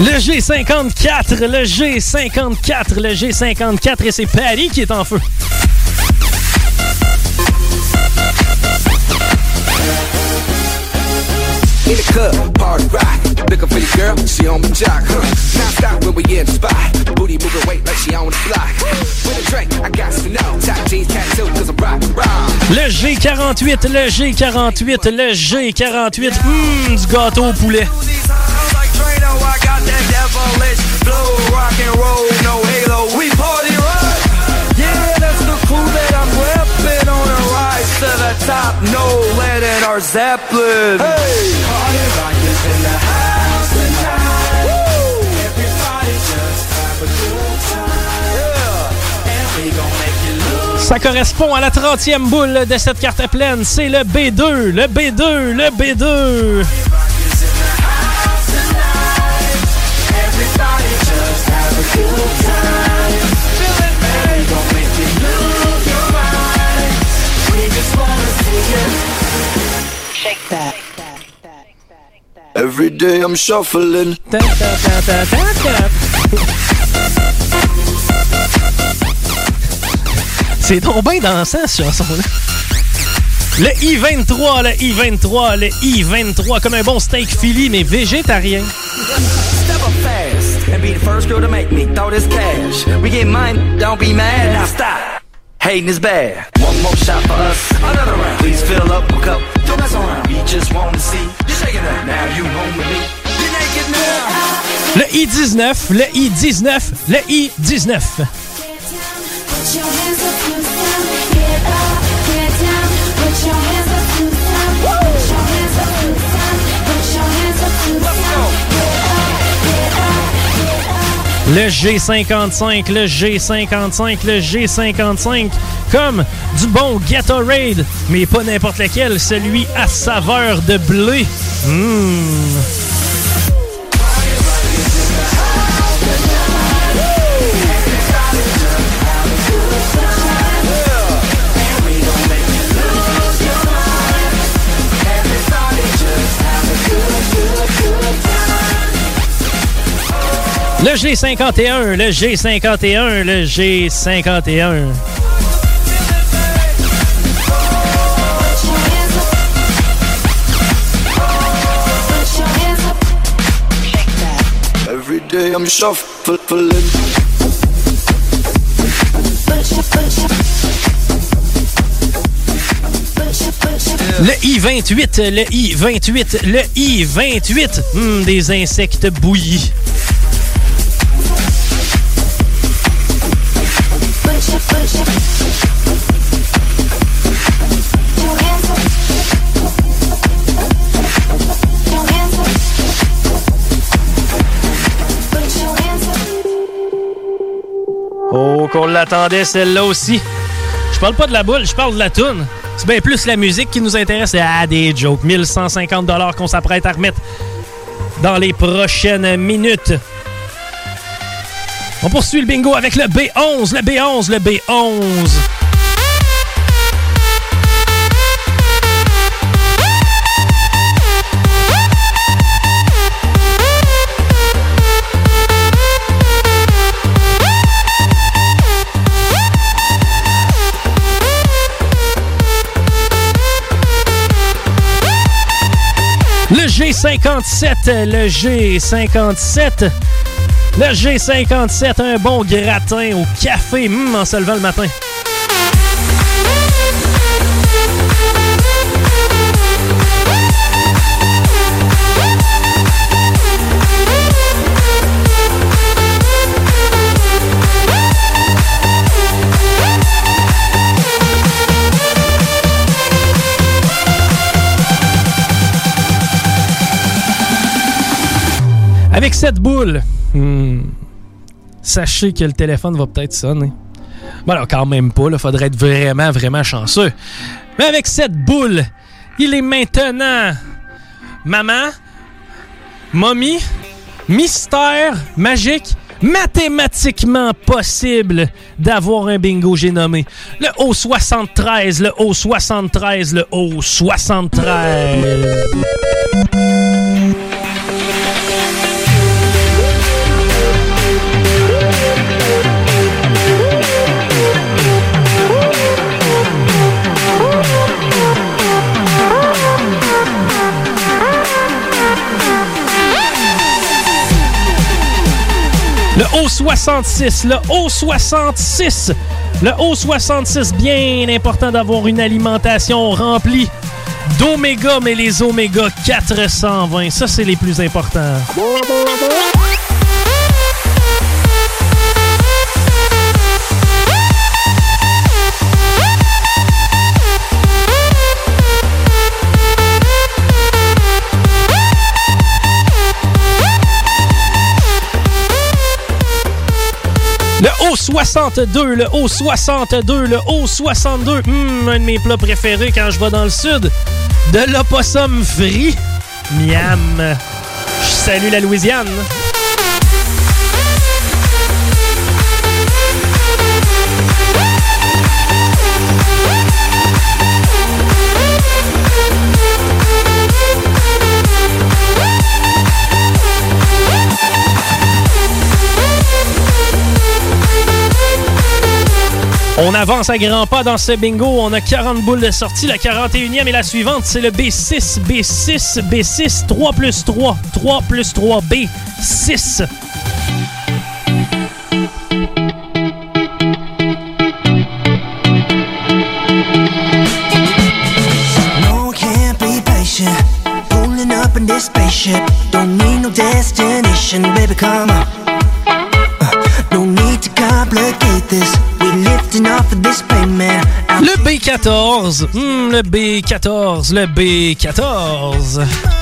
Le G54, le G54, le G54 et c'est Paris qui est en feu. In Looking for your girl, she on the jock. Huh? Now stop when we in the spot. Booty moving weight like she on the block. With a drink, I got to know. Top jeans, tattoo, cause I'm rock, rock. Le G48, le G48, le G48. Hum, du gâteau au poulet. No top. Lead in our Zeppelin. Hey, Ça correspond à la 30e boule de cette carte pleine. C'est le B2, le B2, le B2. Everybody just have a C'est donc bien dansant, ce chanson-là. Le I-23, le I-23, le I-23, comme un bon steak Philly, mais végétarien. Step up fast and be the first girl to make me throw this cash. We get mine, don't be mad. Now stop. Hating is bad. One more shot for us. Another round. Please fill up a cup. Don't mess around. We just want to see you shaking that. Now you home with me. You're naked now. Le I-19, le I-19, le I-19. Le G55, le G55, le G55, comme du bon Gatorade, mais pas n'importe lequel, celui à saveur de blé. Mmh. Le G51, le G51, le G51. Put your hands up, Every day I'm shuffling. Le I-28, le I-28, le I-28. Hum, des insectes bouillis. L'attendait celle-là aussi. Je parle pas de la boule, je parle de la toune. C'est bien plus la musique qui nous intéresse. Ah, des jokes. 1150 dollars qu'on s'apprête à remettre dans les prochaines minutes. On poursuit le bingo avec le B11, le B11, le B11. Le G57, le G57. Le G57, un bon gratin au café hum, en se levant le matin. Avec cette boule, hmm, sachez que le téléphone va peut-être sonner. Bon, alors, quand même pas, il faudrait être vraiment, vraiment chanceux. Mais avec cette boule, il est maintenant maman, mommy, mystère, magique, mathématiquement possible d'avoir un bingo, j'ai nommé. Le O73, le O73, le O73. Le O66, le O66. Le O66, bien important d'avoir une alimentation remplie d'oméga, mais les oméga 420, ça c'est les plus importants. Le O62, le O62, le O62. Hum, un de mes plats préférés quand je vais dans le sud. De l'opossum frit. Miam. Je salue la Louisiane. On avance à grands pas dans ce bingo. On a 40 boules de sortie. La 41e et la suivante, c'est le B6, B6, B6, 3 plus 3, 3 plus 3, B6. No, can't be patient. Pulling up in this spaceship. Don't need no destination, baby, come on. B14, hmm, le B14, le B14.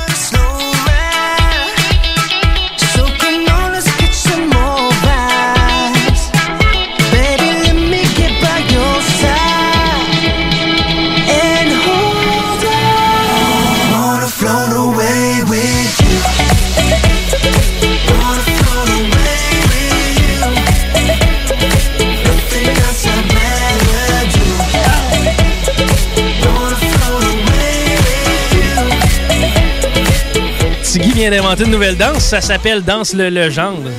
Vient d'inventer une nouvelle danse. Ça s'appelle Danse le legendre.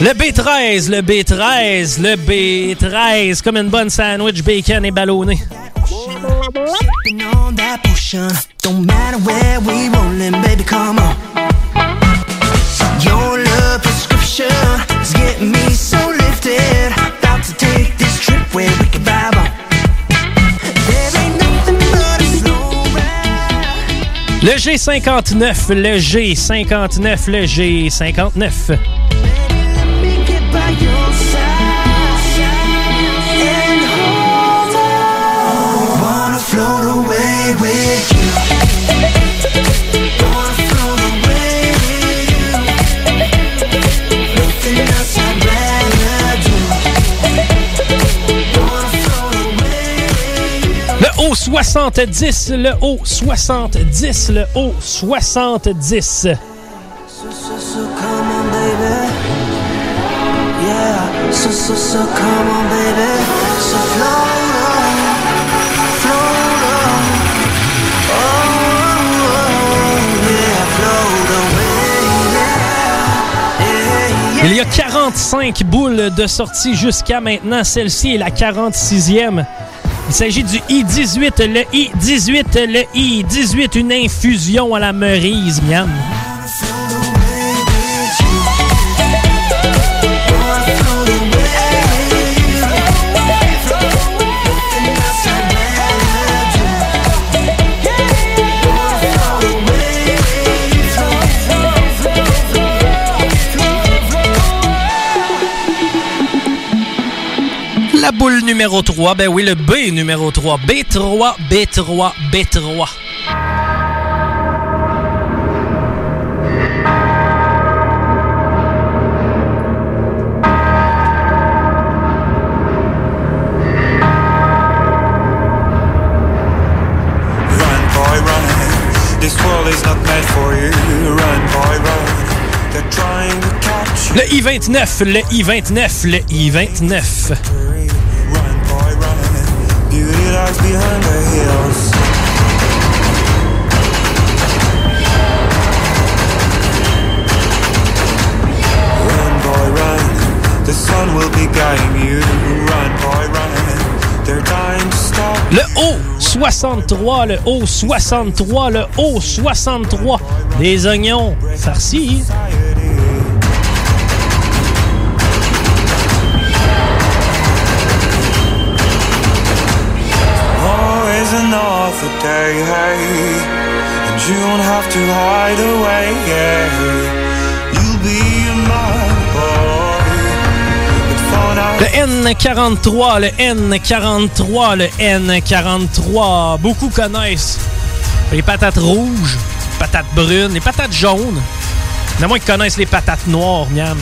Le B13, le B13, le B13. Comme une bonne sandwich bacon et ballonné. Le G59, le G59, le G59. On. Oh, yeah, float away, yeah. Yeah, yeah. Il y a 45 boules de sortie jusqu'à maintenant. Celle-ci est la 46e. Il s'agit du I-18, le I-18, le I-18, une infusion à la Merise, miam. La boule numéro 3, ben oui, le B numéro 3. B3, B3, B3. Run, boy, run. This world is not meant for you. Run, boy, run. They're trying to catch you. Le I-29, le I-29, le I-29. Lies behind the hills. Dying to stop. Le O63, le O63, le O63. Des oignons farcis. Le N43, le N43, le N43. Beaucoup connaissent les patates rouges, les patates brunes, les patates jaunes. A moins qui connaissent les patates noires, miam.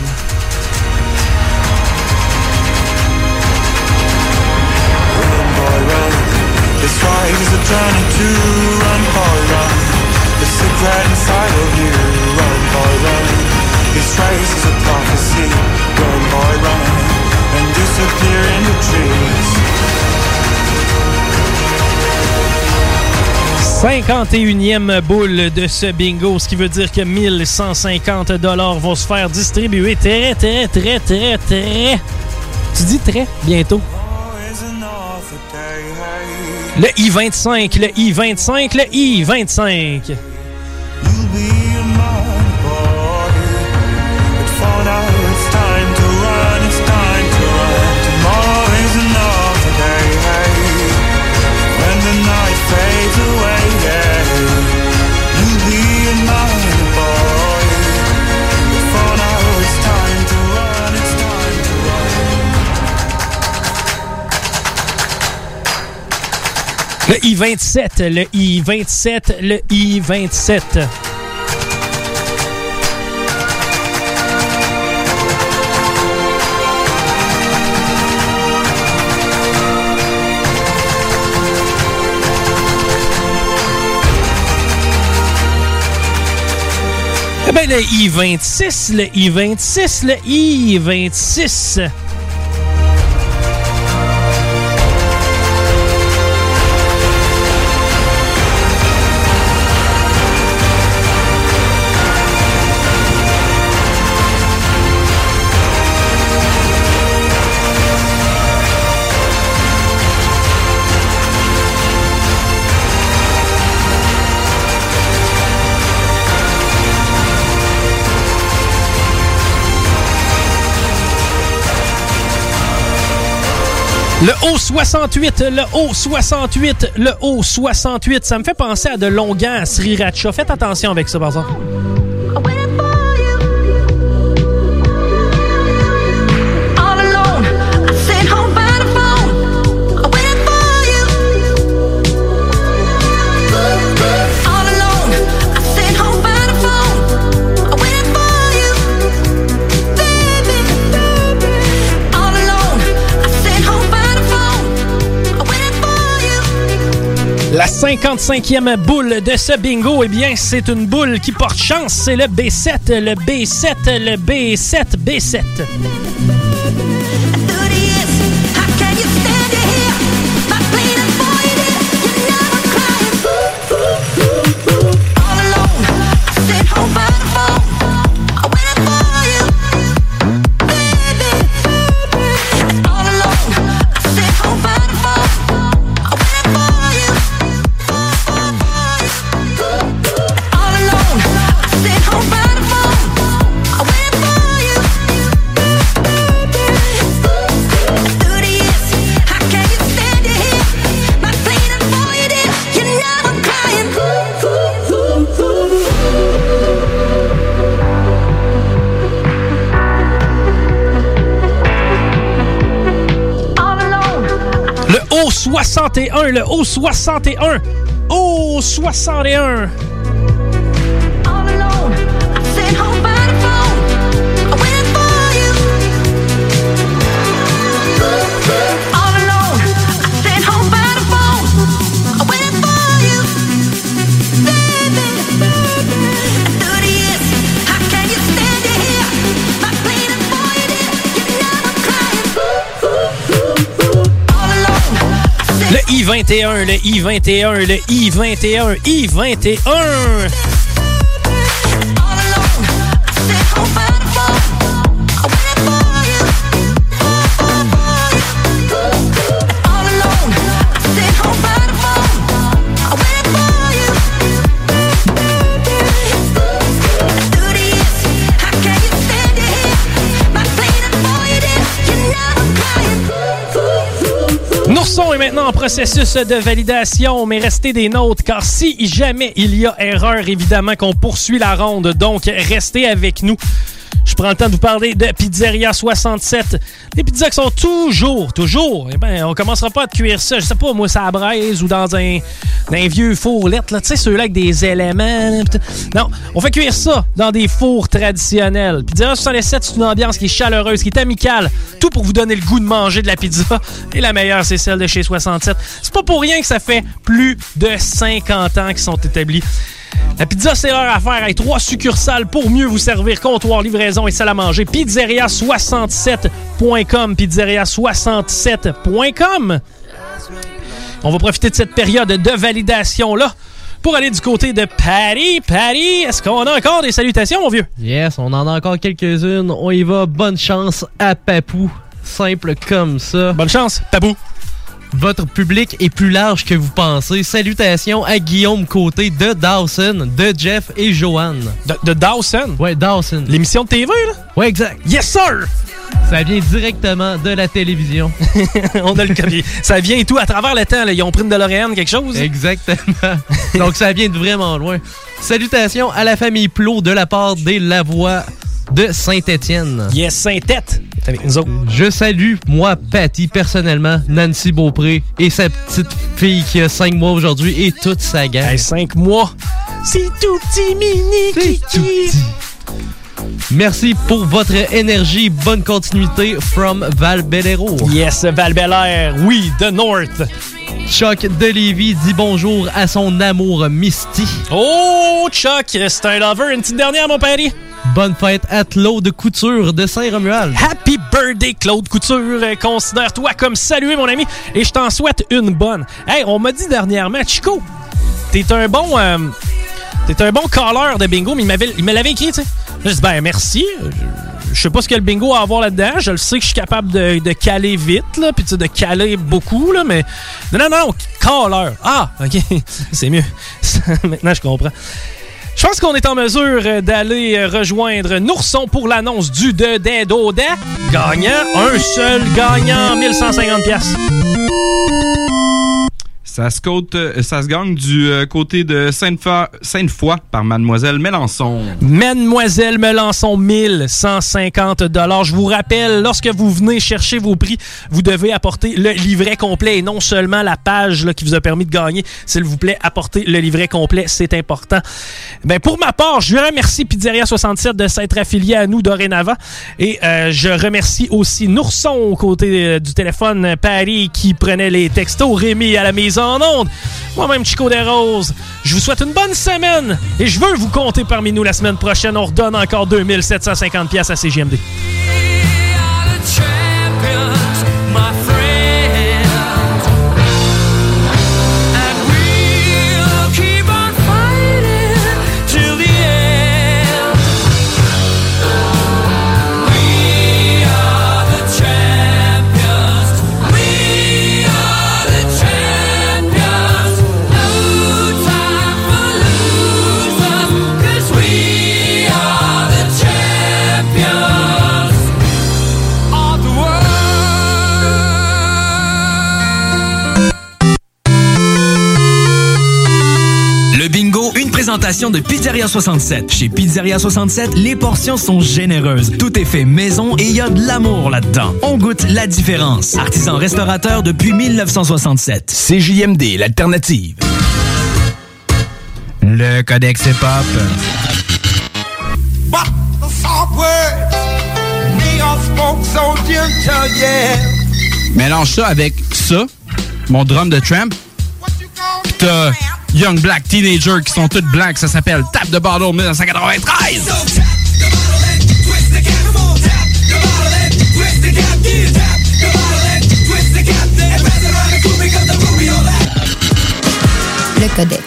This ride is a journey to run, boy, run. The secret inside of you, run, boy, run. This race is a prophecy, run, boy, run. And disappear in the trees. 51e boule de ce bingo, ce qui veut dire que 1150 dollars vont se faire distribuer très, très, très, très. Tu dis très bientôt. Le I-25, le I-25, le I-25. Le I-27, le I-27, le I-27. Eh bien, le I-26, le I-26, le I-26. Le O68, le O68, le O68, ça me fait penser à de Longuin à Sriracha. Faites attention avec ça, par exemple. 55e boule de ce bingo, eh bien, c'est une boule qui porte chance. C'est le B7, le B7, le B7, B7. 61, le haut 61. Oh, 61. Le I-21, le I-21, le I-21, I-21. Maintenant en processus de validation, mais restez des nôtres, car si jamais il y a erreur, évidemment qu'on poursuit la ronde. Donc, restez avec nous. Je prends le temps de vous parler de Pizzeria 67. Les pizzas qui sont toujours, toujours, eh ben, on commencera pas à te cuire ça, je sais pas, moi, ça braise ou dans un, vieux four lettre, là, tu sais, ceux-là avec des éléments. Non, on fait cuire ça dans des fours traditionnels. Pizzeria 67, c'est une ambiance qui est chaleureuse, qui est amicale. Tout pour vous donner le goût de manger de la pizza. Et la meilleure, c'est celle de chez 67. C'est pas pour rien que ça fait plus de 50 ans qu'ils sont établis. La pizza, c'est l'heure à faire avec trois succursales pour mieux vous servir. Comptoir, livraison et salle à manger. Pizzeria67.com. Pizzeria67.com. On va profiter de cette période de validation-là pour aller du côté de Patty. Patty, est-ce qu'on a encore des salutations, mon vieux? Yes, on en a encore quelques-unes. On y va. Bonne chance à Papou. Simple comme ça. Bonne chance, Tabou. Votre public est plus large que vous pensez. Salutations à Guillaume Côté de Dawson, de Jeff et Joanne. De, de Dawson? Ouais, Dawson. L'émission de TV, là? Ouais, exact. Yes, sir! Ça vient directement de la télévision. On a le Ça vient et tout à travers le temps. Là. Ils ont pris une DeLorean, quelque chose? Exactement. Donc ça vient de vraiment loin. Salutations à la famille Plot de la part des Lavoie de Saint-Étienne. Yes, Saint-Tête. Avec nous autres. Je salue, moi, Patty, personnellement, Nancy Beaupré et sa petite fille qui a 5 mois aujourd'hui et toute sa gang. Hey, cinq mois. C'est tout petit mini tout kiki. petit. Merci pour votre énergie. Bonne continuité from Val. Yes, val Oui, The North. Chuck de Lévis dit bonjour à son amour Misty. Oh, Chuck, c'est un lover. Une petite dernière, mon père. Bonne fête à Claude Couture de Saint-Romuald. Happy birthday, Claude Couture. Euh, Considère-toi comme salué, mon ami. Et je t'en souhaite une bonne. Hey, on m'a dit dernièrement, Chico, t'es un bon... euh, T'es un bon caller de bingo, mais il, m'avait- il me l'avait écrit, tu sais. Dit, ben merci. Je, sais pas ce que le bingo à voir là-dedans. Je le sais que je suis capable de, caler vite, là, puis de caler beaucoup, là, mais... Non, non, non, caller. Ah, OK, c'est mieux. Maintenant, je comprends. Je pense qu'on est en mesure d'aller rejoindre Nourson pour l'annonce du de. Gagnant, un seul gagnant, 1150 pièces. Ça se, côte, euh, ça se gagne du euh, côté de Sainte-Foy Sainte-Foy par Mademoiselle Mélençon. Mademoiselle Melançon, 1150 dollars. Je vous rappelle, lorsque vous venez chercher vos prix, vous devez apporter le livret complet et non seulement la page là, qui vous a permis de gagner. S'il vous plaît, apportez le livret complet, c'est important. Ben, pour ma part, je remercie Pizzeria 67 de s'être affilié à nous dorénavant et euh, je remercie aussi Nourson aux côtés euh, du téléphone Paris qui prenait les textos, Rémi à la mise en onde, moi-même Chico des Roses. Je vous souhaite une bonne semaine et je veux vous compter parmi nous la semaine prochaine. On redonne encore 2750 pièces à CGMD. Présentation de Pizzeria 67. Chez Pizzeria 67, les portions sont généreuses. Tout est fait maison et il y a de l'amour là-dedans. On goûte la différence. Artisan restaurateur depuis 1967. CJMD, l'alternative. Le Codex Hip-Hop. But the soft words, neon smoke so gentle, yeah. Mélange ça avec ça, mon drum de tramp. Pis t'as Young Black Teenager qui sont toutes blancs, ça s'appelle Tap de Bottle 1993. Le Codex.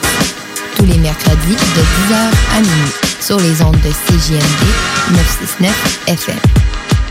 Tous les mercredis de 10h à minuit sur les ondes de CJMD 969 FM.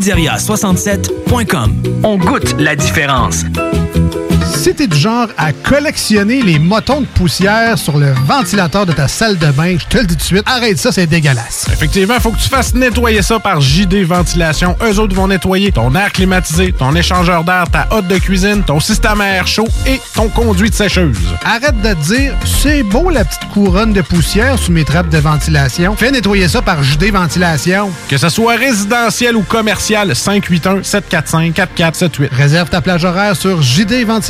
Pizzeria67.com. On goûte la différence. Si t'es du genre à collectionner les motons de poussière sur le ventilateur de ta salle de bain, je te le dis tout de suite, arrête ça, c'est dégueulasse. Effectivement, il faut que tu fasses nettoyer ça par JD Ventilation. Eux autres vont nettoyer ton air climatisé, ton échangeur d'air, ta hotte de cuisine, ton système à air chaud et ton conduit de sécheuse. Arrête de te dire, c'est beau la petite couronne de poussière sous mes trappes de ventilation. Fais nettoyer ça par JD Ventilation. Que ce soit résidentiel ou commercial, 581-745-4478. Réserve ta plage horaire sur JD Ventilation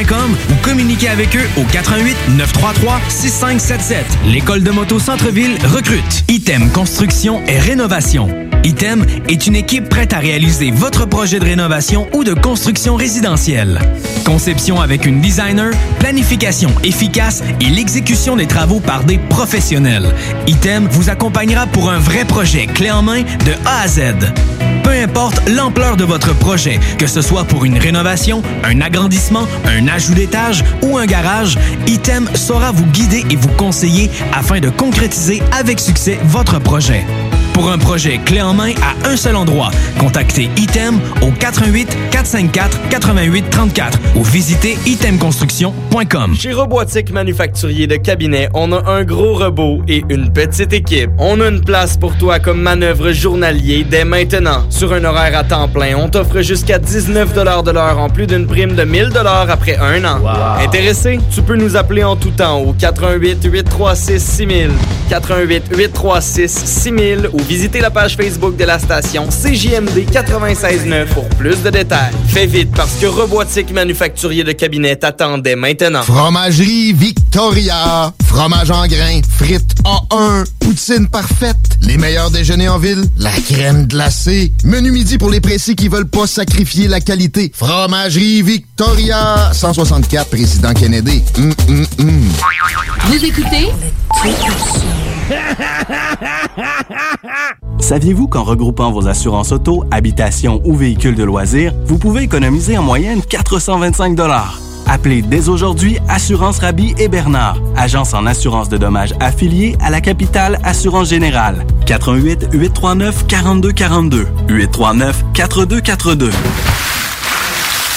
écolemoto.com ou communiquez avec eux au 88 933 6577. L'école de moto Centre-ville recrute. Item Construction et Rénovation. Item est une équipe prête à réaliser votre projet de rénovation ou de construction résidentielle. Conception avec une designer, planification efficace et l'exécution des travaux par des professionnels. Item vous accompagnera pour un vrai projet clé en main de A à Z. Peu importe l'ampleur de votre projet, que ce soit pour une rénovation, un agrandissement, un ajout d'étage ou un garage, Item saura vous guider et vous conseiller afin de concrétiser avec succès votre projet. Pour un projet clé en main à un seul endroit, contactez Item au 88 454 88 34 ou visitez itemconstruction.com. Chez Robotique Manufacturier de Cabinet, on a un gros robot et une petite équipe. On a une place pour toi comme manœuvre journalier dès maintenant. Sur un horaire à temps plein, on t'offre jusqu'à 19 de l'heure en plus d'une prime de 1000 après un an. Intéressé? Tu peux nous appeler en tout temps au 88 836 6000, 88 836 6000 ou visiter la page Facebook de la station CJMD 969 pour plus de détails. Fais vite parce que Robotique Manufacturier de Cabinet t'attendait maintenant. Fromagerie Victoria. Fromage en grains. Frites A1. Poutine parfaite. Les meilleurs déjeuners en ville. La crème glacée. Menu midi pour les pressés qui veulent pas sacrifier la qualité. Fromagerie Victoria. 164 Président Kennedy. Hum, hum, hum. Vous écoutez Saviez-vous qu'en regroupant vos assurances auto, habitation ou véhicules de loisirs, vous pouvez économiser en moyenne 425 Appelez dès aujourd'hui Assurance Rabi et Bernard, agence en assurance de dommages affiliée à la capitale Assurance Générale. 88 839 4242 839 4242.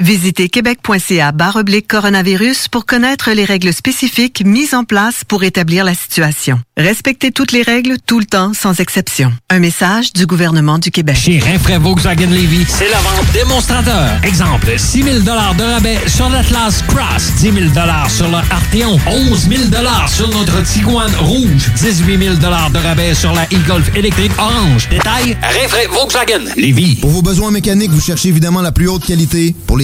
Visitez québec.ca oblique coronavirus pour connaître les règles spécifiques mises en place pour établir la situation. Respectez toutes les règles tout le temps sans exception. Un message du gouvernement du Québec. Chez Rinfraie Volkswagen Levy, c'est la vente démonstrateur. Exemple, 6 000 de rabais sur l'Atlas Cross, 10 000 sur le Arteon, 11 000 sur notre Tiguan Rouge, 18 000 de rabais sur la e-Golf électrique orange. Détail, Rinfraie Volkswagen Levy. Pour vos besoins mécaniques, vous cherchez évidemment la plus haute qualité pour les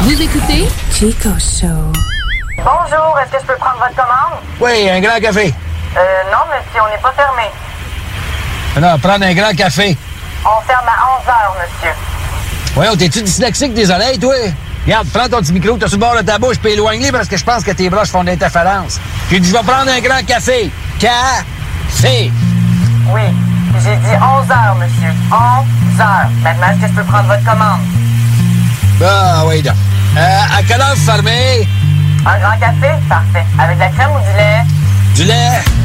Vous écoutez Chico Show. Bonjour, est-ce que je peux prendre votre commande? Oui, un grand café. Euh, non, monsieur, on n'est pas fermé. Non, prendre un grand café. On ferme à 11 heures, monsieur. Voyons, t'es-tu dyslexique des oreilles, toi? Regarde, prends ton petit micro, t'as sur le bord de ta bouche, puis éloigne-les parce que je pense que tes broches font de l'interférence. J'ai dit, je vais prendre un grand café. Café. Oui, j'ai dit 11 heures, monsieur. 11 heures. Maintenant, est-ce que je peux prendre votre commande? Ah, oui, donc. Euh, à quelle heure fermez? Un grand café? Parfait. Avec de la crème ou du lait? Du lait.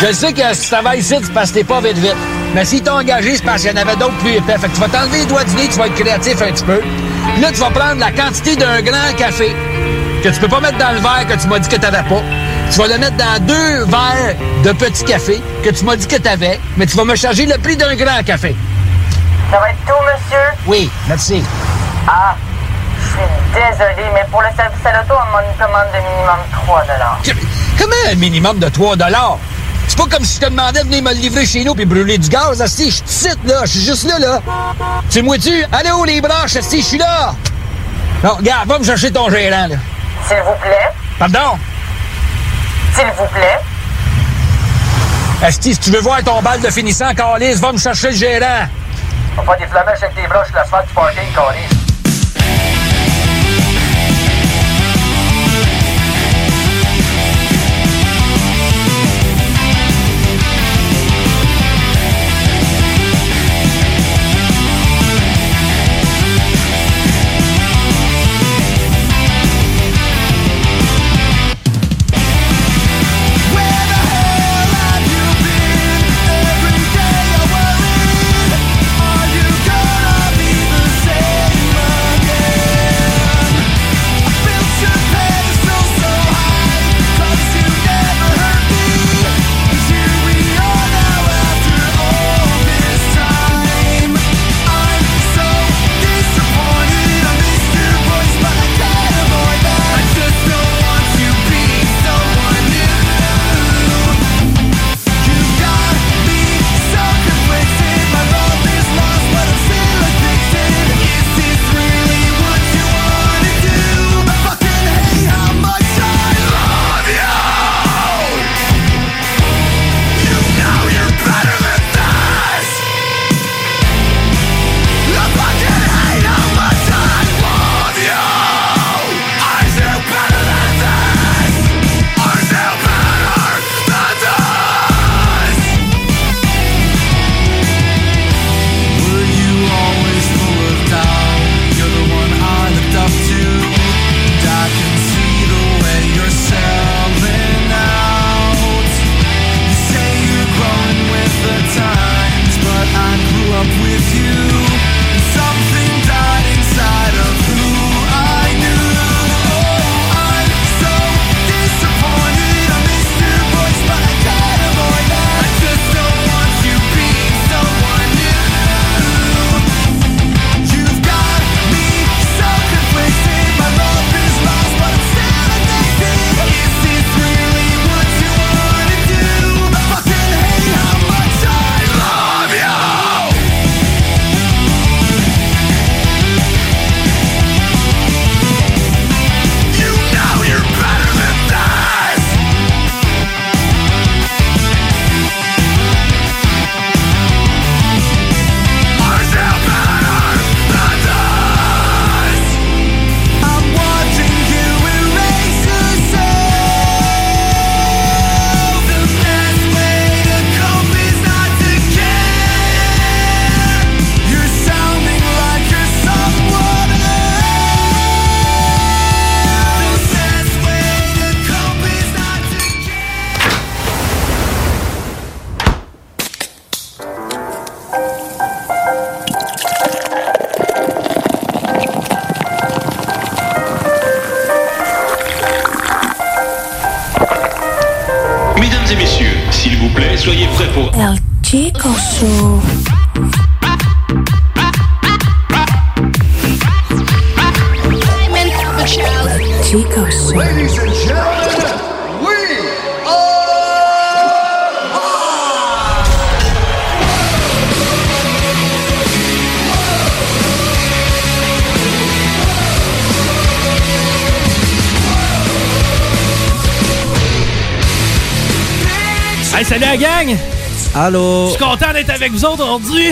Je sais que si tu travailles ici, c'est parce que t'es pas vite vite. Mais s'ils t'ont engagé, c'est parce qu'il y en avait d'autres plus épais. Fait que tu vas t'enlever les doigts du nez, tu vas être créatif un petit peu. Puis là, tu vas prendre la quantité d'un grand café que tu peux pas mettre dans le verre que tu m'as dit que t'avais pas. Tu vas le mettre dans deux verres de petit café que tu m'as dit que t'avais, mais tu vas me charger le prix d'un grand café. Ça va être tout, monsieur? Oui, merci. Ah, je suis désolé, mais pour le service à l'auto, on m'a une commande de minimum 3 Comment un minimum de 3 C'est pas comme si je te demandais de venir me le livrer chez nous puis brûler du gaz, Asti. Je te cite, là. Je suis juste là, là. Tu moi tu Allô, les branches, Asti, je suis là. Non, regarde, va me chercher ton gérant, là. S'il vous plaît. Pardon? S'il vous plaît. Asti, si tu veux voir ton bal de finissant, Calis, va me chercher le gérant. On va faire des avec tes broches l'asphalte du parking, Carlis. Allô? Je suis content d'être avec vous autres aujourd'hui.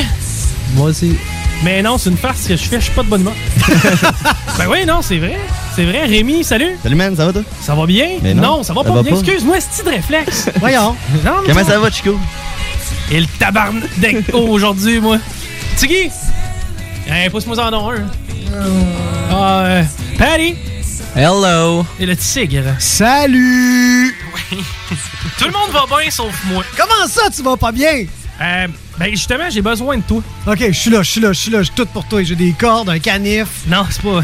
Moi aussi. Mais non, c'est une farce que je fais, je suis pas de bonne humeur. ben oui, non, c'est vrai. C'est vrai. Rémi, salut. Salut man, ça va toi? Ça va bien? Mais non, ça va ça pas va bien. Excuse-moi, c'est de réflexe. Voyons. Non, Comment ça va, Chico? Et le tabarnak aujourd'hui, moi. Tiggy! Hey, pousse-moi en nom un. Ah, euh, Patty! Hello. Et le tigre. Salut! Tout le monde va bien sauf moi. Comment ça, tu vas pas bien? Euh, ben justement, j'ai besoin de toi. Ok, je suis là, je suis là, je suis là, je suis tout pour toi. J'ai des cordes, un canif. Non, c'est pas.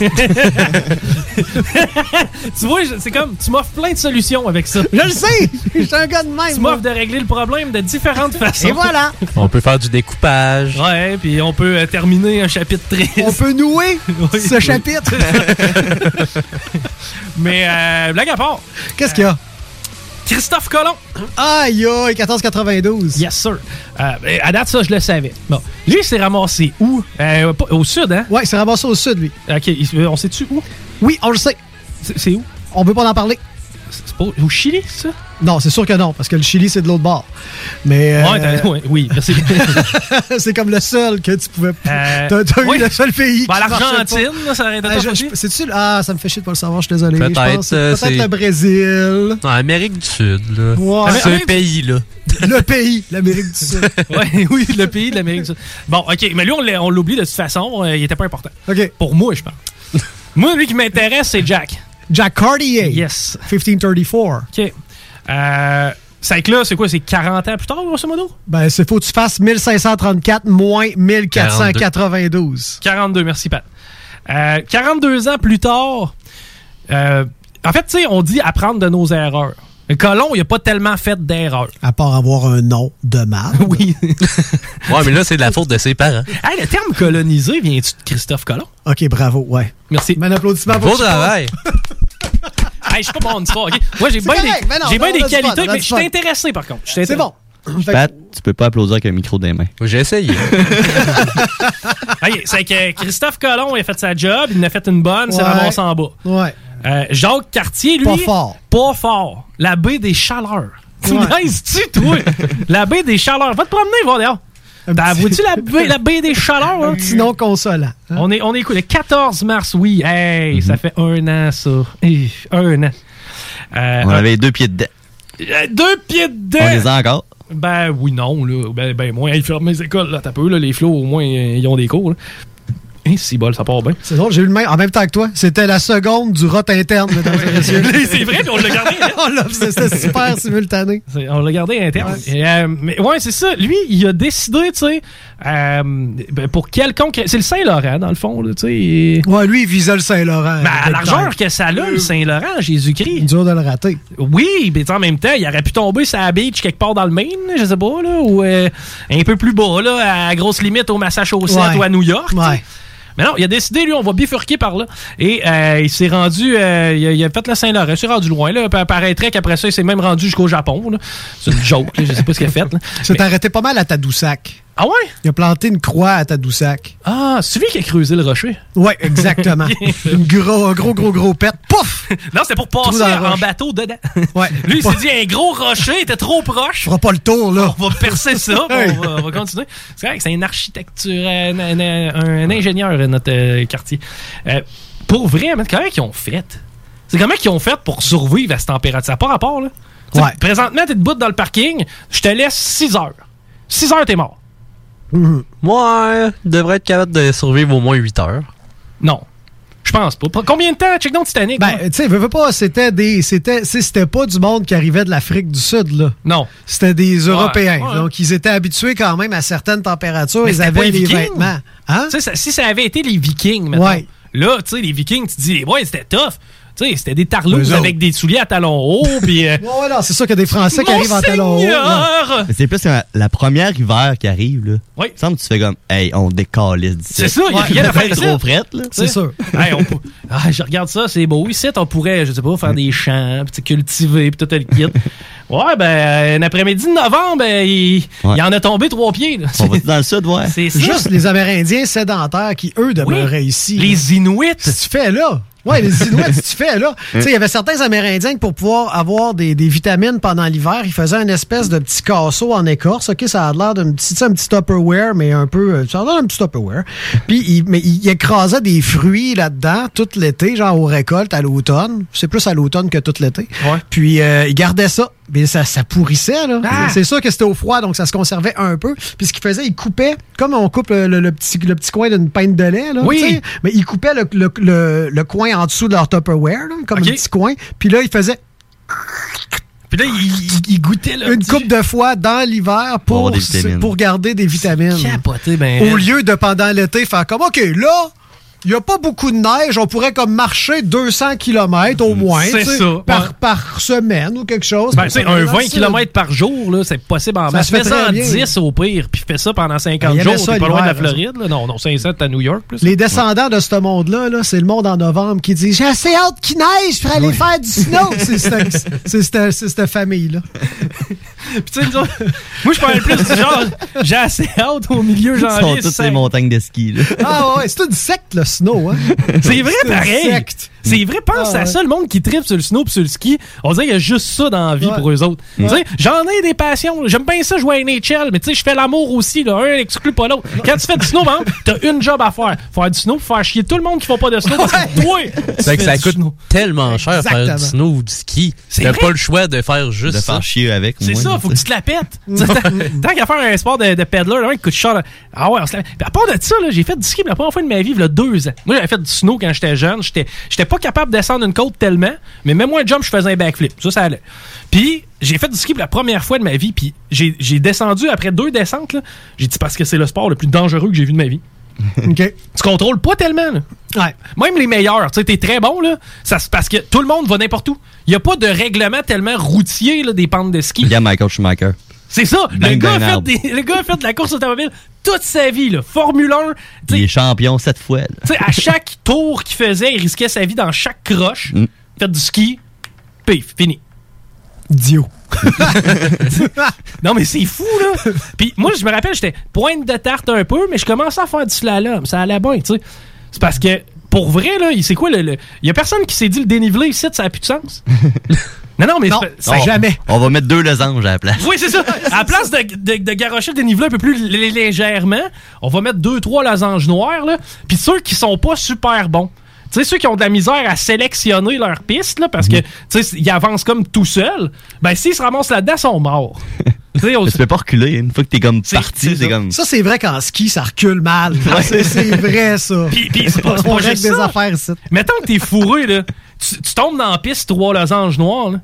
tu vois, c'est comme. Tu m'offres plein de solutions avec ça. Je le sais! Je suis un gars de même. Tu moi. m'offres de régler le problème de différentes façons. Et voilà! On peut faire du découpage. Ouais, puis on peut euh, terminer un chapitre triste. On peut nouer Oui, ce oui. chapitre. Mais, euh, blague à part. Qu'est-ce qu'il y a? Christophe Colomb. Aïe, aïe, 1492. Yes, sir. Euh, à date, ça, je le savais. Bon. Lui, il s'est ramassé où? Euh, au sud, hein? Ouais, il s'est ramassé au sud, lui. OK, on sait-tu où? Oui, on le sait. C'est où? On peut pas en parler. C'est pas au Chili, ça? Non, c'est sûr que non, parce que le Chili, c'est de l'autre bord. Mais. euh, Ouais, t'as- ouais, oui, merci. c'est comme le seul que tu pouvais. Euh, T'as ouais. eu le seul pays. Ben, l'Argentine, ça aurait été Ah, C'est-tu. Ah, ça me fait chier de pas le savoir, je suis désolé. Peut-être, euh, Peut-être le Brésil. Non, Amérique du Sud, là. Ouais. C'est un pays, là. Le pays, l'Amérique du Sud. ouais, oui, le pays de l'Amérique du Sud. Bon, OK, mais lui, on l'oublie de toute façon. il était pas important. OK. Pour moi, je pense. moi, lui qui m'intéresse, c'est Jack. Jack Cartier. Yes. 1534. OK. Euh, c'est que là, c'est quoi? C'est 40 ans plus tard, grosso modo? Ben, c'est faut que tu fasses 1534 moins 1492. 42, merci, Pat. Euh, 42 ans plus tard, euh, en fait, tu sais, on dit apprendre de nos erreurs. Le Colon, il a pas tellement fait d'erreurs. À part avoir un nom de mal. Oui. Ouais, mais là, c'est de la faute de ses parents. hey, le terme colonisé vient-tu de Christophe Colomb? OK, bravo, ouais. Merci. Un applaudissement pour Beau travail. Hey, je suis pas bon en histoire, OK? Moi, j'ai bien des, mais non, j'ai bien on des a du fun, qualités, on a mais du je suis fun. intéressé, par contre. Je suis C'est intéressé. bon. Fait- Pat, tu peux pas applaudir avec un micro des mains. J'ai essayé. Hey, c'est que Christophe Colomb, il a fait sa job, il en a fait une bonne, c'est Ouais. ramassé en bas. Ouais. Euh, Jacques Cartier, lui. Pas fort. Pas fort. La baie des Chaleurs. Tu Ouais. me niaises-tu, toi? la baie des Chaleurs. Va te promener, va dehors. T'as vois-tu la baie, la baie des Chaleurs? Un hein? petit nom consolant. hein? On est, on est écoute, le 14 mars, oui. Hey, ça fait un an, ça. Hey, un an. Euh, On avait deux pieds dedans. euh, deux pieds dedans. On les a encore? Ben oui, non, là. Ben, ben moi, ils ferment mes écoles, là. T'as peu, là. Les flots, au moins, euh, ils ont des cours, là. Hein, si bol, ça part bien. C'est drôle, j'ai eu le même en même temps que toi. C'était la seconde du rot interne, mesdames et messieurs. c'est vrai, puis on l'a gardé. hein. C'était super simultané. On l'a gardé interne. Et, euh, mais ouais, c'est ça. Lui, il a décidé, tu sais, euh, ben, pour quelconque. C'est le Saint-Laurent, dans le fond, là, tu sais. Ouais, lui, il visait le Saint-Laurent. Ben, à largeur que ça a, le Saint-Laurent, Jésus-Christ. Dur de le rater. Oui, mais en même temps, il aurait pu tomber sur la beach quelque part dans le Maine, je sais pas, là, ou euh, un peu plus bas, là, à grosse limite au Massachusetts Ouais. ou à New York. Ouais. Mais non, il a décidé, lui, on va bifurquer par là. Et euh, il s'est rendu, euh, il, a, il a fait le Saint-Laurent, il s'est rendu loin. Là. Pa- Paraîtrait qu'après ça, il s'est même rendu jusqu'au Japon. C'est une joke, là, je sais pas ce qu'il a fait. C'est arrêté pas mal à Tadoussac. Ah ouais? Il a planté une croix à Tadoussac. Ah, c'est lui qui a creusé le rocher? Ouais, exactement. une gros, un gros, gros, gros pet. Pouf! Non, c'était pour passer en bateau dedans. Ouais. Lui, il s'est dit, un gros rocher il était trop proche. fera pas le tour, là. On va percer ça, on, va, on va continuer. C'est vrai que c'est un architecture, un, un- un- ingénieur, notre euh, quartier. Euh, pour vrai, mais comment ils ont fait? C'est comment ils ont fait pour survivre à cette température? Ça n'a pas rapport, là. Ouais. Présentement, t'es debout dans le parking, je te laisse 6 heures. 6 heures, t'es mort. Ouais, devrait être capable de survivre au moins 8 heures. Non. Je pense pas. Combien de temps? Check donc Titanic. Ben, tu sais, veux, veux pas, c'était des. C'était c'est- c'était pas du monde qui arrivait de l'Afrique du Sud, là. Non. C'était des Européens. ouais. Donc, ils étaient habitués quand même à certaines températures. Mais ils avaient les des vêtements. Hein? Ça- si ça avait été les Vikings, Ouais. là, tu sais, les Vikings, tu te dis, ouais, c'était tough. Tu sais, c'était des tarlouses avec des souliers à talons hauts, puis... euh, Ouais, non, c'est sûr qu'il y a des Français qui arrivent en talons hauts. C'est plus la, la première hiver qui arrive, là. Oui. Il semble que tu fais comme, hey, on décalisse d'ici. C'est ça, il y a rien trop frette, là. Tu sais, hey, on Ah, je regarde ça, c'est beau. Ici, on pourrait, je sais pas, faire des champs, puis cultiver, puis tout le kit. Ouais, ben, euh, un après-midi de novembre, ben, il, Ouais. il en a tombé trois pieds. là. On va dans le sud, ouais. C'est. Juste les Amérindiens sédentaires qui, eux, demeuraient ici. Les Inuits. Si tu fais là? Ouais, les Inuits, tu fais là. Tu sais, il y avait certains Amérindiens que pour pouvoir avoir des, des vitamines pendant l'hiver, ils faisaient une espèce de petit casseau en écorce. OK, ça a l'air d'un petit, un petit Tupperware, mais un peu. euh, Ça a l'air d'un petit Tupperware. Puis, il, mais il écrasait des fruits là-dedans tout l'été, genre aux récoltes à l'automne. C'est plus à l'automne que tout l'été. Puis, euh, il gardait ça. Mais ça, ça pourrissait, là. Ah! C'est sûr que c'était au froid, donc ça se conservait un peu. Puis ce qu'il faisait, il coupait, comme on coupe le, le- le petit, le petit coin d'une pinte de lait, là. Oui. Mais il coupait le, le- le- le coin en dessous de leur Tupperware, là, comme un petit coin. Puis là, il faisait Puis là, il, il- goûtait là. une coupe de fois dans l'hiver Pour pour, des vitamines. pour garder des vitamines. Capoté, ben. Au lieu de pendant l'été faire comme, OK, là, il n'y a pas beaucoup de neige, on pourrait comme marcher 200 km au moins C'est tu sais, ça, par, ouais. par semaine ou quelque chose. Ben, Ça un fait 20 facile. km par jour, là, c'est possible en masse. Fais ça en bien. 10 au pire, puis fais ça pendant 50 Ben, jours. T'es pas loin de la Floride, là. Non, non, 500, t'es à New York, plus. Les descendants de ce monde-là, -là, c'est le monde en novembre qui dit J'ai assez hâte qu'il neige pour aller faire du snow. c'est c'est c'est cette famille-là. Puis tu sais, nous autres, moi, je parlais plus du genre, j'ai assez hâte au milieu Ils sont janvier. toutes ces montagnes de ski. Là. Ah ouais, c'est une secte, le snow. Hein? C'est vrai, C'est une pareil. secte. C'est vrai, pense Ah, à ça, le monde qui tripe sur le snow et sur le ski. On dirait qu'il y a juste ça dans la vie Ouais. pour eux autres. Tu J'en ai des passions. J'aime bien ça jouer à NHL, mais tu sais, je fais l'amour aussi. Là. Un n'exclut pas l'autre. Quand tu fais du snow, man, t'as une job à faire. Faire du snow, faire chier tout le monde qui fait pas de snow parce que toi, tu C'est que ça coûte snow. tellement cher faire Exactement. du snow ou du ski. T'as pas le choix de faire juste De ça. faire chier avec. C'est ça, faut que tu tu te la pètes. Tu tant- qu'à faire un sport de, de peddler, là, qui coûte cher. là. Ah ouais, on se la... Puis à part de ça, là, j'ai fait du ski pour la première fois de ma vie, il y a deux ans. Moi, j'avais fait du snow quand j'étais jeune. J'étais pas capable de descendre une côte tellement, mais même moi, un jump, je faisais un backflip. Ça, ça allait. Puis j'ai fait du ski pour la première fois de ma vie, puis j'ai j'ai descendu après deux descentes. là. J'ai dit parce que c'est le sport le plus dangereux que j'ai vu de ma vie. OK. Tu contrôles pas tellement. Là. Ouais. Même les meilleurs, tu sais, t'es très bon, là. Ça, parce que tout le monde va n'importe où. Il n'y a pas de règlement tellement routier là, des pentes de ski. Regarde Michael Schumacher. C'est ça. Le gars, a fait des- le gars a fait de la course automobile toute sa vie. Là. Formule 1, tu Il est champion sept fois. là. sais, à chaque tour qu'il faisait, il risquait sa vie dans chaque croche. Mm. Fait du ski, pif, fini. Dio. non, mais c'est fou, là. Puis moi, je me rappelle, j'étais pointe de tarte un peu, mais je commençais à faire du slalom. Ça allait bien, tu sais. C'est parce que, pour vrai, là, il- c'est quoi le. le- Il y a personne qui s'est dit le dénivelé ici, ça n'a plus de sens? non, non, mais Non, ça jamais. On va mettre deux losanges à la place. Oui, c'est ça. À la place de, de, de garrocher le dénivelé un peu plus lé- légèrement, on va mettre deux, trois losanges noirs, là. Puis ceux qui sont pas super bons. Tu sais, ceux qui ont de la misère à sélectionner leur piste, là, parce que, tu sais, ils avancent comme tout seuls, ben, s'ils se ramassent là-dedans, ils sont morts. Tu sais, on- tu peux pas reculer. Une fois que t'es comme parti, c'est comme. Ça, c'est vrai qu'en ski, ça recule mal. C'est c'est vrai, ça. Puis, puis c'est pas, pas juste des ça. affaires ici. Mettons que t'es fourré, là. Tu, tu tombes dans la piste, trois losanges noirs, là.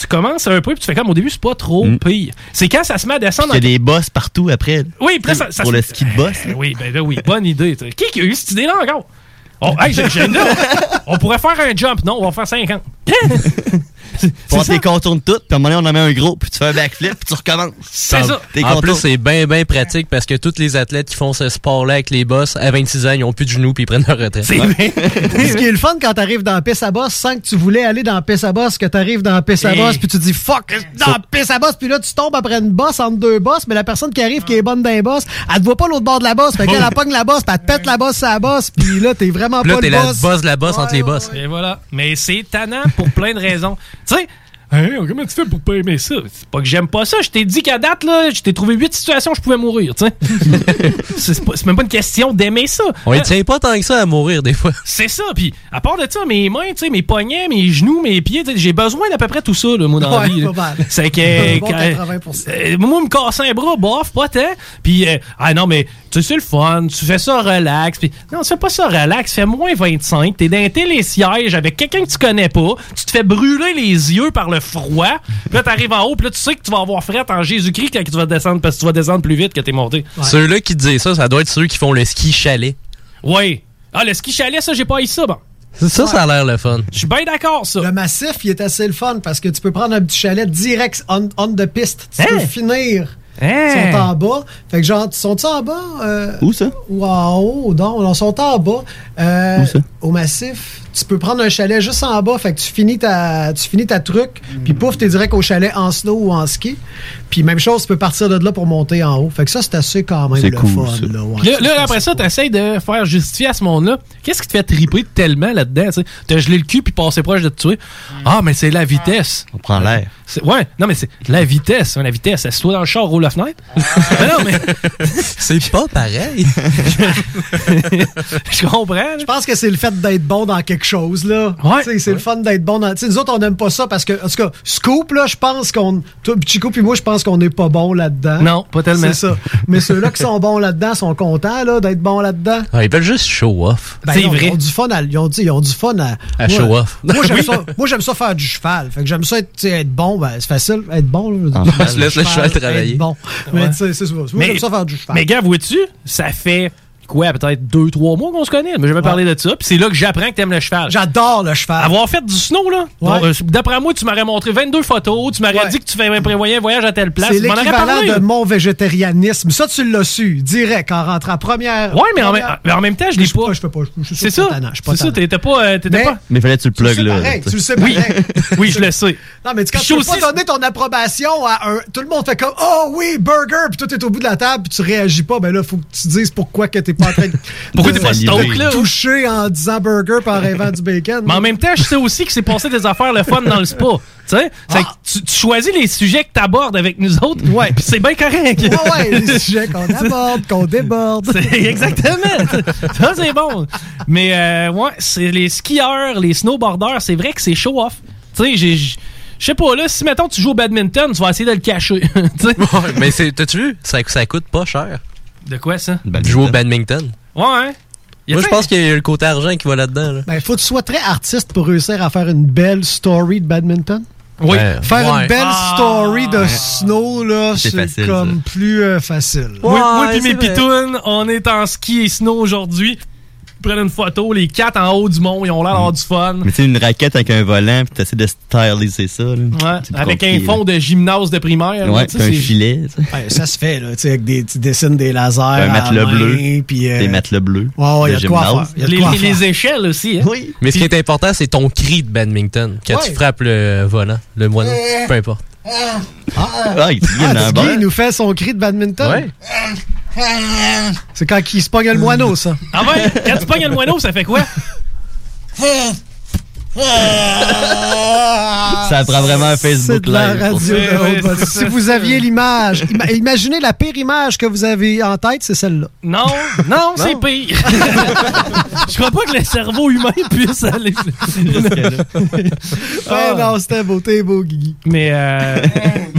Tu commences un peu, puis tu fais comme au début, c'est pas trop pire. C'est quand ça se met à descendre. Il y a des bosses partout après. Oui, là, ça, ça Pour le ski de boss. Euh, oui, ben là, oui, bonne idée. t'sais. Qui qui a eu cette idée-là encore? Oh, hey, j'ai- j'ai une idée. on pourrait faire un jump. Non, on va faire 50. Pour tes contournes toutes, puis à un moment donné, on en met un gros, puis tu fais un backflip, puis tu recommences. C'est ça. En plus, c'est bien, bien pratique parce que tous les athlètes qui font ce sport-là avec les boss, à 26 ans, ils ont plus de genoux puis ils prennent leur retraite. C'est Ouais. Ce qui est le fun quand t'arrives dans la piste à boss sans que tu voulais aller dans la piste à boss, que t'arrives dans la piste à boss, puis tu dis fuck, dans la piste à boss, puis là tu tombes après une bosse entre deux bosses, mais la personne qui arrive qui est bonne dans les bosses, elle te voit pas l'autre bord de la bosse, fait qu'elle elle pogne la bosse, puis elle te pète la bosse à la bosse, puis là t'es vraiment là, pas t'es le la boss. boss de la boss entre les boss. Et voilà. Mais c'est tannant pour plein de raisons. Tu sais, hein, comment tu fais pour pas aimer ça? C'est pas que j'aime pas ça. Je t'ai dit qu'à date, là, je t'ai trouvé huit situations où je pouvais mourir, tu sais. c'est même pas une question d'aimer ça. On y Hein? tient pas tant que ça à mourir des fois. C'est ça, puis à part de ça, mes mains, tu sais, mes poignets, mes genoux, mes pieds, j'ai besoin d'à peu près tout ça, là, moi, dans la Ouais, vie. là. pas mal. C'est que... Un bon quand- 80%. euh, moi, me casser un bras, bof, pas tant. Puis, euh, ah non, mais tu sais, c'est le fun, tu fais ça relax. Puis, non, tu fais pas ça relax, fais moins 25, t'es dans un télésiège avec quelqu'un que tu connais pas, tu te fais brûler les yeux par le froid, puis là, t'arrives en haut, puis là, tu sais que tu vas avoir fret en Jésus-Christ quand tu vas descendre, parce que tu vas descendre plus vite que t'es monté. Ceux-là qui disaient ça, ça doit être ceux qui font le ski chalet. Oui. Ah, le ski chalet, ça, j'ai pas eu ça, bon. Ça, ça a l'air le fun. Je suis bien d'accord, ça. Le massif, il est assez le fun parce que tu peux prendre un petit chalet direct on, on the piste. Tu Hein? peux finir. Hein? Ils sont en bas. Fait que genre, sont-ils en bas? Euh, Où ça? ou en haut? Non, ils sont en bas. Euh, Où ça? Au massif, tu peux prendre un chalet juste en bas. Fait que tu finis ta, tu finis ta truc. Puis pouf, t'es direct au chalet en snow ou en ski. Puis même chose, tu peux partir de là pour monter en haut. Fait que ça, c'est assez quand même C'est le cool, fun. ça. Là, ouais. Là, là, après ça, t'essayes de faire justifier à ce monde-là. Qu'est-ce qui te fait triper tellement là-dedans? T'as gelé le cul puis passé proche de te tuer. Ah, mais c'est la vitesse. On prend l'air. C'est- Ouais, non, mais c'est la vitesse. hein, La vitesse. Assieds-toi dans le char, roule la fenêtre. mais non, mais C'est pas pareil. je comprends. Je pense que c'est le fait d'être bon dans quelque chose, là. C'est le fun d'être bon dans. nous autres, on n'aime pas ça parce que, en tout cas, Scoop, là, je pense qu'on. Toi, Chico puis moi, je pense qu'on n'est pas bon là-dedans. Non, pas tellement. C'est ça. Mais ceux-là qui sont bons là-dedans sont contents, là, d'être bons là-dedans. Ah, ils veulent juste show off. Ben non, Ils ont du fun à, ils ont, dit- ils ont du fun à. À moi- show off. Moi, j'aime Oui. ça, moi, j'aime ça faire du cheval. Fait que j'aime ça être, bon. Ben, c'est facile. Être bon, là. Ah, Du tu laisses le cheval travailler. Être bon. Mais tu sais, c'est ça. Moi, j'aime ça faire du cheval. Mais gars, vois-tu, ça fait quoi, peut-être deux, trois mois qu'on se connaît. Mais je vais parler de ça. Puis c'est là que j'apprends que t'aimes le cheval. J'adore le cheval. Avoir fait du snow, là. Ouais. euh, D'après moi, tu m'aurais montré 22 photos. Tu m'aurais dit que tu fais- prévoyais un voyage à telle place. C'est l'équivalent de mon végétarianisme. Ça, tu l'as su, direct, en rentrant première. Ouais, mais en, première- mais en même temps, je l'ai pas. Je fais pas. je suis C'est ça. C'est ça. T'étais pas. euh, T'étais pas. Mais fallait que tu le plugues là. tu le sais. Oui. Oui, je le sais. Non, mais tu- quand tu peux pas donner ton approbation à un... Tout le monde fait comme « Oh oui, burger! » Puis toi, t'es au bout de la table, puis tu réagis pas. Ben là, faut que tu dises pourquoi que t'es pas en train de... Pourquoi t'es pas stoke, là? toucher en disant burger puis en rêvant du bacon? Mais en même temps, je sais aussi que c'est passé des affaires le fun dans le spa. Tu sais, C'est que tu, tu choisis les sujets que t'abordes avec nous autres. Ouais. Puis c'est bien correct. Ouais, ouais, les sujets qu'on aborde, qu'on déborde. Exactement. Ça, c'est bon. Mais, euh, ouais, c'est les skieurs, les snowboarders, c'est vrai que c'est show off. Tu sais, j'ai. Je sais pas, là, si mettons tu joues au badminton, tu vas essayer de le cacher. Ouais, mais c'est- t'as-tu vu? Ça, ça coûte pas cher. De quoi ça? Jouer au badminton. Ouais, hein? Moi, je pense qu'il y a le côté argent qui va là-dedans. Là. Ben, faut que tu sois très artiste pour réussir à faire une belle story de badminton. Oui. Faire Ouais. une belle Ah, story de ouais. snow, là, C'est comme plus euh, facile. Moi, moi pis mes pitounes, on est en ski et snow aujourd'hui. Ils prennent une photo, les quatre en haut du mont, ils ont l'air d'avoir du fun. Mais tu sais, une raquette avec un volant, puis t'essaies de styliser ça. Là. Ouais, avec un fond de gymnase de primaire. Ouais, là, un filet. tu sais. Ouais, ça se fait, là, tu sais, avec des, tu dessines des lasers. Un matelas main, bleu. Puis, euh, Des matelas bleus. Ouais, ouais, de y a de quoi gymnase. faire. Y a de Les, quoi les- faire. les échelles aussi. Hein? Oui. Mais ce qui est important, c'est ton cri de badminton. Quand Ouais. tu frappes le volant, le moineau, peu importe. Ah, Ah, bar. il nous fait son cri de badminton. Ouais. C'est quand il se pogne le moineau, ça. Ah ouais? Quand tu pognes le moineau, ça fait quoi? Ça prend vraiment un C'est Facebook de la live. radio. Si vous aviez l'image, ima- imaginez la pire image que vous avez en tête, c'est celle-là. Non, non, c'est pire. Je crois pas que le cerveau humain puisse aller. Ouais, non, c'était beau, t'es beau, Guigui. Mais euh,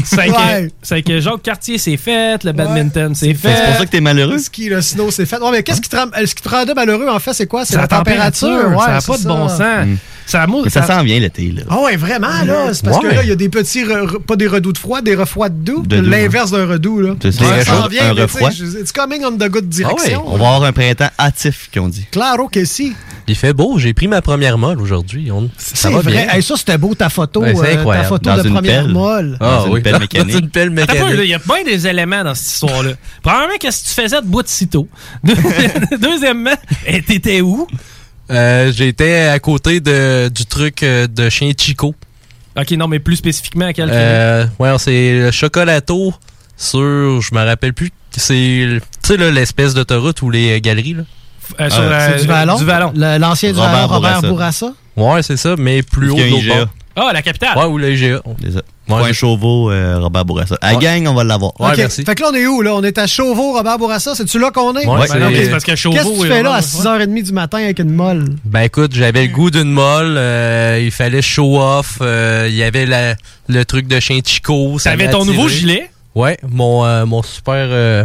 c'est Ouais. que, que Jacques Cartier c'est fait, le badminton c'est fait. C'est pour ça que t'es malheureux. Le ski, le snow, c'est fait. Ouais, mais qu'est-ce qui, te rend, ce qui te rendait malheureux, en fait, c'est quoi? C'est la, température. Ouais, ça n'a pas de bon sens. Mm. Ça, mou- Mais ça ça- s'en vient l'été, là. Ah ouais, vraiment, là. C'est parce que là, il y a des petits, re- pas des redoux de froid, des refroids de doux. De doux, L'inverse d'un redoux, là. C'est ça. Ouais, ça Un s'en vient, un refroid. tu sais, It's coming on the good Ah direction. ouais, On va avoir un printemps hâtif, qu'on dit. Claro que si. Il fait beau, j'ai pris ma première molle aujourd'hui. On- Ça C'est va vrai. bien. Hey, ça, c'était beau, ta photo. Ouais, c'est euh, ta photo Dans de première pelle. molle. Ah Dans une oui, pelle dans mécanique. une pelle là, mécanique. il y a plein des éléments dans cette histoire-là. Premièrement, qu'est-ce que tu faisais de bout de sitôt? Deuxièmement, t'étais où? Euh, J'étais à côté de, du truc euh, de chien Chico. Ok, non, mais plus spécifiquement à quel Euh, ouais, c'est le chocolato sur, je me rappelle plus, c'est, tu sais, l'espèce d'autoroute ou les euh, galeries, là. Euh, sur, Euh, C'est du Vallon? Du Vallon. Le- L'ancien du Robert Vallon, Robert Bourassa. Bourassa? Ouais, c'est ça, mais plus haut. Ah, la capitale. Ouais, ou le Point Chauveau, euh, Robert Bourassa. À Ouais. gang, on va l'avoir. Ouais, OK. merci. Fait que là, on est où, là? On est à Chauveau, Robert Bourassa. C'est-tu là qu'on est? Ouais, Ben c'est- c'est parce que Chauveau Qu'est-ce que tu fais là à Robert- 6h30 du matin avec une molle? Ben écoute, j'avais le goût d'une molle, euh, il fallait show off, euh, il y avait la, le truc de chien Chico. ça T'avais ton nouveau gilet? Ouais, mon, euh, mon super euh,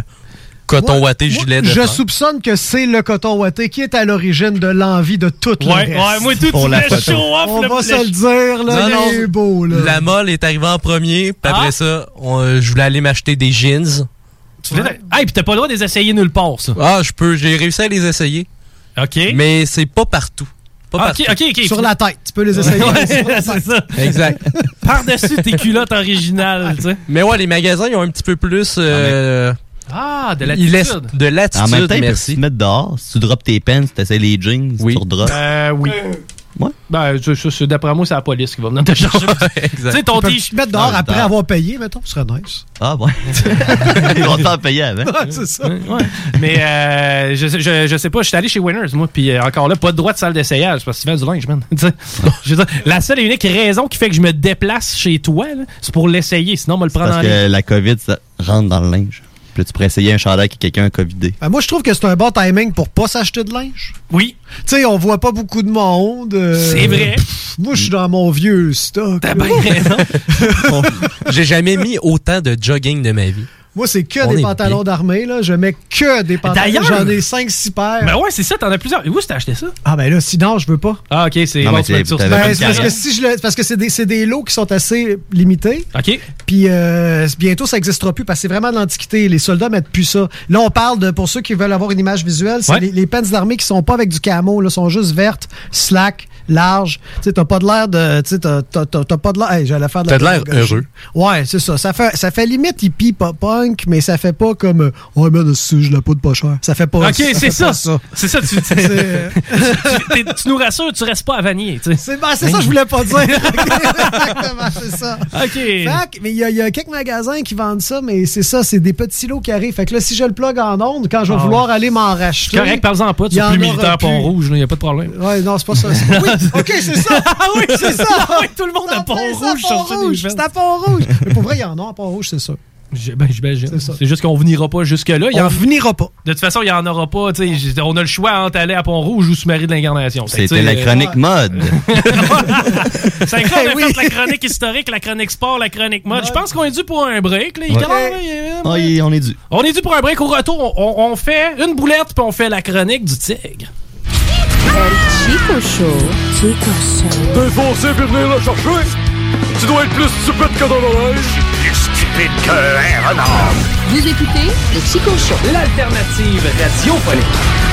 coton moi, gilet de Je soupçonne que c'est le coton ouaté qui est à l'origine de l'envie de tout le Ouais, reste. ouais, moi, tout, Pour la show off. On le- va le- se le dire, là. Non, non, il est beau, là. La molle est arrivée en premier, puis Ah. après ça, on- euh, je voulais aller m'acheter des jeans. Tu voulais- Hey, pis t'as pas le droit de les essayer nulle part, ça. Ah, je peux, j'ai réussi à les essayer, OK. mais c'est pas partout. Pas Ah, partout. ok, ok, ok. Sur la tête. Tu peux les essayer. Ouais, c'est ça. Exact. Par-dessus tes culottes originales, tu sais. Mais ouais, les magasins, ils ont un petit peu plus... euh, Ah, de l'attitude. de En même l'attitude, temps, ils merci. se mettre dehors. Si tu drops tes pens, tu essaies les jeans, Oui. tu redrops. Euh, oui. Ouais. Ben, d'après moi, c'est la police qui va venir te chercher. tu sais, ton t-shirt. te mettre dehors Ah, après avoir payé, mettons. Ce serait nice. Ah, ouais. Ils vont te faire payer avant. Ouais, c'est ça. Ouais. Mais euh, je, sais- je, je sais pas, je suis allé chez Winners, moi, puis euh, encore là, pas de droit de salle d'essayage, parce que tu fais du linge, man. Tu sais, je veux dire, la seule et unique raison qui fait que je me déplace chez toi, c'est pour l'essayer, sinon on va le prendre en Parce ligne. que la COVID, ça rentre dans le linge. Puis là, tu pourrais essayer un chandail que quelqu'un a covidé. Ben, moi, je trouve que c'est un bon timing pour pas s'acheter de linge. Oui. Tu sais, on voit pas beaucoup de monde. euh, C'est vrai. pff, Moi, je suis dans mon vieux stock. T'as bien raison. J'ai jamais mis autant de jogging de ma vie. Moi, c'est que On des pantalons d'armée. Là. Je mets que des pantalons. D'ailleurs- J'en ai 5-6 paires. Ben ouais, c'est ça, t'en as plusieurs. Où t'as acheté ça? Ah, ben là, sinon, je veux pas. Ah, ok, c'est bon, tu sur- Ben, parce que si je le- parce que c'est des, c'est des lots qui sont assez limités. OK. Puis euh, bientôt, ça n'existera plus parce que c'est vraiment de l'antiquité. Les soldats mettent plus ça. Là, on parle de, pour ceux qui veulent avoir une image visuelle, c'est Ouais. les, les pants d'armée qui sont pas avec du camo, là, sont juste vertes, slack, larges. Tu sais, t'as pas de l'air de. Tu sais, t'as- t'as t'as- t'as pas de l'air. Hey, j'allais faire de la T'as de l'air heureux. Ouais, c'est ça. Ça fait, ça fait limite hippie pop punk, mais ça fait pas comme. Oh, man, si je la poudre pas cher. Ça fait pas Ok, c'est ça. C'est ça, tu, tu, tu- nous rassures, tu restes pas à Vanier. tu sais. C'est ben, c'est ça que je voulais pas dire. Exactement, c'est ça. OK. Fait que, mais il y, a- il y a quelques magasins qui vendent ça, mais c'est ça, c'est des petits lots qui arrivent. Fait que là, si je le plug en onde, quand je vais Ah. vouloir aller m'en racheter. Correct, par-en pas, tu il y es plus militaire. Pont-Rouge, il n'y a pas de problème. Ouais, non, c'est pas ça. c'est pas- Oui, ok, c'est ça. Ah oui, c'est ça. oui, tout le monde à Pont-Rouge C'est à sur ça, jeunes. C'est à Pont-Rouge. Mais pour vrai, il y en a à Pont-Rouge, c'est ça. J'ai- Ben. C'est ça. C'est juste qu'on venira pas jusque-là. Il y On en- venira pas. De toute façon, il n'y en aura pas. On a le choix entre aller à Pont-Rouge ou Sous-Marie de l'Incarnation. C'était la euh, chronique mode. C'est incroyable, on a Oui. fait la chronique historique, la chronique sport, la chronique mode. Je pense qu'on est dû pour un break. Là. Ouais. est- Ah, on est dû. On est dû pour un break. Au retour, on, on fait une boulette puis on fait la chronique du tigre. Chico Show. Chico Show. T'es foncé pour venir le chercher? Tu dois être plus stupide que dans la neige. Plus stupide qu'un renard. Vous écoutez le Chico Show. L'alternative radiophonique.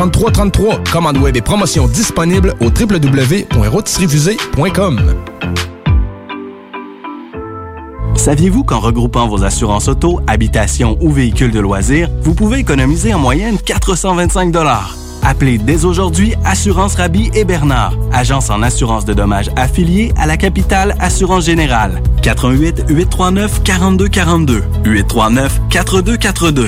834-3333. Commande web et promotion disponible au www.rôtisseriefusée.com. Saviez-vous qu'en regroupant vos assurances auto, habitation ou véhicules de loisirs, vous pouvez économiser en moyenne 425 Appelez dès aujourd'hui Assurance Rabi et Bernard, agence en assurance de dommages affiliée à la capitale Assurance Générale. 88 839 4242 839 4242.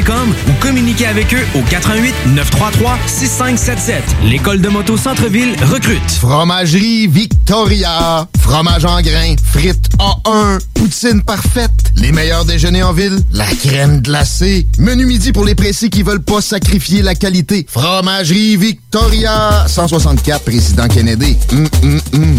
ou communiquez avec eux au 88 933 6577. L'école de moto Centre-ville recrute. Fromagerie Victoria. Fromage en grains. Frites A1. Poutine parfaite. Les meilleurs déjeuners en ville. La crème glacée. Menu midi pour les pressés qui veulent pas sacrifier la qualité. Fromagerie Victoria. 164 Président Kennedy. Hum, hum, hum.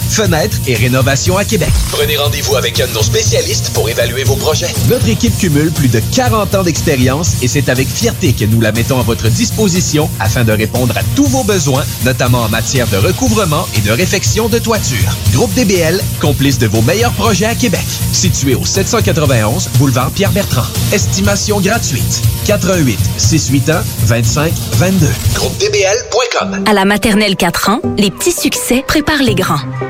portes, fenêtres et rénovation à Québec. Prenez rendez-vous avec un de nos spécialistes pour évaluer vos projets. Notre équipe cumule plus de 40 ans d'expérience et c'est avec fierté que nous la mettons à votre disposition afin de répondre à tous vos besoins, notamment en matière de recouvrement et de réfection de toiture. Groupe DBL, complice de vos meilleurs projets à Québec. Situé au 791 boulevard Pierre-Bertrand. Estimation gratuite. 88 681 25 22. GroupeDBL.com. À la maternelle 4 ans, les petits succès préparent les grands.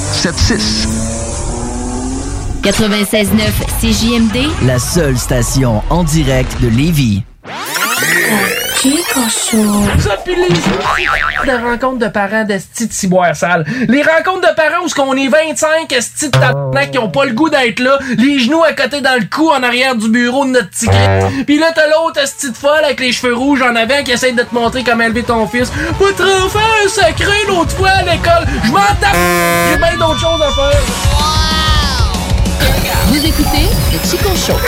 681 4476. 96.9 CJMD. La seule station en direct de Lévis. Chico Show. Ça, puis les de rencontres de parents d'esti de ciboire sale. Les rencontres de parents où ce qu'on est 25 esti de tabarnak qui ont pas le goût d'être là, les genoux à côté dans le cou en arrière du bureau de notre ticket. Puis là t'as l'autre esti de folle avec les cheveux rouges en avant qui essaie de te montrer comment élever ton fils. Votre enfant est sacré l'autre fois à l'école. Je m'en tape. J'ai bien d'autres choses à faire. Vous écoutez le Chico Show.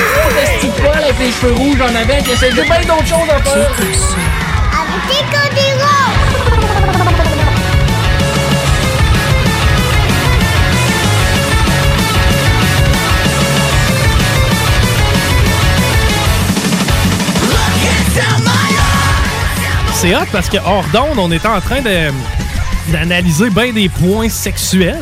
De folle avec les cheveux rouges en avant qui essaie de bien d'autres choses à faire. Avec des C'est hot parce que hors d'onde, on était en train de d'analyser bien des points sexuels.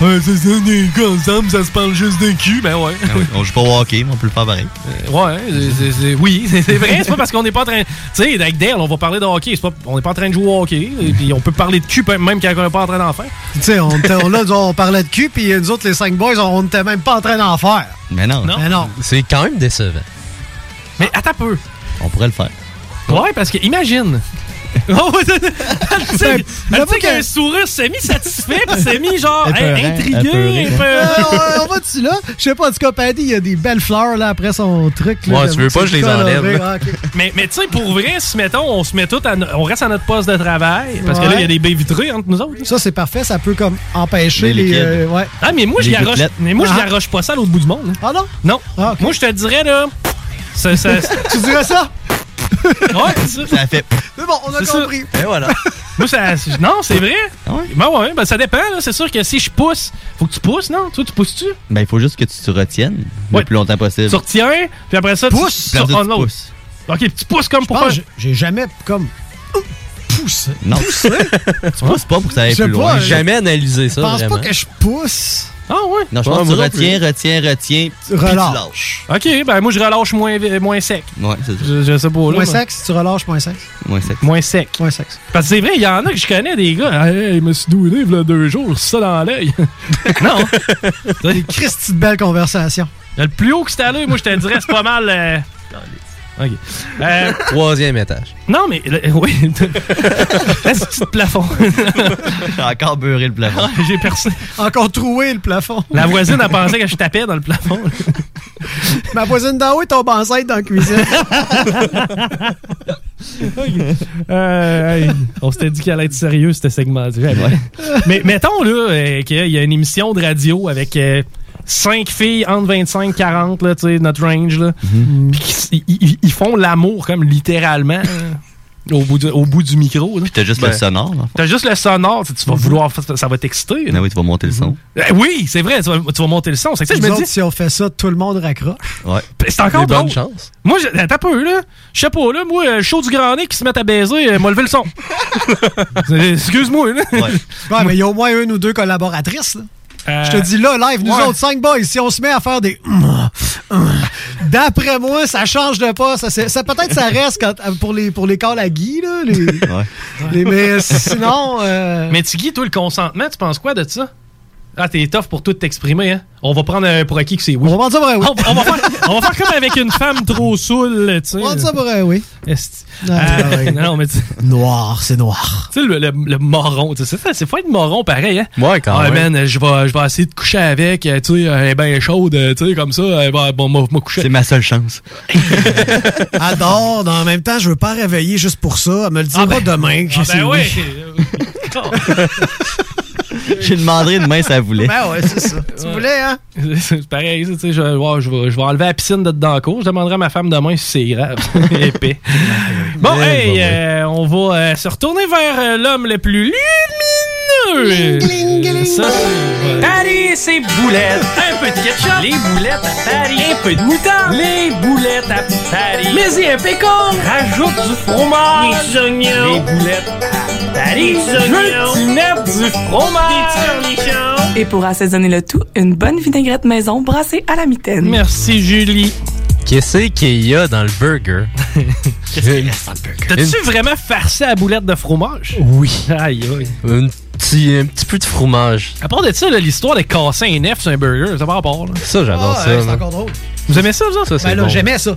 Ouais, c'est ça, des gars ensemble, ça se parle juste d'un cul, ben ouais. Ah oui, on joue pas au hockey, mais on peut le faire pareil. Ouais, c'est- oui, c'est vrai. C'est pas parce qu'on n'est pas en train. Tu sais, avec Dale, on va parler de hockey. c'est Pas, on n'est pas en train de jouer au hockey. Et puis on peut parler de cul même quand on n'est pas en train d'en faire. Tu sais, on, on- là, on parlait de cul, puis nous autres, les cinq boys, on n'était même pas en train d'en faire. Mais non. Mais non. C'est quand même décevant. Mais attends un peu. On pourrait le faire. Ouais, parce que imagine. Oh, ouais, elle tu sais qu'un que- sourire semi-satisfait, puis semi genre Épeurant, hey, intrigué, épeuré. un peu. Euh, ouais, on va dessus là? Je sais pas, en tout cas, Paddy, il y a des belles fleurs là après son truc. Là, Ouais, tu veux pas, je les enlève, Ah. Mais, mais tu sais, pour vrai, si mettons, on se met tout à no- on reste à notre poste de travail, parce que là, il y a des baies vitrées entre nous autres. Ça, c'est parfait. Ça peut comme empêcher Les euh, ouais. Ah, mais moi, je garoche, mais moi, je Ah. garoche pas ça à l'autre bout du monde. hein. Ah non? Non. Moi, je te dirais, là, Ça, ça- Tu dirais ça? Ouais, c'est ça. Ça fait. Mais bon, on a C'est ça. compris. Et voilà. Moi, ça, non, c'est vrai. Ben ouais, ben ça dépend. là. C'est sûr que si je pousse, faut que tu pousses, non? Toi, tu pousses-tu? Ben, il faut juste que tu te retiennes Ouais. le plus longtemps possible. Tu retiens, puis après ça, Pousse. tu, tu l'autre. pousses. Ok, puis tu pousses comme pour Je pense faire. j'ai jamais comme poussé. Non. Poussé? Tu pousses pas pour que ça aille Je plus pas, loin. je- Jamais analysé Je ça. pense vraiment. pas que je pousse. Ah ouais? Non, je Ouais, pense que tu retiens, retiens, retiens. puis tu relâches. lâches. Ok, ben moi, je relâche moins, moins sec. Ouais, c'est ça. Je, je sais pas, là. Moins moi. sexe, tu relâches moins sexe. Moins sec. Moins sec. Moins. Parce que c'est vrai, il y en a que je connais des gars. Ah, Hey, il me suis doué il y a deux jours, c'est ça dans l'œil. non. Des Christy de belle conversation. Le plus haut que c'était à l'œil, moi, je te dirais, c'est pas mal. euh, Ok. Euh, Troisième étage. non, mais. oui. Est-ce petit plafond? J'ai encore beurré le plafond. J'ai percé. Encore troué le plafond. La voisine a pensé que je tapais dans le plafond. Ma voisine d'en haut est tombée enceinte dans la cuisine. Euh, hey, on s'était dit qu'elle allait être sérieux, ce segment Mais mettons là, euh, qu'il y a une émission de radio avec euh, cinq filles entre 25 et 40, là, tu sais, notre range. Là, qu'ils- ils, ils- ils font l'amour comme littéralement euh, au, bout du, au bout du micro. Puis t'as juste le sonore, là. T'as juste le sonore. tu vas vouloir. Ça va t'exciter. Ah oui, tu vas monter le son. Euh, oui, c'est vrai, tu vas, tu vas monter le son. C'est que ça, je me dis. si on fait ça, tout le monde raccroche. Ouais. C'est encore drôle. chances. Moi, un peu, là. Je sais pas, là. Moi, euh, le show du grand nez qui se met à baiser, euh, m'a levé le son. Excuse-moi, là. Ouais, mais il y a au moins une ou deux collaboratrices. là. Euh, Je te dis là, live, nous ouais. autres, cinq boys, si on se met à faire des. D'après moi, ça change de pas. Ça, c'est- ça, Peut-être ça reste quand- pour, les, pour les calls à Guy, là. les- les- mais sinon. euh, Mais Tiggy, toi, le consentement, tu penses quoi de ça? Ah, t'es tough pour tout t'exprimer, hein? On va prendre un pour acquis que c'est oui. On va prendre ça pour un oui. On, on va faire, on va faire comme avec une femme trop saoule, tu sais. On va prendre ça pour un oui. Ah, Euh, ouais. non, mais tu Noir, c'est noir. tu sais, le, le, le moron, tu sais, c'est c'est faut être moron pareil, hein? Ouais, quand Ah, même. man, je vais, je vais essayer de coucher avec, euh, tu sais, elle est bien chaude, euh, tu sais, comme ça, elle va, bon, m'a couché. C'est ma seule chance. Adore, en même temps, je veux pas réveiller juste pour ça. Elle me le dira Ah ben- demain. Ah, c'est ben oui. J'ai demandé demain si elle voulait. Ben ouais, c'est ça. Tu voulais, hein? C'est pareil, tu sais, je, je, vais, je vais enlever la piscine de dedans la cour. Je demanderai à ma femme demain si c'est grave. Épais. Bon, hey, euh, on va euh, se retourner vers euh, l'homme le plus lumineux. Ça, c'est- Paris, c'est boulettes. Un peu de ketchup. Les boulettes à Paris. Un peu de moutarde. Les boulettes à Paris. Mais y un pécan. Rajoute du fromage. Des oignons. Les boulettes à Paris. Des oignons. Du fromage. Des. Et pour assaisonner le tout, une bonne vinaigrette maison brassée à la mitaine. Merci, Julie. Qu'est-ce qu'il y a dans le burger? T'as-tu vraiment farci à la boulette de fromage? Oui. Aïe, aïe. Un petit, un petit peu de fromage. À part de ça, là, l'histoire de casser un F sur un burger, ça va rapport. Là. Ça, j'adore Ah, ça. ouais, c'est encore drôle. Vous aimez ça? Ça, c'est Ben là, bon. j'aimais ça.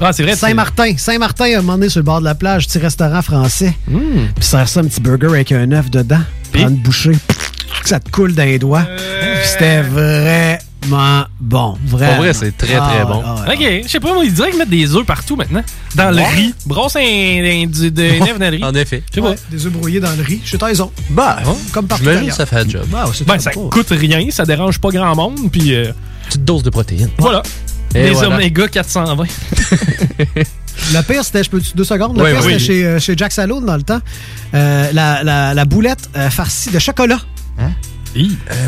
Ah, c'est vrai. Saint-Martin. Saint-Martin, à un moment donné, sur le bord de la plage, petit restaurant français. Hmm. Puis sert ça un petit burger avec un œuf dedans. Prends une bouchée. que Ça te coule dans les doigts. Puis C'était vraiment bon. Vraiment. Pour vrai, c'est très, Ah, très bon. ah, ouais. Ok, je sais pas, moi, ils diraient qu'ils mettent des œufs partout maintenant. Dans le riz. Brosse un, un, du- de, un œuf dans le riz. En effet. Je sais pas. Des œufs brouillés dans le riz. Je suis raison. Bah, Comme partout j'imagine que ça fait un job. Ah, c'est Ben, ça bon. coûte rien, ça dérange pas grand monde, puis euh, Petite dose de protéines. voilà. Et Les voilà. Omega 420. Le pire, c'était, je peux deux secondes, le Oui, pire, oui. c'était chez, euh, chez Jack Saloon dans le temps. Euh, la, la, la boulette euh, farcie de chocolat. Euh,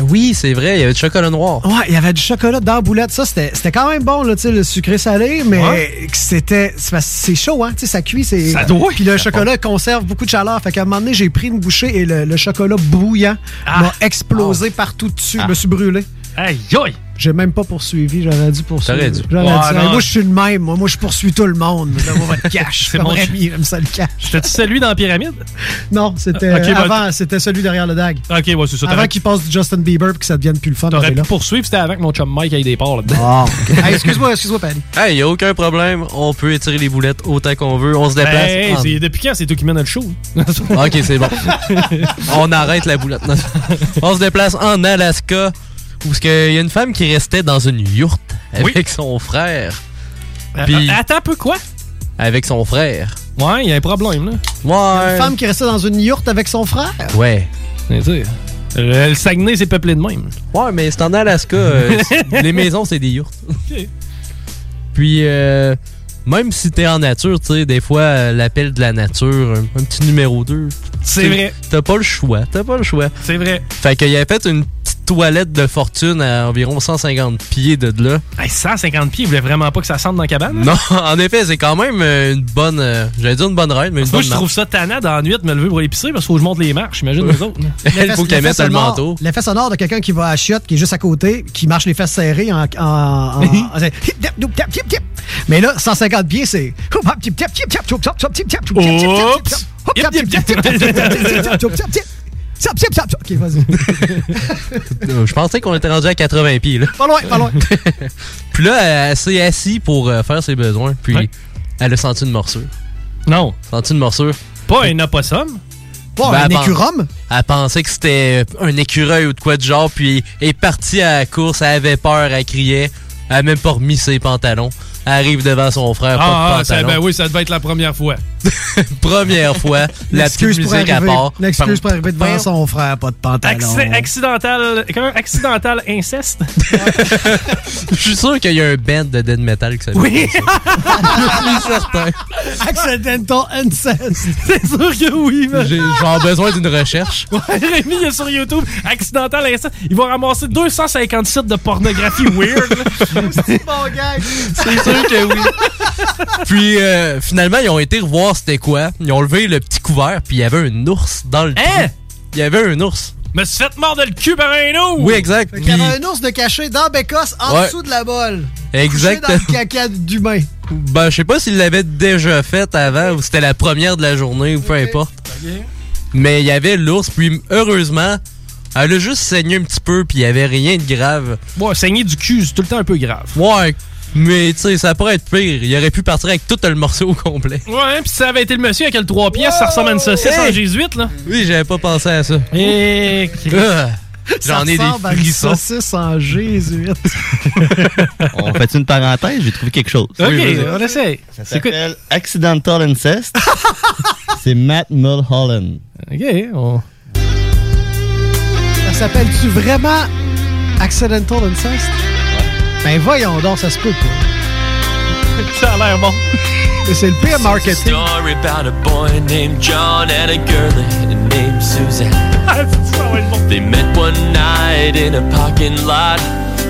oui, c'est vrai, il y avait du chocolat noir. Ouais, il y avait du chocolat dans la boulette. Ça, c'était c'était quand même bon, là, tu sais, le sucré salé, mais Ouais. c'était. c'est chaud, hein, tu sais, ça cuit. c'est- Ça doit. Puis le chocolat conserve beaucoup de chaleur. Fait qu'à un moment donné, j'ai pris une bouchée et le, le chocolat bouillant Ah. m'a explosé partout dessus. Je me suis brûlé. Aïe, aïe. J'ai même pas poursuivi, j'aurais dû poursuivre. Dû. J'aurais Ouais, dû. non. Moi, je suis le même. Moi, moi je poursuis tout le monde. Donne-moi votre cash. C'est mon Rémi, j'aime ça le cash. C'était-tu celui dans la pyramide? Non, c'était ben- avant, c'était celui derrière le dag. Ok, ouais, c'est ça. Avant qu'il passe du Justin Bieber et que ça devienne plus le fun. t'aurais d'aller pu là. poursuivre, c'était avant que mon chum Mike ait des parts là-dedans. Ah. Hey, excuse-moi, excuse-moi, Paddy. Hey, y a aucun problème. On peut étirer les boulettes autant qu'on veut. On se déplace. Hey, en- c'est- depuis quand c'est toi qui mène notre show? Ok, c'est bon. On arrête la boulette. On se déplace en Alaska. Où il y a une femme qui restait dans une yourte avec Oui. son frère. Euh, Puis- Attends un peu quoi? Avec son frère. Ouais, il y a un problème, là. Ouais. Une femme qui restait dans une yourte avec son frère? Ouais. Tu sais, Le, le Saguenay, c'est peuplé de même. Ouais, mais c'est en Alaska. euh, c'est- les maisons, c'est des yourtes. Puis, euh, même si t'es en nature, tu sais, des fois, euh, l'appel de la nature, un, un petit numéro 2. C'est vrai. T'as pas le choix. T'as pas le choix. C'est vrai. Fait qu'il avait fait une toilette de fortune à environ 150 pieds de là. Hey, 150 pieds, il voulait vraiment pas que ça sente dans la cabane? Non, en effet, c'est quand même euh, une bonne. euh, J'allais dire une bonne ride, mais une Moi, bonne je trouve ça tannant dans la nuit de me lever pour l'épicer parce qu'il faut que je monte les marches, imagine les autres. Il faut qu'elle mette le sonore- manteau. L'effet sonore de quelqu'un qui va à chiotte, qui est juste à côté, qui marche les fesses serrées en. en, en-. Mais là, 150 pieds, c'est. Stop, stop, stop, OK, vas-y. Euh, je pensais qu'on était rendu à 80 pieds, là. Pas loin, pas loin. puis là, elle s'est assise pour euh, faire ses besoins, puis elle a senti une morsure. Non. Senti une morsure. Pas un opossum? Pas ben, un elle? Elle pensait que c'était euh, un écureuil ou de quoi du genre, puis elle est partie à la course, elle avait peur, elle criait. Elle a même pas remis ses pantalons. Arrive devant son frère. Ah, pas ah, de ça, pantalon. ben oui, ça devait être la première fois. Première fois. la petite L'excuse pour musique à arriver- part. L'excuse pour arriver devant son frère, pas de pantalon. Acci- accidental. comment? Accidental inceste? Je suis sûr qu'il y a un band de dead metal qui s'appelle Oui. ça. certain. Accidental incest. C'est sûr que oui, man. J'ai besoin d'une recherche. Ouais, Rémi, il est sur YouTube. Accidental inceste. Il va ramasser 250 sites de pornographie weird. C'est bon gag. C'est sûr que oui. Puis euh, finalement, ils ont été revoir c'était quoi. Ils ont levé le petit couvert, puis il y avait un ours dans le trou. Hein? Il y avait un ours. Me suis fait mordre le cul par un ours. Oui, exact. Fait qu'il y Puis- avait un ours de caché dans Bécosse, en Ouais. dessous de la bolle. Exact. Couché dans le caca d'humain. Ben, je sais pas s'il l'avait déjà fait avant ou c'était la première de la journée ou peu importe. Mais il y avait l'ours, puis heureusement, elle a juste saigné un petit peu, puis il y avait rien de grave. Ouais, saigner du cul, c'est tout le temps un peu grave. Ouais, mais tu sais, ça pourrait être pire. Il aurait pu partir avec tout le morceau au complet. Ouais, pis si ça avait été le monsieur avec le 3 pièces, ça ressemble à une saucisse Hey! en jésuite, là. Oui, j'avais pas pensé à ça. Et... Ah, Ça J'en ai des ressemble à une frissons. saucisse en jésuite. On fait une parenthèse, j'ai trouvé quelque chose. Ok, Oui, on essaie. Ça s'appelle Accidental Incest. C'est Matt Mulholland. Ok, on... Ça s'appelle-tu vraiment Accidental Incest? Ben voyons donc, ça se peut pas. ça a l'air bon. C'est le pire marketing. Story about a boy named John and a girl named Suzanne. They met one night in a parking lot,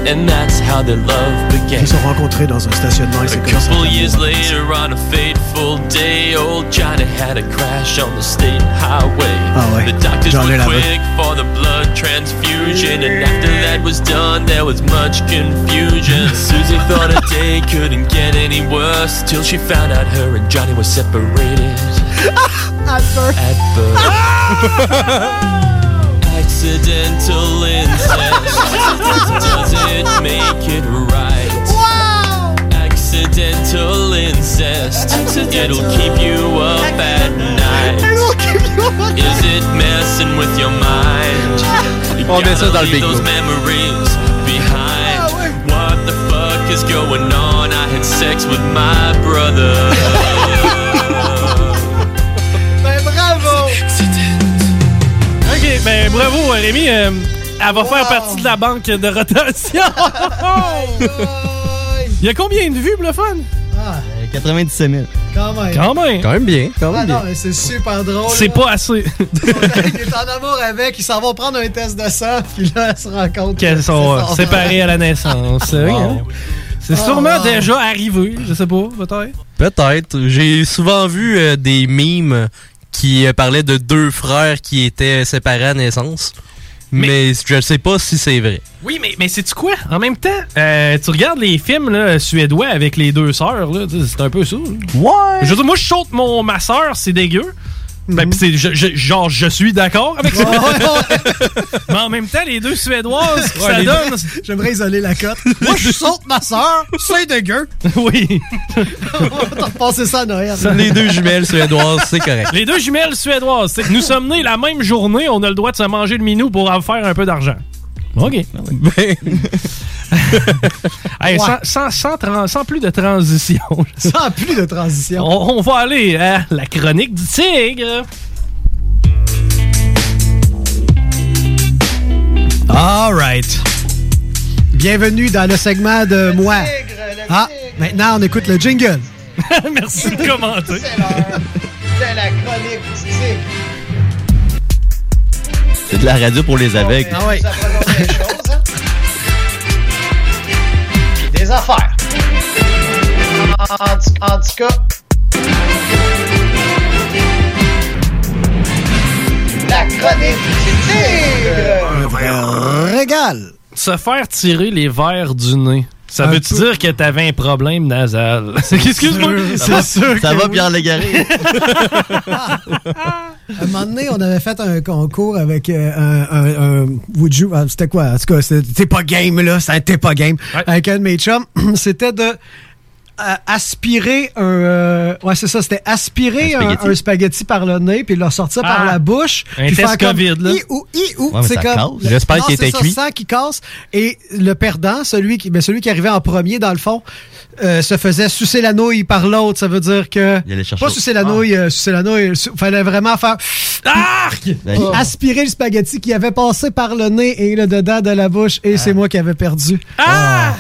and that's how their love began. Ils se sont rencontrés dans un stationnement et c'est A comme ça. couple years later, on a fateful day, old Johnny had a crash on the state highway. Ah ouais. The doctors were quick for the blood transfusion, and after that was done, there was much confusion. Susie thought a day couldn't get any worse till she found out her and Johnny were separated At birth. at birth. Accidental incest does it make it right? Wow! Accidental incest, it'll keep you up at night. On met ça dans le memories behind. What the fuck is going on? I had sex with my brother. Ben bravo! Ok, ben bravo, Rémi. euh, elle va faire partie de la banque de rotation. Il y a combien de vues, pour le fun? Ah, 97 000. Quand même. Quand même. Quand même bien. Quand Ah même non, bien. mais c'est super drôle. C'est pas assez. Il est en amour avec, ils s'en vont prendre un test de sang, puis là, elle se rend compte Qu'elles que sont euh, séparées à la naissance. Wow. hein. C'est Oh, sûrement wow. déjà arrivé, je sais pas, peut-être. Peut-être. J'ai souvent vu euh, des mimes qui euh, parlaient de deux frères qui étaient séparés à naissance. Mais, je sais pas si c'est vrai. Oui, mais, mais c'est-tu quoi? En même temps, euh, tu regardes les films là, suédois avec les deux sœurs, c'est un peu ça. là. Ouais! Je veux dire, moi, je saute mon, ma sœur, c'est dégueu. Ben, pis c'est, je- je- genre, je suis d'accord avec ça. mais en même temps, les deux Suédoises, Ouais, ça les donne. J'aimerais isoler la cote. Moi, je saute ma soeur, c'est dégueu. oui. On va repasser ça à Noël. Les deux jumelles suédoises, c'est correct. Les deux jumelles suédoises, c'est que nous sommes nés la même journée, on a le droit de se manger le minou pour en faire un peu d'argent. OK. Ben, Hey, Ouais. sans, sans, sans tran- sans plus de transition. Sans plus de transition. On, on va aller à la chronique du tigre. All right. Bienvenue dans le segment de moi. Ah, Maintenant, on écoute le jingle. Merci de commenter. C'est la chronique du tigre. C'est de la radio pour les aveugles. Ah oui. Des choses, hein? Puis des affaires. En, en- en tout cas. La chronique du tigre. Un vrai régal. Se faire tirer les verres du nez. Ça veut-tu dire que t'avais un problème nasal? Excuse-moi. C'est sûr Ça que va, oui. Pierre Légaré? À un moment donné, on avait fait un concours avec euh, un, un, un- Would you- ah, C'était quoi? En tout cas, c'était T'es pas game, là. C'était T'es pas game. Avec un de mes chums. C'était de euh, aspirer un... euh, ouais, c'est ça. C'était aspirer Un spaghetti. un spaghetti par le nez puis le sortir par Ah. la bouche. Un puis test faire comme COVID, là. I-ou, I-ou. Ouais, mais c'est ça comme... J'espère qu'il c'est était ça, cuit. sang qui casse. Et le perdant, celui qui, ben, celui qui arrivait en premier, dans le fond, euh, se faisait sucer la nouille par l'autre. Ça veut dire que... Il allait chercher Pas sucer la nouille, euh, sucer la nouille. Il fallait vraiment faire... Arc! Ben, aspirer le spaghetti qui avait passé par le nez et le dedans de la bouche et c'est moi qui avais perdu. Ah!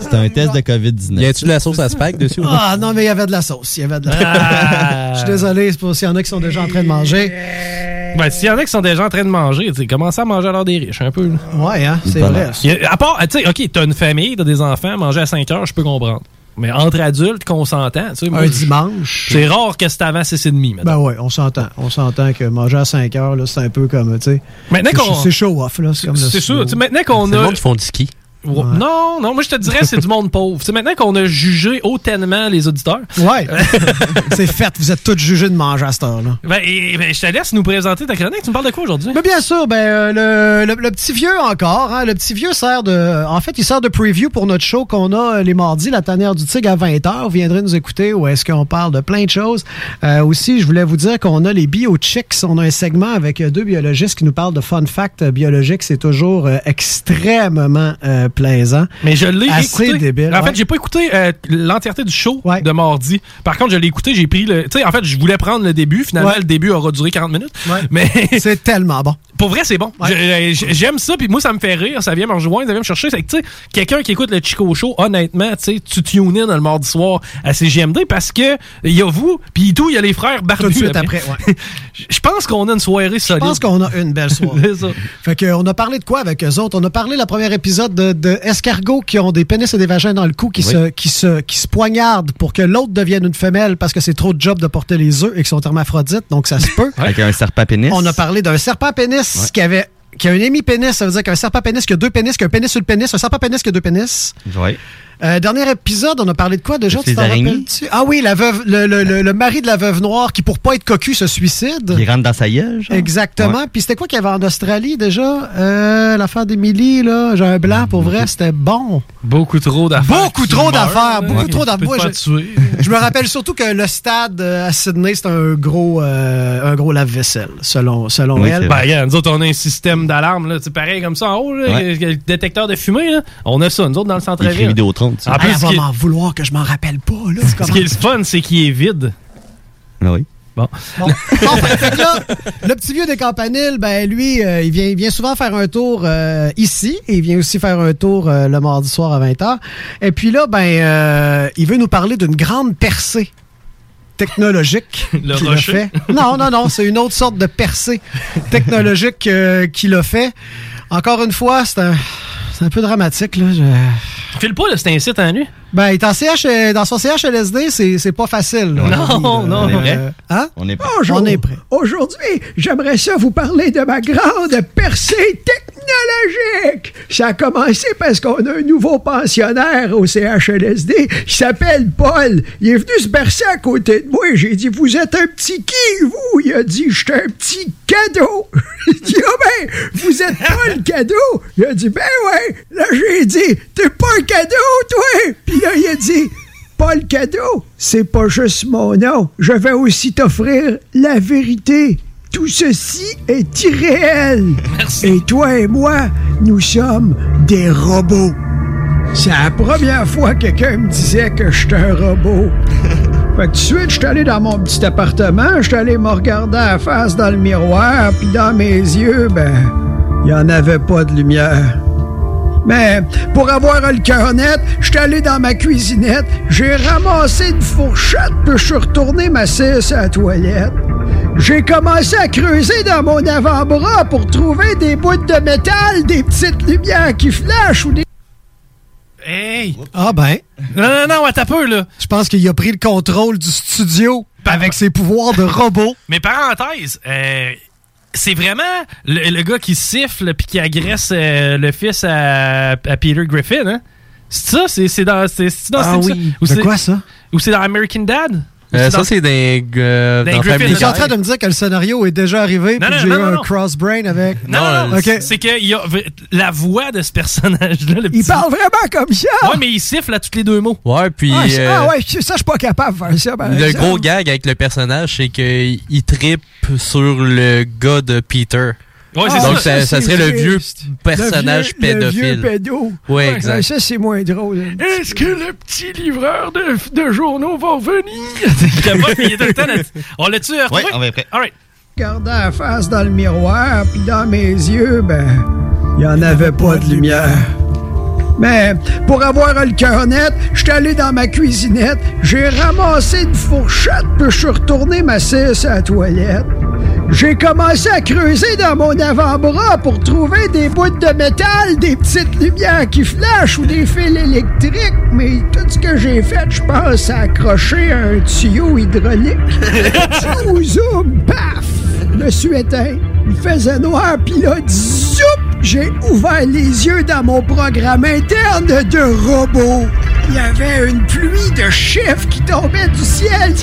C'était un test de COVID-19. Y a-tu de la sauce à spag dessus? Ah non, mais il y avait de la sauce. Il y avait de la Ah. Je suis désolé, c'est pour s'il y en a qui sont déjà en train de manger. Ben, s'il y en a qui sont déjà en train de manger, tu sais, commencez à manger à l'heure des riches, un peu. là. Ouais, hein, c'est Voilà. vrai. A- à part, tu sais, OK, t'as une famille, t'as des enfants, manger à 5 heures, je peux comprendre. Mais entre adultes, qu'on s'entend, tu sais. moi, Un dimanche. C'est rare que c'est avant 6h30, maintenant. Ben ouais, on s'entend. On s'entend que manger à 5 heures, là, c'est un peu comme, tu sais. Maintenant c'est qu'on- C'est show-off, là. C'est sûr. Maintenant qu'on a. monde qui font du ski. Ouais. Non, non, moi je te dirais c'est du monde pauvre. C'est maintenant qu'on a jugé hautement les auditeurs. Ouais. c'est fait. Vous êtes tous jugés de manger à cette heure-là. Ben, et- ben, je te laisse nous présenter ta chronique. Tu me parles de quoi aujourd'hui? Mais bien sûr, ben, euh, le, le- le petit vieux encore. hein, le petit vieux sert de. En fait, il sert de preview pour notre show qu'on a euh, les mardis, la tanière du tigre à 20h. Vous viendrez nous écouter où est-ce qu'on parle de plein de choses. Euh, aussi, je voulais vous dire qu'on a les BioChicks. On a un segment avec euh, deux biologistes qui nous parlent de fun facts euh, biologiques. C'est toujours euh, extrêmement euh, plaisant. Mais je l'ai écouté. débile. En ouais. fait, j'ai pas écouté euh, l'entièreté du show de mardi. Par contre, je l'ai écouté, j'ai pris le. Tu sais, en fait, je voulais prendre le début. Finalement, Ouais. le début aura duré 40 minutes. Mais C'est tellement bon. pour vrai, c'est bon. Je- je- J'aime ça, puis moi, ça me fait rire. Ça vient me rejoindre, ça vient me chercher. C'est que, tu sais, quelqu'un qui écoute le Chico Show, honnêtement, tu sais, tu tune in le mardi soir à CGMD parce que il y a vous, puis tout, il y a les frères barbus. Tout de suite après, ouais. Je pense qu'on a une soirée Je solide. pense qu'on a une belle soirée. Ça. Fait que, on a parlé de quoi avec eux autres? On a parlé, le premier épisode, de, de escargots qui ont des pénis et des vagins dans le cou, qui, Oui. se, qui, se, qui se poignardent pour que l'autre devienne une femelle parce que c'est trop de job de porter les œufs et qu'ils sont hermaphrodites, donc ça se peut. Avec un serpent pénis. On a parlé d'un serpent pénis qui avait qui a un hémipénis, ça veut dire qu'un serpent pénis qui a deux pénis, qui a un pénis sur le pénis, un serpent pénis qui a deux pénis. Ouais. Euh, dernier épisode, on a parlé de quoi déjà? Tu t'en rappelles-tu? Ah oui, la veuve, le, le- le- le mari de la veuve noire qui, pour pas être cocu, se suicide. Il rentre dans sa gueule, genre. Exactement. Ouais. Puis c'était quoi qu'il y avait en Australie déjà? Euh, L'affaire d'Émilie, là. J'ai un blanc, pour vrai, c'était bon. Beaucoup trop d'affaires. Beaucoup trop d'affaires, beaucoup Ouais. trop d'affaires. je- me rappelle surtout que le stade euh, à Sydney, c'est un gros, euh, un gros lave-vaisselle, selon, selon Oui, elle. Ben, regarde, nous autres, on a un système d'alarme, là. C'est pareil comme ça en haut, là. Ouais. Le détecteur de fumée, là. On a ça, nous autres, dans le centre-ville. Sais. En Ah, plus, elle va m'en vouloir que je m'en rappelle pas, là. ce qui est le fun, c'est qu'il est vide. Ah oui. Bon. Bon, Bon, fait, fait que là, le petit vieux des campaniles, ben lui, euh, il, vient, il vient souvent faire un tour euh, ici et il vient aussi faire un tour euh, le mardi soir à 20h. Et puis là, ben, euh, il veut nous parler d'une grande percée technologique Le qu'il a fait. Non, non, non, c'est une autre sorte de percée technologique euh, qu'il a fait. Encore une fois, c'est un, c'est un peu dramatique. Là. Je- File pas, là, c'est un site en lui. Ben, il est en CH, euh, dans son CHLSD, c'est c'est pas facile. là. Non, non, Euh, non. euh, hein? On est pas. On est prêt. Aujourd'hui, j'aimerais ça vous parler de ma grande percée technologique. Ça a commencé parce qu'on a un nouveau pensionnaire au CHLSD qui s'appelle Paul. Il est venu se bercer à côté de moi. J'ai dit, vous êtes un petit qui, vous? Il a dit, je suis un petit cadeau. J'ai dit, ah ben, vous êtes pas le cadeau? Il a dit, ben ouais. Là, j'ai dit, t'es pas un cadeau, toi? Puis là, il a dit, pas le cadeau, c'est pas juste mon nom. Je vais aussi t'offrir la vérité. Tout ceci est irréel. Et toi et moi, nous sommes des robots. C'est la première fois que quelqu'un me disait que j'étais un robot. Fait que tout de suite, j'étais allé dans mon petit appartement, j'étais allé me regarder à la face dans le miroir, puis dans mes yeux, ben, il y en avait pas de lumière. Mais pour avoir le cœur net, je suis allé dans ma cuisinette, j'ai ramassé une fourchette, puis je suis retourné m'asseoir à la toilette. J'ai commencé à creuser dans mon avant-bras pour trouver des bouts de métal, des petites lumières qui flashent ou des... Hey! Ah ben. Non, non, non, un peu, là. Je pense qu'il a pris le contrôle du studio avec ses pouvoirs de robot. Mais parenthèse, euh, c'est vraiment le, le gars qui siffle puis qui agresse euh, le fils à, à Peter Griffin, hein? C'est ça? C'est dans, c'est, dans Ah oui. Ou De quoi, ça? Ou c'est dans American Dad? Euh, ça, c'est des. euh, dans Griffin. Family Tu es en train de me dire que le scénario est déjà arrivé Non, puis non, que j'ai non, eu non, un cross-brain avec... Non, non, non, OK. c'est qu'il y a la voix de ce personnage-là. le Il petit- parle vraiment comme ça! Ouais, mais il siffle à tous les deux mots. Ouais, puis. Ah, euh, ah ouais, ça, je suis pas capable de faire ça. par Le gros gag avec le personnage, c'est qu'il il trippe sur le gars de Peter. Ouais, c'est Donc, ça. ça, serait le vieux personnage Le vieux- Le vieux pédophile. pédo. Ouais, exact. Ça, c'est moins drôle. Est-ce que le petit livreur de, de journaux va venir? il est tout le temps là- On l'a-tu retrouvé? Ouais, on va être prêt. All right. Regardant la face dans le miroir, puis dans mes yeux, ben, il y en avait pas de lumière. Mais pour avoir le cœur net, je suis allé dans ma cuisinette, j'ai ramassé une fourchette, puis je suis retourné m'asseoir à la toilette. J'ai commencé à creuser dans mon avant-bras pour trouver des bouts de métal, des petites lumières qui flashent ou des fils électriques, mais tout ce que j'ai fait, je pense, c'est accrocher un tuyau hydraulique. Zoom, zoom, paf! Me suis éteint. Il faisait noir, puis là, zoup! J'ai ouvert les yeux dans mon programme interne de robot. Il y avait une pluie de chiffres qui tombaient du ciel.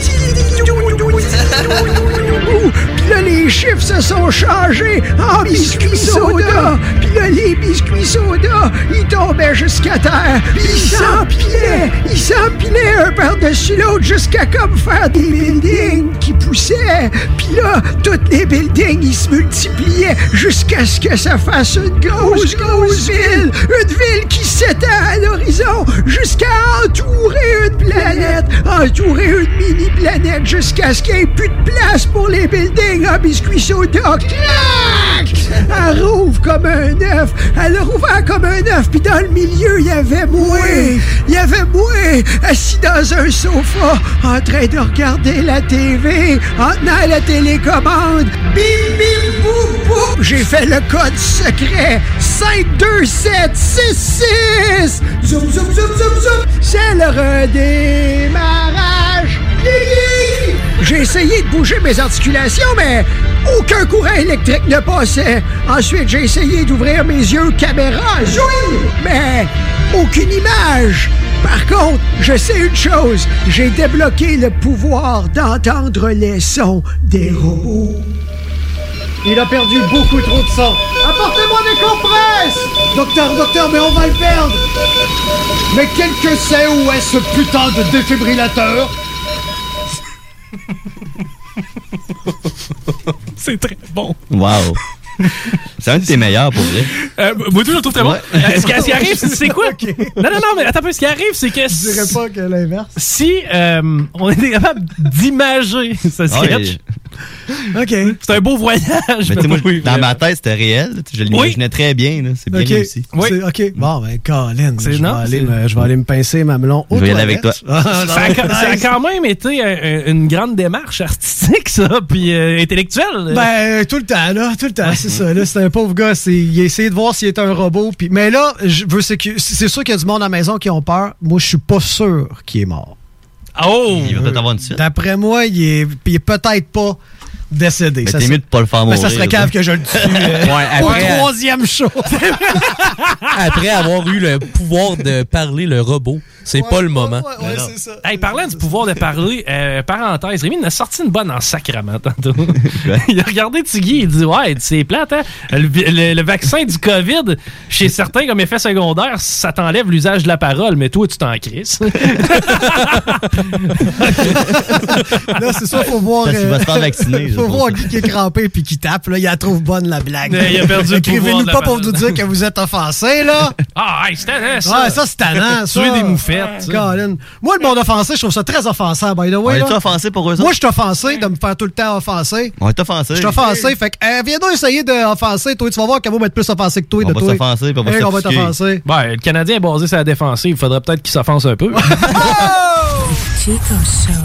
Puis là, les chiffres se sont changés en biscuits soda. Puis là, les biscuits soda, ils tombaient jusqu'à terre. Puis ils s'empilaient. Ils s'empilaient un par-dessus l'autre jusqu'à comme faire des buildings qui poussaient. Puis là, tous les buildings, ils se multipliaient jusqu'à ce que ça fasse une grosse, grosse ville. Une ville qui s'étend à l'horizon jusqu'à entourer une planète. Entourer une mini-planète jusqu'à ce qu'il n'y ait plus de place pour les buildings en biscuits soda. Clac! Elle rouvre comme un œuf. Elle a rouvert comme un œuf. Puis dans le milieu, il y avait moi. Il y avait moi assis dans un sofa en train de regarder la TV en tenant la télécommande. Bim, bim, boum, boum. J'ai fait le code secret 52766. Zoom, zoom, zoom, zoom, zoom. C'est le redémarrage. J'ai essayé de bouger mes articulations, mais aucun courant électrique ne passait. Ensuite, j'ai essayé d'ouvrir mes yeux caméra, zoom, mais aucune image. Par contre, je sais une chose, j'ai débloqué le pouvoir d'entendre les sons des robots. Il a perdu beaucoup trop de sang. Apportez-moi des compresses! Docteur, docteur, mais on va le perdre. Mais quel que c'est où est ce putain de défibrillateur? C'est très bon. Wow. C'est un de tes meilleurs pour vrai. Euh, moi, tout, je le trouve très bon. Ouais. Euh, ce, qui, ce qui arrive, c'est quoi? Non, non, non, mais attends un peu. Ce qui arrive, c'est que. Je dirais pas que l'inverse. Si euh, on était capable d'imager ce sketch, OK. c'est un beau voyage. Mais moi, oui, dans ma tête, c'était réel. Je l'imaginais très bien. là. C'est bien OK. réussi. C'est- OK. Bon, ben, Colin, je, vais aller me, je vais aller me pincer ma melon Je vais y aller avec toi. Ah, ça, a, ça quand même été un- un- une grande démarche artistique, ça, puis euh, intellectuelle. Ben, tout le temps, là, tout le temps, c'est ça. Là, c'est un pauvre gars, il a essayé de voir s'il était un robot. Puis, mais là, je veux c'est sûr qu'il y a du monde à la maison qui ont peur. Moi, je suis pas sûr qu'il est mort. Oh! Il va peut-être avoir une suite. D'après moi, il est, il est peut-être pas décédé. Mais Ça t'es serait- mieux de pas le faire mourir. ça serait cave que je le tue euh, Ouais, au après- troisième show. Après avoir eu le pouvoir de parler le robot, c'est pas le moment. ouais, c'est ça. Hey, parlant du pouvoir de parler, euh, parenthèse, Rémi a sorti une bonne en sacrament tantôt. il a regardé Tiggy, il dit Ouais, c'est plate, hein? Le, le- le vaccin du COVID, chez certains, comme effet secondaire, ça t'enlève l'usage de la parole, mais toi, tu t'en crisses. Là, c'est ça, faut voir. Parce qu'il euh, va se faire vacciner, Faut voir. Guy qui est crampé puis qui tape, là, il la trouve bonne la blague. Il a perdu Écrivez-nous pas pour nous dire que vous êtes offensé, là. Ah, hey, c'est tannant, ça. Ouais, ça, c'est tannant, ça. Tuer des moufettes. Moi, le monde offensé, je trouve ça très offensant, by the way. On là. est-tu offensé pour eux Moi, je suis offensé de me faire tout le temps offenser. On est offensé. Je suis offensé. Fait que, euh, viens donc essayer d'offenser, toi. Tu vas voir qu'elle va être plus offensé que toi. On de va toi. s'offenser, puis on va on va t'offenser. Ouais, le Canadien est basé sur la défensive. Il faudrait peut-être qu'il s'offense un peu. Chico Show.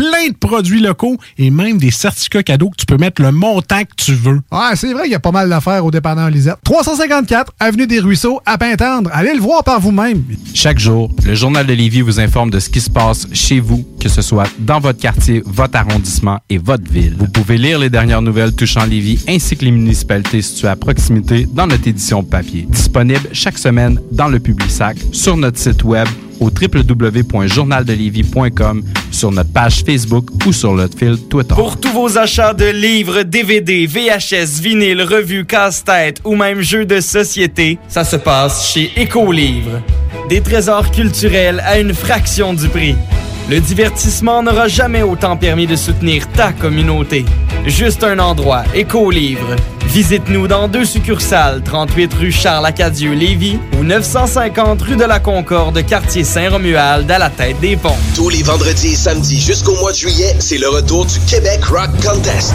plein de produits locaux et même des certificats cadeaux que tu peux mettre le montant que tu veux. Ouais, c'est vrai qu'il y a pas mal d'affaires au dépanneur Lisette. 354 Avenue des Ruisseaux, à Pintendre. Allez le voir par vous-même. Chaque jour, le Journal de Lévis vous informe de ce qui se passe chez vous, que ce soit dans votre quartier, votre arrondissement et votre ville. Vous pouvez lire les dernières nouvelles touchant Lévis ainsi que les municipalités situées à proximité dans notre édition papier. Disponible chaque semaine dans le Publisac, sur notre site web au www.journaldelévis.com, sur notre page Facebook ou sur notre fil Twitter. Pour tous vos achats de livres, DVD, VHS, vinyle, revues, casse-tête ou même jeux de société, ça se passe chez Écolivre. Des trésors culturels à une fraction du prix. Le divertissement n'aura jamais autant permis de soutenir ta communauté. Juste un endroit, Écolivre. Visite-nous dans deux succursales, 38 rue Charles-Acadieux-Lévis ou 950 rue de la Concorde, quartier Saint-Romuald, à la tête des ponts. Tous les vendredis et samedis jusqu'au mois de juillet, c'est le retour du Québec Rock Contest.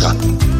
Música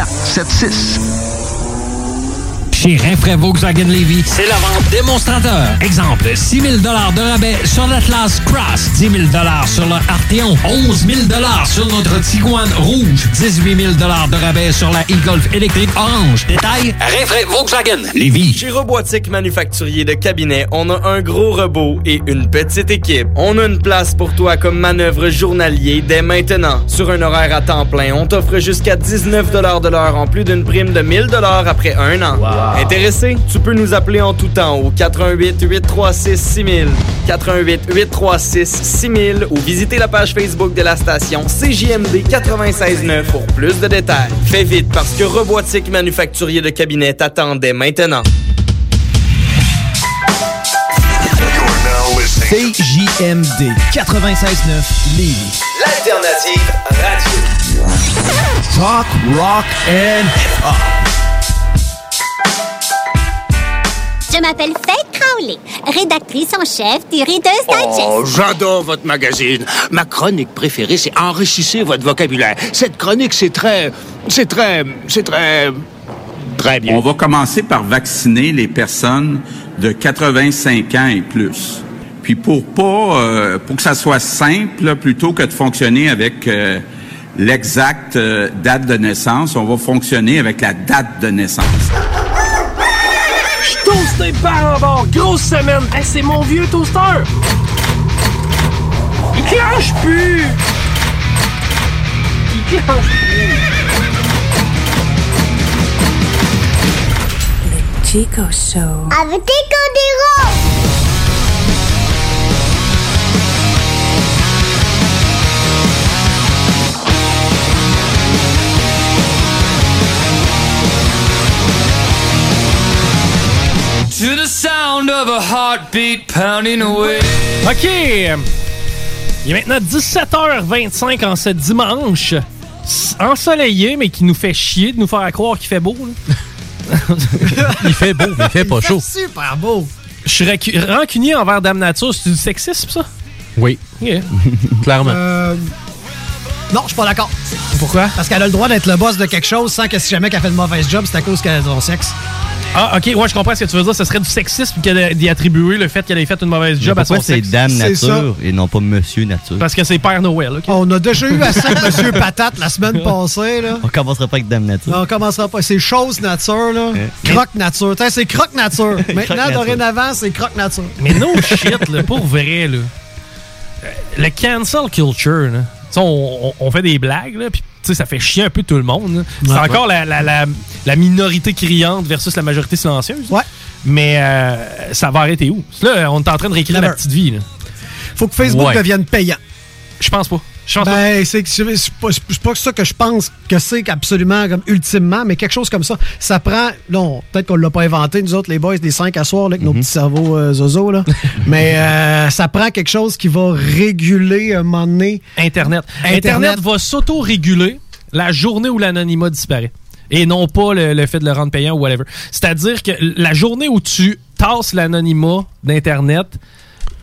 681 4476. Chez Rinfraie Volkswagen Levy, c'est la vente démonstrateur. Exemple, 6 000 de rabais sur l'Atlas Cross, 10 000 sur le Arteon, 11 000 sur notre Tiguan Rouge, 18 000 de rabais sur la e-Golf électrique orange. Détail, Rinfraie Volkswagen Levy. Chez Robotique Manufacturier de Cabinet, on a un gros robot et une petite équipe. On a une place pour toi comme manœuvre journalier dès maintenant. Sur un horaire à temps plein, on t'offre jusqu'à 19 de l'heure en plus d'une prime de 1000 après un an. Intéressé? Tu peux nous appeler en tout temps au 88 836 6000, 88 836 6000 ou visiter la page Facebook de la station CJMD 969 pour plus de détails. Fais vite parce que Robotique Manufacturier de Cabinet t'attendait maintenant. CJMD 96.9 Lévis. L'alternative radio. Talk, rock and hip-hop. Je m'appelle Faith Crowley, rédactrice en chef du Reader's Digest. Oh, j'adore votre magazine. Ma chronique préférée, c'est Enrichissez votre vocabulaire. Cette chronique, c'est très... C'est très... C'est très... Très bien. On va commencer par vacciner les personnes de 85 ans et plus. Puis pour pas, euh, pour que ça soit simple, plutôt que de fonctionner avec euh, l'exacte euh, date de naissance, on va fonctionner avec la date de naissance. Je toast des pains en bord. Grosse semaine. Hey, c'est mon vieux toaster. Il clenche plus. Il clenche plus. Chico Show. Avec tes codéros. To the sound of a heartbeat pounding away. OK. Il est maintenant 17h25 en ce dimanche. Ensoleillé, mais qui nous fait chier de nous faire croire qu'il fait beau. là. il fait beau, mais il fait pas chaud. Super beau. Je suis rancunier envers Dame Nature. C'est du sexisme, ça? Oui. Yeah. Clairement. Euh, non, je suis pas d'accord. Pourquoi? Parce qu'elle a le droit d'être le boss de quelque chose sans que si jamais qu'elle fait de mauvaise job, c'est à cause qu'elle a son sexe. Ah, ok, ouais, je comprends ce que tu veux dire. Ce serait du sexisme que d'y attribuer le fait qu'elle ait fait une mauvaise job à son Pourquoi c'est sexe. Dame C'est ça. Nature et non pas Monsieur Nature? Parce que c'est Père Noël, ok? On a déjà eu assez de Monsieur Patate la semaine passée. Là. On commencera pas avec Dame Nature. On commencera pas. C'est chose nature, là. Croque nature. C'est croque nature. Maintenant, nature. dorénavant, c'est croque nature. Mais no shit, là, pour vrai, là. Euh, Le cancel culture, là. On, on- fait des blagues, là, puis ça fait chier un peu tout le monde. C'est Ouais. encore la, la- la- la minorité criante versus la majorité silencieuse. Ouais. Mais euh, ça va arrêter où? Là, on est en train de réécrire Never. la petite vie. Là. Faut que Facebook devienne payant. Je pense pas. Ben, c'est pas, pas ça que je pense que c'est absolument comme ultimement, mais quelque chose comme ça. Ça prend. Non, peut-être qu'on l'a pas inventé, nous autres, les boys des 5 à soir, là, avec nos petits cerveaux euh, zozo, là. mais euh, ça prend quelque chose qui va réguler un moment donné. Internet. Internet, va s'auto-réguler la journée où l'anonymat disparaît. Et non pas le, le fait de le rendre payant ou whatever. C'est-à-dire que la journée où tu tasses l'anonymat d'Internet,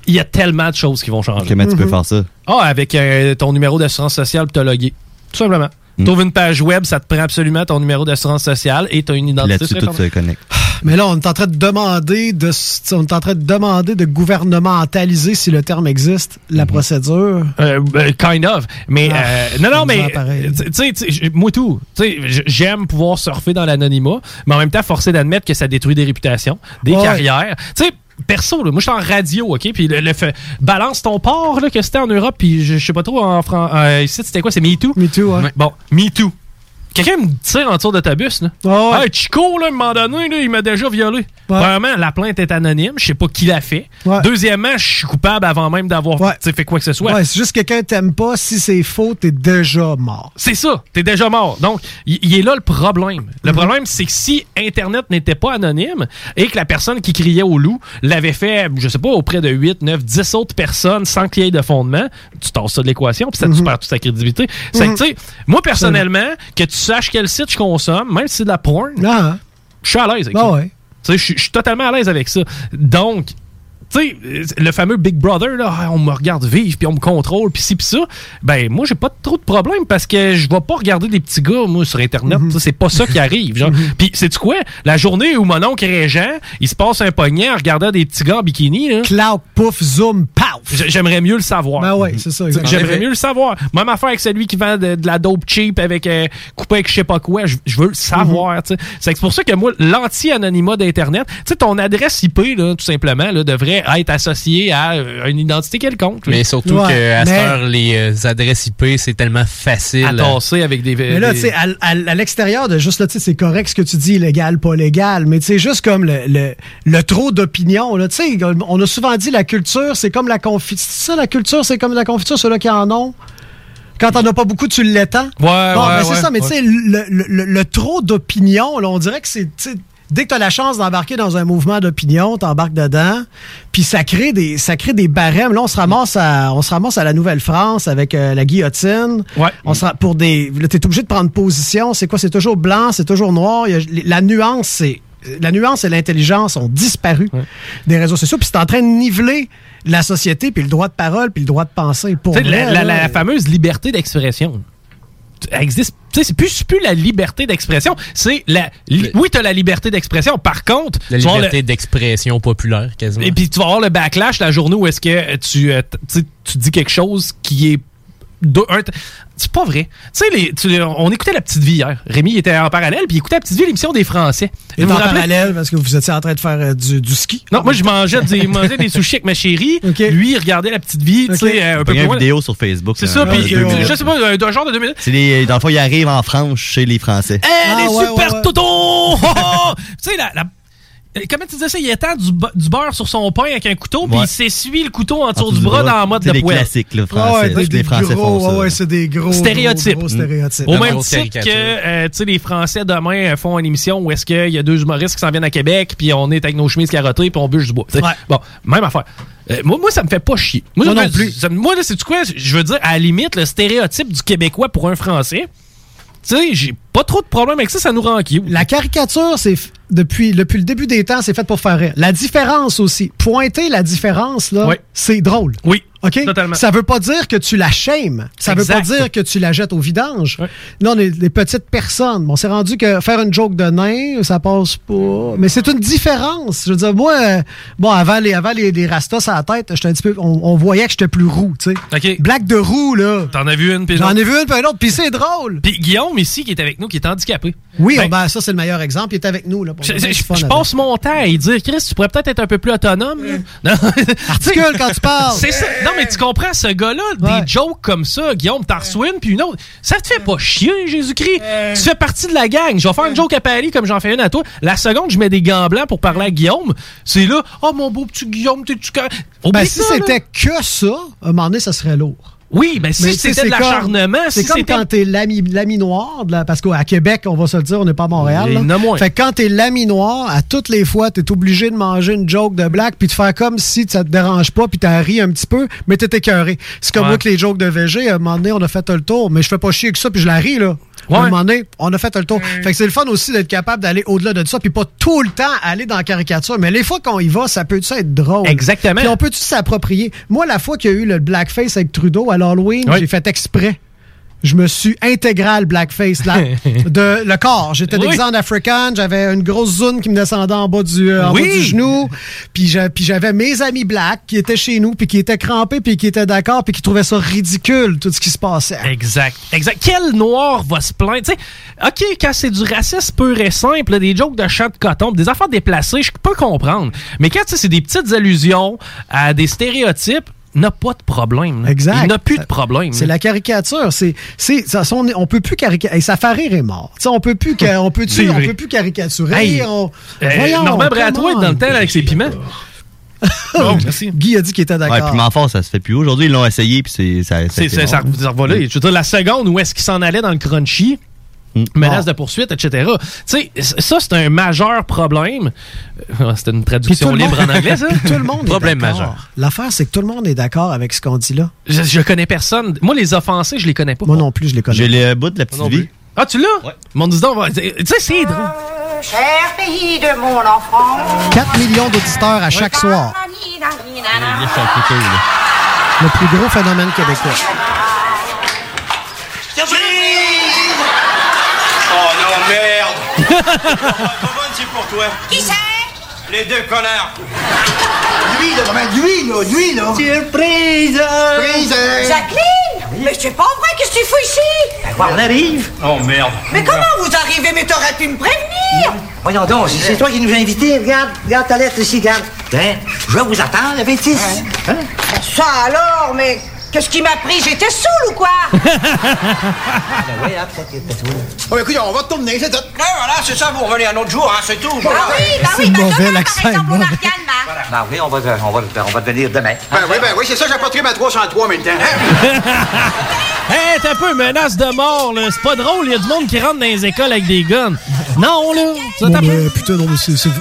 il y a tellement de choses qui vont changer. Comment tu peux faire ça? Ah, avec euh, ton numéro d'assurance sociale pour te loguer. Tout simplement. Mm. Tu ouvres une page web, ça te prend absolument ton numéro d'assurance sociale et tu as une identité. Là-dessus, sur tout se connecte. Mais là, on est en train de demander de, on est en train de demander de gouvernementaliser, si le terme existe, la procédure. Euh, euh, kind of. Mais Ah, euh, non, non, mais tu sais, tu moi tout. Tu j'aime pouvoir surfer dans l'anonymat, mais en même temps, forcer d'admettre que ça détruit des réputations, des Ouais. carrières. Tu sais. Perso, là, moi je suis en radio, ok, puis le, le fait- balance ton port là que c'était en Europe, puis je, je sais pas trop en France. ici c'était quoi, c'est Me Too? Me Too, ouais. Bon, Me Too. Quelqu'un me tire en tour d'autobus, là. ouais. Hey, Chico, là, à un moment donné, là, il m'a déjà violé. Premièrement, la plainte est anonyme. Je sais pas qui l'a fait. Deuxièmement, je suis coupable avant même d'avoir fait quoi que ce soit. Ouais, c'est juste que quelqu'un t'aime pas, si c'est faux, t'es déjà mort. C'est ça, t'es déjà mort. Donc, il est là le problème. Le problème, c'est que si Internet n'était pas anonyme et que la personne qui criait au loup l'avait fait, je sais pas, auprès de 8, 9, 10 autres personnes sans qu'il y ait de fondement, tu tasses ça de l'équation, puis ça tu perds toute ta crédibilité. C'est que, Mhm. tu sais, moi, personnellement, que tu saches quel site je consomme, même si c'est de la porn, je suis à l'aise avec Ah ça. ouais. Je suis totalement à l'aise avec ça. Donc, tu sais, le fameux Big Brother, là, on me regarde vivre, puis on me contrôle, puis ci, puis ça. Ben, moi, j'ai pas trop de problème parce que je vais pas regarder des petits gars, moi, sur Internet. Ça, C'est pas ça qui arrive. genre. Puis, c'est quoi? La journée où mon oncle Régent, il se passe un poignet en regardant des petits gars en bikini. Là. Cloud, pouf, zoom, paf! J'aimerais mieux le savoir. Ben ouais, c'est ça, exactement. J'aimerais mieux le savoir. Même affaire avec celui qui vend de, de la dope cheap avec euh, coupé avec je sais pas quoi. Je, je veux le savoir. C'est que c'est pour ça que moi, l'anti-anonymat d'Internet, tu sais, ton adresse IP, là, tout simplement, là, devrait être associée à euh, une identité quelconque. Mais surtout Ouais. qu'à cette Mais- heure, les euh, adresses IP, c'est tellement facile. à tasser avec des. Mais là, des- tu sais, à, à- à l'extérieur de juste là, tu sais, c'est correct ce que tu dis, légal, pas légal, mais tu sais, juste comme le, le, le trop d'opinion, là, tu sais, on a souvent dit la culture, c'est comme la confiture. Ça, la culture, c'est comme la confiture, ceux-là qui en ont. Quand t'en as pas beaucoup, tu l'étends. Ouais, Bon, ouais, ben, c'est ouais, ça, mais tu sais, le, le- le- le trop d'opinion, là, on dirait que c'est, dès que tu as la chance d'embarquer dans un mouvement d'opinion, t'embarques dedans, puis ça crée des ça crée des barèmes. Là, on se ramasse à on se ramasse à la Nouvelle-France avec euh, la guillotine. On se pour des t'es obligé de prendre position, c'est quoi? C'est toujours blanc, c'est toujours noir, a- la nuance c'est la nuance et l'intelligence ont disparu des réseaux sociaux, puis c'est en train de niveler la société, puis le droit de parole, puis le droit de penser. Pour la, la fameuse liberté d'expression. Existe. Tu sais, c'est plus, plus la liberté d'expression. C'est la. li- oui, t'as la liberté d'expression. Par contre, La liberté d'expression populaire, quasiment. et puis tu vas avoir le backlash la journée où est-ce que tu, euh, tu sais, tu dis quelque chose qui est. un- C'est pas vrai. Tu sais, les- tu- on écoutait La Petite Vie hier. Rémi il était en parallèle, puis il écoutait La Petite Vie, l'émission des Français. Et vous en rappelez- parallèle, parce que vous étiez en train de faire euh, du, du ski. Non, moi, je mangeais des, mangeais des sushis avec ma chérie. Lui, il regardait La Petite Vie, tu sais, euh, un peu Il y a plus une vidéo sur Facebook. C'est là, ça, puis euh, je sais pas, un, un genre de deux minutes. C'est les, dans le fond, il arrive en France chez les Français. Eh, les Ah, ouais, super ouais, ouais. toutons! Tu sais, la, la- euh, Comment tu disais ça? Il étend du, be- du beurre sur son pain avec un couteau, puis il s'essuie le couteau en dessous En du bras dans le mode C'est de des poêle. classiques, là, Ouais, français. des, des Français gros, font ça. ouais, c'est des gros Stéréotypes. gros, gros stéréotypes. Au même titre que euh, tu sais, les Français demain euh, font une émission où est-ce qu'il y a deux humoristes qui s'en viennent à Québec, puis on est avec nos chemises carottées, puis on bûche du bois. Bon, même affaire. Euh, moi, moi, ça me fait pas chier. Moi, Moi non plus. ça moi, là, c'est quoi? Je veux dire, à la limite, le stéréotype du Québécois pour un Français, tu sais, j'ai pas trop de problème avec ça, ça nous rend cute. La caricature, c'est depuis, depuis le début des temps, c'est fait pour faire rire. La différence aussi. Pointer la différence, là, c'est drôle. Oui. OK? Totalement. Ça veut pas dire que tu la shames. Ça veut pas dire que tu la jettes au vidange. Là, on est des petites personnes. Bon, c'est rendu que faire une joke de nain, ça passe pas. Mais c'est une différence. Je veux dire, moi, euh, bon, avant les, avant les, les rastas à la tête, j'étais un petit peu, on, on voyait que j'étais plus roux, tu sais. Blague de roux, là. T'en as vu une, puis J'en ai vu une, puis un autre, puis c'est drôle. Puis Guillaume, ici, qui est avec nous, qui est handicapé. Oui, Ben, ben, ça, c'est le meilleur exemple. Il est avec nous, là. pour Je, passe mon temps à dire, Chris, tu pourrais peut-être être un peu plus autonome. Non. Articule quand tu parles. C'est ça. Non, mais tu comprends, ce gars-là, des jokes comme ça, Guillaume, t'en reçois une, puis une autre. Ça te fait pas chier, Jésus-Christ. Tu fais partie de la gang. Je vais faire une joke à Paris comme j'en fais une à toi. La seconde, je mets des gants blancs pour parler à Guillaume. C'est là, oh mon beau petit Guillaume, t'es-tu? Ben, si c'était que ça, à un moment donné, ça serait lourd. Oui, ben si Mais sais, c'était de l'acharnement, C'est si comme quand t'es l'ami l'ami noir, de la- parce qu'à Québec, on va se le dire, on n'est pas à Montréal. Là. moins. Fait que quand t'es l'ami noir, à toutes les fois, t'es obligé de manger une joke de black puis de faire comme si ça te dérange pas puis t'as ri un petit peu, mais t'es écœuré. C'est comme Ouais. moi que les jokes de VG, à un moment donné, on a fait le tour, mais je fais pas chier que ça puis je la ris, là. À un moment donné, on a fait le tour. Fait que c'est le fun aussi d'être capable d'aller au-delà de ça, puis pas tout le temps aller dans la caricature. Mais les fois qu'on y va, ça peut ça être drôle. Exactement. Puis on peut-tu s'approprier? Moi, la fois qu'il y a eu le blackface avec Trudeau à l'Halloween, Oui. j'ai fait exprès. Je me suis intégral blackface là, de le corps. J'étais Oui. déguisé en africain, j'avais une grosse zone qui me descendait en bas du, euh, en Oui. bas du genou. Puis j'a- puis j'avais mes amis blacks qui étaient chez nous, puis qui étaient crampés, puis qui étaient d'accord, puis qui trouvaient ça ridicule, tout ce qui se passait. Exact. Exact. Quel noir va se plaindre? Tu sais, OK, quand c'est du racisme pur et simple, des jokes de champ de coton, des affaires déplacées, je peux comprendre. Mais quand c'est des petites allusions à des stéréotypes, n'a pas de problème. là. Exact. Il n'a plus de problème. C'est la caricature. C'est, c'est, ça, on, on peut plus caricaturer. Ça rire est mort. Tu sais, on peut plus, on peut, on plus caricaturer. Hey, on- euh, Voyons, Bratois on. dans le temps là, avec ses piments. Bon, merci. Guy a dit qu'il était d'accord. Ouais, piment fort, ça se fait plus. Aujourd'hui, ils l'ont essayé, puis c'est, ça, ça, C'est, ça, bon. ça revolait. Je veux dire, la seconde où est-ce qu'il s'en allait dans le crunchy, Mm. menace de poursuite, etc. Tu sais, ça, c'est un majeur problème. Euh, C'était une traduction monde- libre en anglais, ça? Tout le monde Problème est d'accord. majeur. L'affaire, c'est que tout le monde est d'accord avec ce qu'on dit là. Je, je connais personne. Moi, les offensés, je les connais pas. Moi non plus, je les connais. J'ai le bout de la petite vie. plus. Ah, tu l'as? Mon dis donc, va- tu sais, c'est drôle. cher pays de mon enfance. 4 millions d'auditeurs à chaque soir. Le plus gros phénomène québécois. Oh non, merde c'est pour toi. Qui c'est? Les deux connards. Lui, là, lui, là, lui, là. Surprise! Surprise! Jacqueline! Mais c'est pas vrai, qu'est-ce que tu fais ici? on arrive. Oh merde. Mais comment vous arrivez? Mais t'aurais pu me prévenir! Voyons donc, c'est toi qui nous as invités. Regarde, regarde ta lettre ici, regarde. Hein? Je vous attends, la bêtise. Hein? Ça alors, mais qu'est-ce qui m'a pris? J'étais saoul ou quoi? Ben oui, hein, peut-être que t'es tout. Oh, écoute, on va tourner, c'est tout. Ouais, voilà, c'est ça, vous revenez un autre jour, hein, c'est tout. Ah oui, bah oui, bah mauvais, l'accent est mauvais. Ben oui, on va, on va, on va devenir demain. Ben oui, ben oui, c'est ça, j'apporterai ma 303 en même temps. Hey, t'es un peu menace de mort, là. C'est pas drôle, il y a du monde qui rentre dans les écoles avec des guns. Non, là. Ça Non, mais putain, non, mais c'est. c'est- Non,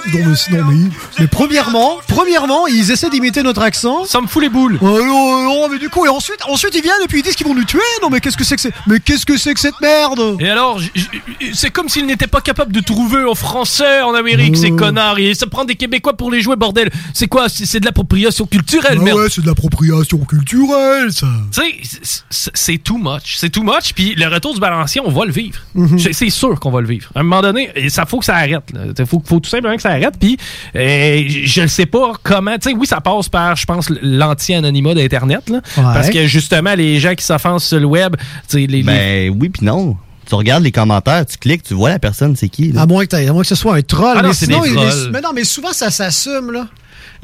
mais, non, mais. Mais premièrement, premièrement, ils essaient d'imiter notre accent. Ça me fout les boules. Oh, non, non, mais du coup, et ensuite, ensuite ils viennent et puis ils disent qu'ils vont nous tuer. Non, mais qu'est-ce que c'est que c'est. Mais qu'est-ce que c'est que cette merde? Et alors, j- j- c'est comme s'ils n'étaient pas capables de trouver en français en Amérique, ces connards. Et ça prend des Québécois pour les jouer, bordel. C'est quoi? C'est c'est de l'appropriation culturelle, Ah merde. ouais, c'est de l'appropriation culturelle, ça. Tu sais, c'est- c'est- c'est too much. C'est too much, puis le retour du balancier, on va le vivre. Mhm. C'est- C'est sûr qu'on va le vivre. À un moment donné, et ça faut que ça arrête. Il faut, faut tout simplement que ça arrête. Puis, euh, je ne sais pas comment. Tu sais, oui, ça passe par, je pense, l'anti-anonymat d'Internet. là. Parce que justement, les gens qui s'offensent sur le web, tu sais, les, les- Ben oui, puis non. Tu regardes les commentaires, tu cliques, tu vois la personne, c'est qui. Là. À moins que, à moins que ce soit un troll. Ah non, mais c'est sinon, des il- trolls. les- mais non, mais souvent, ça s'assume, là.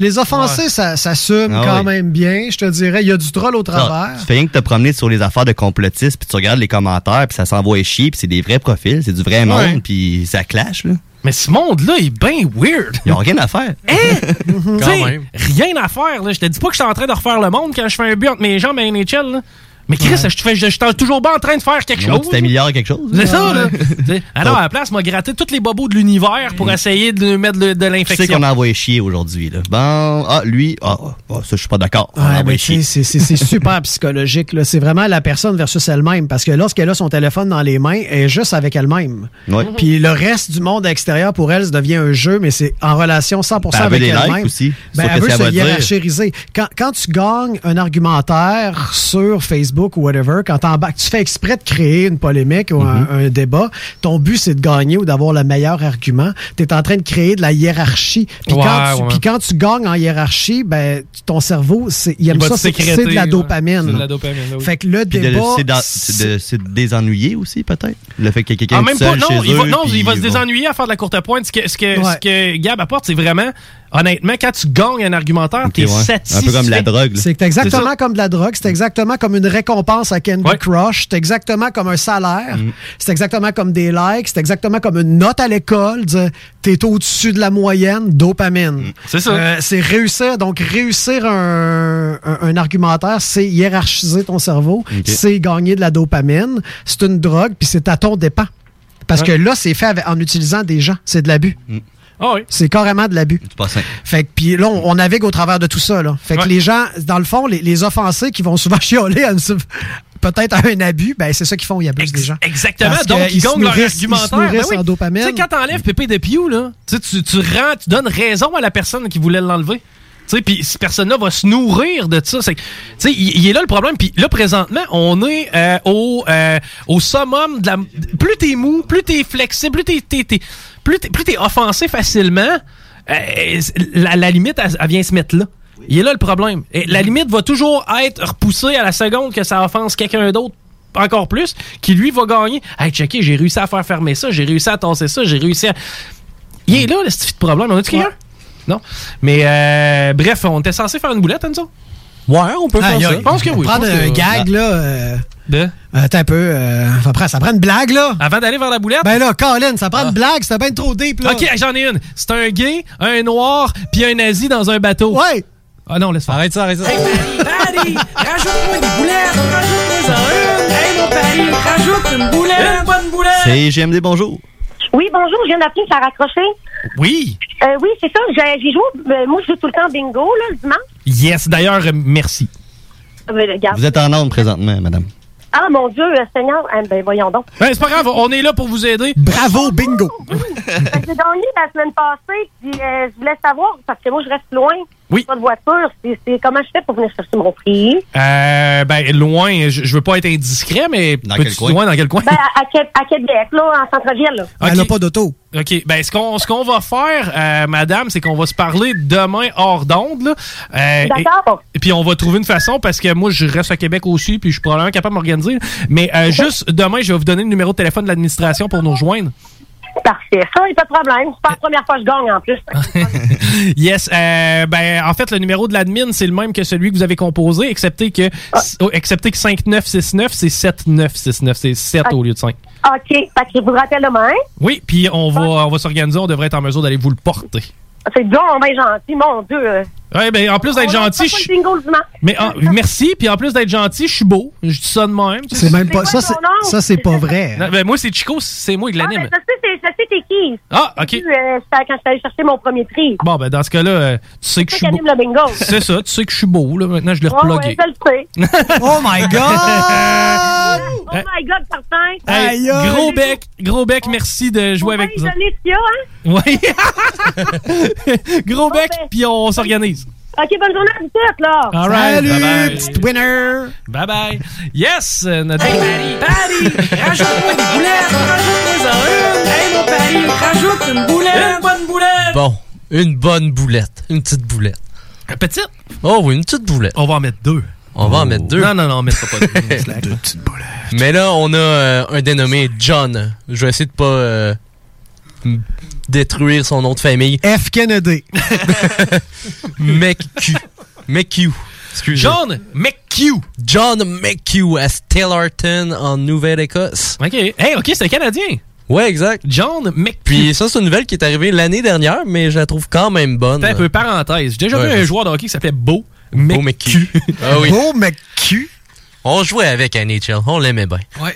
Les offensés, Ouais. ça s'assume Ah quand oui. même bien, je te dirais. Il y a du troll au travers. Tu fais rien que te promener sur les affaires de complotistes, puis tu regardes les commentaires, puis ça s'envoie chier, puis c'est des vrais profils, c'est du vrai Ouais. monde, puis ça clash, là. Mais ce monde-là est bien weird. Ils ont rien à faire. Tu sais, rien à faire. Là. Je te dis pas que je suis en train de refaire le monde quand je fais un but entre mes jambes à NHL. Là. Mais Chris, je, fais- je, je suis toujours pas en train de faire quelque chose. tu t'améliores quelque chose. C'est ça, là. Alors, à la place, m'a gratté tous les bobos de l'univers pour essayer de lui mettre de, de Tu sais l'infection. qu'on a envoyé chier aujourd'hui, là. Bon, ah, lui, ah, ah, ça, je suis pas d'accord. On a Ouais, c'est super psychologique. là. C'est vraiment la personne versus elle-même. Parce que lorsqu'elle a son téléphone dans les mains, elle est juste avec elle-même. Ouais. Puis le reste du monde extérieur, pour elle, ça devient un jeu, mais c'est en relation 100% Ben, elle veut avec des likes elle-même. aussi. Ben, elle veut qu'elle se. Quand, quand tu gagnes un argumentaire sur Facebook ou whatever, quand t'embarques- tu fais exprès de créer une polémique ou un, Mm-hmm. un débat, ton but c'est de gagner ou d'avoir le meilleur argument. Tu es en train de créer de la hiérarchie. Puis Ouais, quand, tu- ouais. puis quand tu gagnes en hiérarchie, ben, ton cerveau, il aime Il ça, c'est de la dopamine. C'est de la dopamine, là, oui. Fait que le Puis débat. c'est de, désennuyer aussi, peut-être? Le fait qu'il y ait quelqu'un Ah, même seul pas, non, chez il va, eux, non, puis il va se désennuyer à faire de la courte pointe. Ce que, ce que, Ouais. ce que Gab apporte, c'est vraiment, honnêtement, quand tu gagnes un argumentaire, t'es ouais. satisfait. Un peu comme la drogue. C'est exactement comme de la drogue, c'est exactement comme une récompense à Candy Crush, c'est exactement comme un salaire, Mm. c'est exactement comme des likes, c'est exactement comme une note à l'école, t'es au-dessus de la moyenne, dopamine. C'est ça. Euh, c'est réussir, donc réussir un, un- un argumentaire, c'est hiérarchiser ton cerveau, c'est gagner de la dopamine, c'est une drogue, puis c'est à ton dépens. Parce Ouais. que là, c'est fait avec- en utilisant des gens, c'est de l'abus. Ah oui. C'est carrément de l'abus. C'est pas simple. Fait que, puis là, on, on navigue au travers de tout ça, là. Fait que Ouais. les gens, dans le fond, les, les offensés qui vont souvent chialer à une peut-être à un abus, ben c'est ça qu'ils font, ils abusent des gens. Exactement. Parce Donc, ils se gagnent leur ils se argumentaire. nourrissent Ben oui. en dopamine. Tu sais, quand t'enlèves Pépé de Pew, là, tu, tu, tu rends, tu donnes raison à la personne qui voulait l'enlever. Tu sais, puis cette personne-là va se nourrir de ça. C'est que, Tu sais, il, il est là le problème. Puis là, présentement, on est euh, au, euh, au summum de la. Plus t'es mou, plus t'es flexible, plus t'es- plus t'es, plus t'es offensé facilement, euh, la, la limite, elle, elle vient se mettre là. Il est là le problème. Et la limite va toujours être repoussée à la seconde que ça offense quelqu'un d'autre encore plus, qui lui va gagner. Hey, checké, j'ai réussi à faire fermer ça, j'ai réussi à tasser ça, j'ai réussi à. Il est là, le petit problème. On a-tu quelqu'un? Non. Mais euh, bref, on était censé faire une boulette, Enzo? Ouais, on peut Ah, faire a- ça. Je pense que oui. Prendre je pense un que- gag, là. euh, De? Attends un peu. Euh, ça, prend, ça prend une blague, là. Avant d'aller vers la boulette? Ben là, Colin, ça prend une blague, c'était bien trop deep, là. Ok, j'en ai une. C'est un gay, un noir, puis un nazi dans un bateau. Ouais. Ah non, laisse faire. Arrête ça, arrête ça. Paris, rajoute-moi des boulettes, rajoute-moi une. Hey, mon Paris, rajoute une boulette. Une bonne boulette. C'est GMD, bonjour. Oui, bonjour, je viens d'appeler, ça a raccroché. Oui. Euh, oui, c'est ça, j'ai joué, euh, moi je joue tout le temps bingo, là, le dimanche. Yes, d'ailleurs, euh, merci. Euh, regarde. Vous êtes en onde présentement, madame. Ah, mon Dieu, Seigneur. Ah, ben, voyons donc. Ben, c'est pas grave, on est là pour vous aider. Bravo, bingo! J'ai gagné la semaine passée, puis euh, je voulais savoir, parce que moi, je reste loin. Oui. Pas de voiture. C'est comment je fais pour venir chercher mon prix? Euh, ben, loin, je, je veux pas être indiscret, mais. Dans quel coin? Loin, dans quel coin? Ben, à, à Qué- à Québec, là, en centre-ville, là. Elle n'a pas d'auto. OK. Ben, ce qu'on ce qu'on va faire, euh, madame, c'est qu'on va se parler demain hors d'onde. là. Euh, D'accord. Et, et puis, on va trouver une façon, parce que moi, je reste à Québec aussi, puis je suis probablement capable de m'organiser. Mais euh, juste demain, je vais vous donner le numéro de téléphone de l'administration pour nous rejoindre. Parfait. Ça, il n'y a pas de problème. C'est pas la première fois que je gagne, en plus. Yes. euh, ben, en fait, le numéro de l'admin, c'est le même que celui que vous avez composé, excepté que, oh, excepté que 5969, c'est 7969. C'est 7 au lieu de 5. OK. Fait que je vous rappelle demain. Oui, puis on va, on va s'organiser. On devrait être en mesure d'aller vous le porter. C'est donc bien gentil, mon Dieu. Ouais, ben, en plus d'être gentil, je le bingo le dimanche. Mais ah, merci, puis en plus d'être gentil, je suis beau. Je dis ça de même. C'est même pas. Ça, c'est- ça, c'est pas vrai. Non, ben, moi, c'est Chico, c'est moi qui Ah, l'anime. ben, je sais, c'est- t'es qui. Ah, OK. Euh, quand je suis allé chercher mon premier prix. Bon, ben, dans ce cas-là, euh, tu sais que je suis qui beau. anime le bingo. C'est ça, tu sais que je suis beau, là. Maintenant, je l'ai Ouais, ouais, replugué. je le sais. oh my God! oh my God, certain. Hey, gros bec, gros bec, merci de jouer avec nous. Hein? Oui. gros bec, puis on s'organise. OK, bonne journée à vous tous, là. All right, Salut, bye-bye. petite winner! Bye bye. Yes, euh, notre. Hey, Paris, Paris, rajoute-moi des boulettes, rajoute-moi-en une. Hey, mon Paris, rajoute une boulette. Une bonne boulette. Bon, une bonne boulette. Une petite boulette. Petite? Oh oui, une petite boulette. On va en mettre deux. On va en mettre deux. Non, non, non, on mettra pas deux. Slack, là. Mais là, on a euh, un dénommé John. Je vais essayer de pas euh, détruire son nom de famille. F. Kennedy. McQ. McQ. Excusez. John McHugh. John McHugh à Stellarton en Nouvelle-Écosse. OK. Hey, OK, c'est canadien. Ouais, exact. John McHugh. Puis ça, c'est une nouvelle qui est arrivée l'année dernière, mais je la trouve quand même bonne. Un peu, parenthèse. J'ai déjà Ouais. vu un joueur de hockey qui s'appelait Beau. Beau McHugh. Ah oui. Beau McHugh. On jouait avec à NHL, on l'aimait bien. Ouais.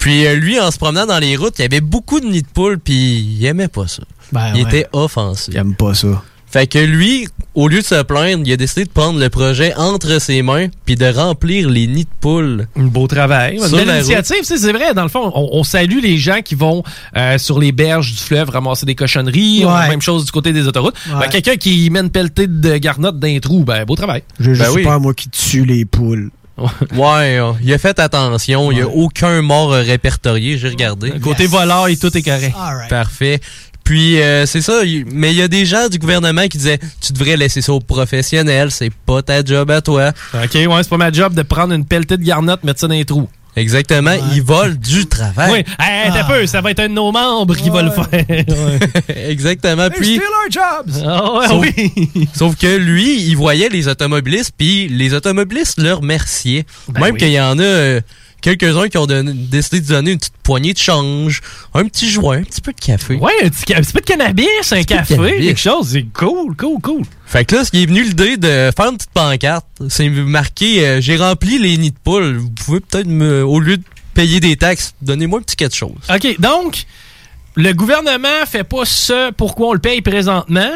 Puis euh, lui, en se promenant dans les routes, il y avait beaucoup de nids de poules, puis il aimait pas ça. Ben il ouais. était offensif. Il aime pas ça. Fait que lui, au lieu de se plaindre, il a décidé de prendre le projet entre ses mains, puis de remplir les nids de poules. Un beau travail. Une Sur belle initiative, tu sais, c'est vrai. Dans le fond, on, on salue les gens qui vont euh, sur les berges du fleuve ramasser des cochonneries. Ouais. la même chose du côté des autoroutes. Ouais. Ben, Quelqu'un qui met une pelletée de garnottes d'un trou, ben beau travail. J'ai juste Ben oui. peur, moi, qui tue les poules. Ouais, euh, il a fait attention, il n'y a aucun mort euh, répertorié, j'ai regardé. Côté voleur, et tout est correct. Parfait. Puis euh, c'est ça, mais il y a des gens du gouvernement qui disaient tu devrais laisser ça aux professionnels, c'est pas ta job à toi. OK, ouais, c'est pas ma job de prendre une pelletée de garnottes, mettre ça dans les trous. Exactement, ils volent du travail. Oui, hey, t'as peu, ça va être un de nos membres qui va le faire. Ouais. Exactement. Puis our jobs! Ah ouais, Sauf- oui. Sauf que lui, il voyait les automobilistes, puis les automobilistes le remerciaient. Ben Même oui. qu'il y en a euh, quelques-uns qui ont donné- décidé de donner une petite poignée de change, un petit joint, un petit peu de café. Ouais, un petit, un peu de cannabis, un de café, cannabis. quelque chose. C'est cool, cool, cool. Fait que là, ce qui est venu l'idée de faire une petite pancarte, c'est marqué euh, J'ai rempli les nids de poules. Vous pouvez peut-être me, au lieu de payer des taxes, donnez-moi un petit quelque chose. OK, donc, le gouvernement fait pas ce pourquoi on le paye présentement.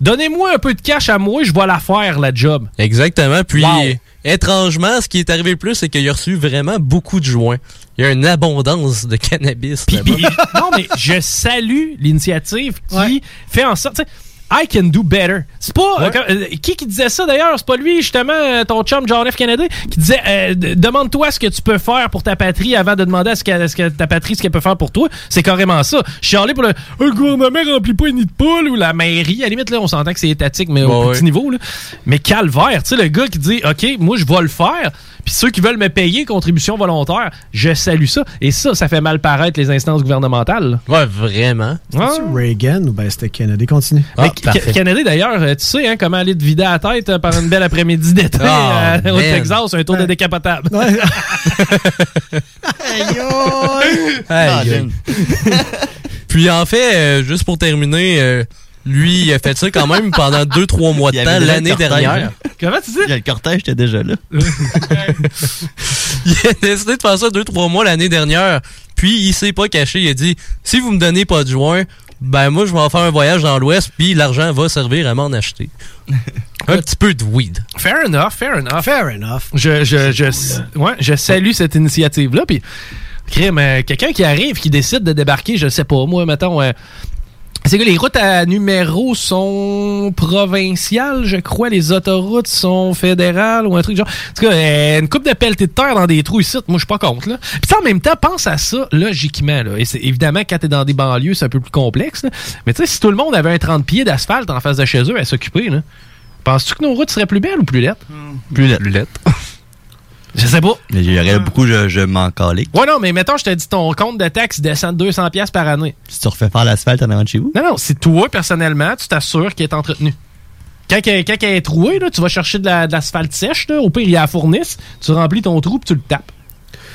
Donnez-moi un peu de cash à moi, je vais la faire, la job. Exactement. Puis, Wow. Étrangement, ce qui est arrivé le plus, c'est qu'il a reçu vraiment beaucoup de joints. Il y a une abondance de cannabis. là-bas. Puis, non, mais je salue l'initiative qui fait en sorte. tu sais, I can do better. C'est pas. euh, euh, qui qui disait ça d'ailleurs? C'est pas lui, justement, euh, ton chum John F. Kennedy, qui disait euh, Demande-toi ce que tu peux faire pour ta patrie avant de demander à ce que, ce que ta patrie ce qu'elle peut faire pour toi. C'est carrément ça. Je suis allé pour le. Le gouvernement remplit pas une nid de poule ou la mairie. À la limite, là, on s'entend que c'est étatique, mais au Ouais, petit niveau. Là. Mais calvaire, tu sais, le gars qui dit OK, moi, je vais le faire. Puis ceux qui veulent me payer contribution volontaire, je salue ça. Et ça, ça fait mal paraître les instances gouvernementales. Ouais, vraiment. C'est Reagan ou ben c'était Kennedy? Continue. Kennedy, d'ailleurs, euh, tu sais hein, comment aller te vider la tête euh, par une belle après-midi d'été Ah, euh, au. Texas, un tour de décapotable. Aïe, aïe. Puis en fait, euh, juste pour terminer, euh, lui, il a fait ça quand même pendant 2-3 mois de temps l'année dernière. Comment tu dis? Le cortège était déjà là. il a décidé de faire ça 2-3 mois l'année dernière. Puis il s'est pas caché. Il a dit si vous me donnez pas de joint, Ben, moi, je vais en faire un voyage dans l'Ouest, puis l'argent va servir à m'en acheter. un petit peu de weed. Fair enough, fair enough. Fair enough. Je, je, je, ouais, je salue cette initiative-là. Puis, crime, euh, quelqu'un qui arrive, qui décide de débarquer, je sais pas, moi, mettons. euh, c'est que les routes à numéro sont provinciales, je crois. Les autoroutes sont fédérales ou un truc genre. En tout cas, euh, une coupe de pelleté de terre dans des trous ici, moi, je suis pas contre. Là. Puis ça, en même temps, pense à ça logiquement. Là. Et c'est évidemment, quand t'es dans des banlieues, c'est un peu plus complexe. là. Mais tu sais, si tout le monde avait un 30 pieds d'asphalte en face de chez eux à s'occuper, là, penses-tu que nos routes seraient plus belles ou plus lettres? Plus lettre. Je sais pas. Mais il y aurait beaucoup, je, je m'en calais. Ouais, non, mais mettons, je te dis, ton compte de taxes descend de 200$ piastres par année. Si tu refais faire l'asphalte en avant de chez vous? Non, non, c'est toi, personnellement, tu t'assures qu'il est entretenu. Quand, il- quand il est troué, là, tu vas chercher de la- de l'asphalte sèche, là, au pire, il y a la fournice, tu remplis ton trou puis tu le tapes.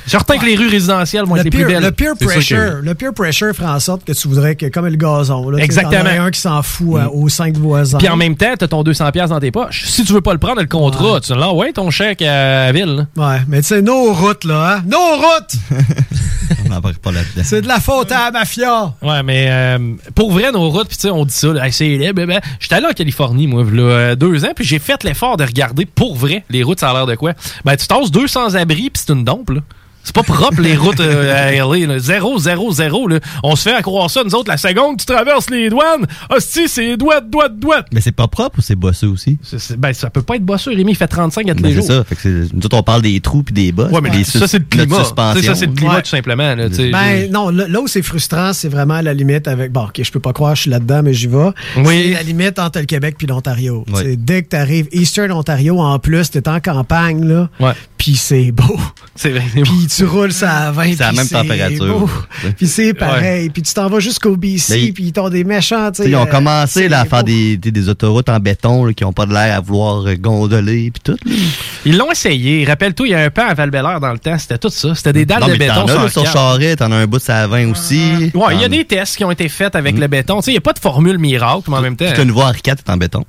Certain que les rues résidentielles vont Le être les plus belles. le peer pressure, que- le peer pressure ferait en sorte que tu voudrais que, comme le gazon, là, Exactement. En un qui s'en fout euh, aux cinq voisins. Puis en même temps, t'as ton 200$ piastres dans tes poches. Si tu veux pas le prendre, le contrat, tu l'envoies ton chèque à la ville. là. Ouais, mais tu sais, nos routes, là, hein? Nos routes! On n'embarque pas là-dedans. C'est de la faute à la mafia! Ouais, mais euh, pour vrai, nos routes, puis tu sais, on dit ça, là, Hey, c'est laid, blablabla. J'étais allé en Californie, moi, a deux ans, puis j'ai fait l'effort de regarder pour vrai les routes, ça a l'air de quoi. Ben, tu tasses 200 abris, puis c'est une dompe, là. C'est pas propre, les routes euh, à LA. là. Zéro, zéro, zéro. Là. On se fait à croire ça, nous autres, la seconde, tu traverses les douanes. Hostie, c'est douette, douette, douette. Mais c'est pas propre ou c'est bosseux aussi? Ben, ça peut pas être bosseux. Rémi, il fait 35 à tous Ben, les c'est jours. ça. Fait que c'est- nous autres, on parle des trous puis des bosses. Ouais, mais des ça, c'est le climat. Tu Ça, c'est le climat, Ouais. tout simplement. Là, tu. Ben non, là, là où c'est frustrant, c'est vraiment à la limite avec. Bon, ok, je peux pas croire, je suis là-dedans, mais j'y vais. Oui. C'est la limite entre le Québec puis l'Ontario. Ouais. Dès que t'arrives Eastern Ontario, en plus, t'es en campagne, là. Ouais. Puis c'est beau. C'est vrai. Puis tu roules ça à 20. C'est la même température. Puis c'est pareil. Puis tu t'en vas jusqu'au BC, puis ils ont des méchants, tu Tu sais, sais. ils ont euh, commencé là, à c'est faire des, des, des autoroutes en béton là, qui ont pas de l'air à vouloir euh, gondoler puis tout. Ils l'ont essayé. Rappelle-toi, il y a un pan à val dans le temps. C'était tout ça. C'était des dalles Non, de béton t'en as sur. Charret, t'en as un bout de à 20 aussi. Ouais, il y a T'en- des tests qui ont été faits Mm. avec le béton. Il n'y a pas de formule miracle, mais en même temps. Le nouveau Henri IV est en béton.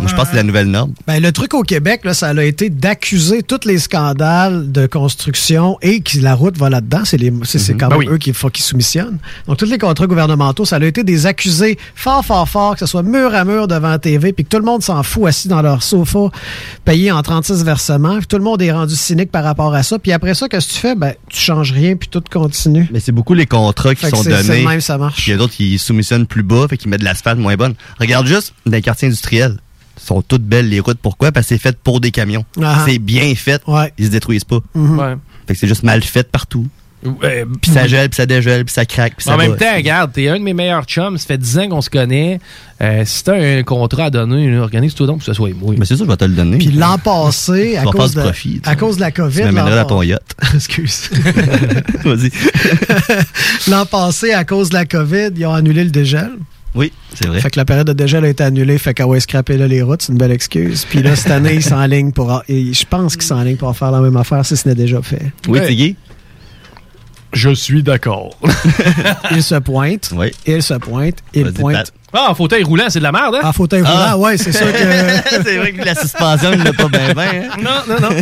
Moi, je pense que c'est la nouvelle norme. Ben, le truc au Québec, là, ça a été d'accuser tous les scandales de construction et que la route va là-dedans. C'est c'est quand Ben même oui. eux qui, faut qu'ils soumissionnent. Donc, tous les contrats gouvernementaux, ça a été des accusés fort, fort, fort, que ce soit mur à mur devant la TV, puis que tout le monde s'en fout assis dans leur sofa, payé en 36 versements. Puis tout le monde est rendu cynique par rapport à ça. Puis après ça, qu'est-ce que tu fais? Ben, tu changes rien, puis tout continue. Mais c'est beaucoup les contrats qui Fait sont donnés. même, ça marche. Il y a d'autres qui soumissionnent plus bas, fait qu'ils mettent de l'asphalte moins bonne. Regarde juste dans les quartiers industriels. Sont toutes belles les routes. Pourquoi? Parce que c'est fait pour des camions. Ah. C'est bien fait. Ils se détruisent pas. Mhm. Ouais. Fait que c'est juste mal fait partout. Ouais, Puis ça gèle, puis ça dégèle, puis ça craque, puis ça En même va. temps, regarde, t'es un de mes meilleurs chums, ça fait 10 ans qu'on se connaît. Euh, si t'as un contrat à donner, organise-toi donc pour que ce soit moi. Mais c'est ça, je vais te le donner. Puis l'an passé, à cause, de, profit, à cause de la COVID. Tu m'amènerais dans ton yacht. Excuse. Vas-y. L'an passé, à cause de la COVID, ils ont annulé le dégel. Oui, c'est vrai. Fait que la période de dégel a été annulée, fait qu'à ouais, scraper là les routes, c'est une belle excuse. Puis là, cette année, ils s'enlignent pour. et Je pense qu'ils s'enlignent pour faire la même affaire si ce n'est déjà fait. Oui, Tiggy? Je suis d'accord. il se pointe. Oui. Il se pointe. Il pointe. Ah, en fauteuil roulant, c'est de la merde, hein? Ah, fauteuil roulant, Ah. ouais, c'est sûr que. c'est vrai que la suspension, il l'a pas bien bien. hein? Non, non, non.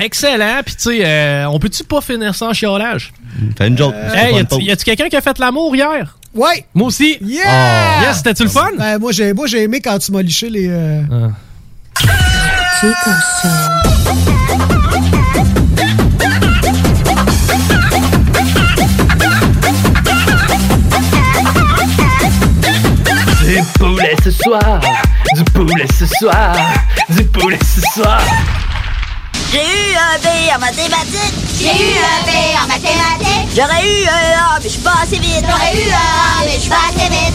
Excellent. Puis, tu sais, euh, on peut-tu pas finir sans chiolage? Fais une joke. Hey, y a-tu- y a-tu quelqu'un qui a fait l'amour hier? Ouais! Moi aussi. Yeah! Yes, c'était-tu le fun? Ben, moi, j'ai, moi, j'ai aimé quand tu m'as liché les. euh, Chico Show. Du poulet ce soir, du poulet ce soir, du poulet ce soir. J'ai eu un B en mathématiques. J'ai eu un B en mathématiques. J'aurais eu un A, mais je suis pas assez vite. J'aurais eu un A, mais je suis pas assez vite.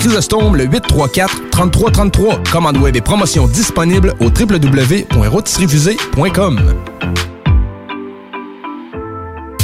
Saint-Jean-Chrysostome, le 834 3333 Commande web et promotion disponible au www.rôtisseriefusée.com.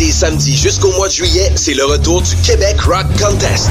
et samedis jusqu'au mois de juillet, c'est le retour du Québec Rock Contest.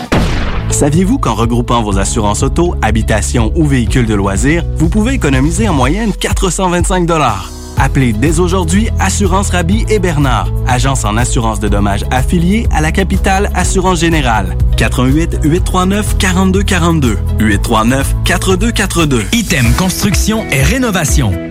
Saviez-vous qu'en regroupant vos assurances auto, habitation ou véhicules de loisirs, vous pouvez économiser en moyenne 425 Appelez dès aujourd'hui Assurance Rabi et Bernard, agence en assurance de dommages affiliée à la capitale Assurance Générale. 88 839 42 42 839 4242. Item Construction et Rénovation.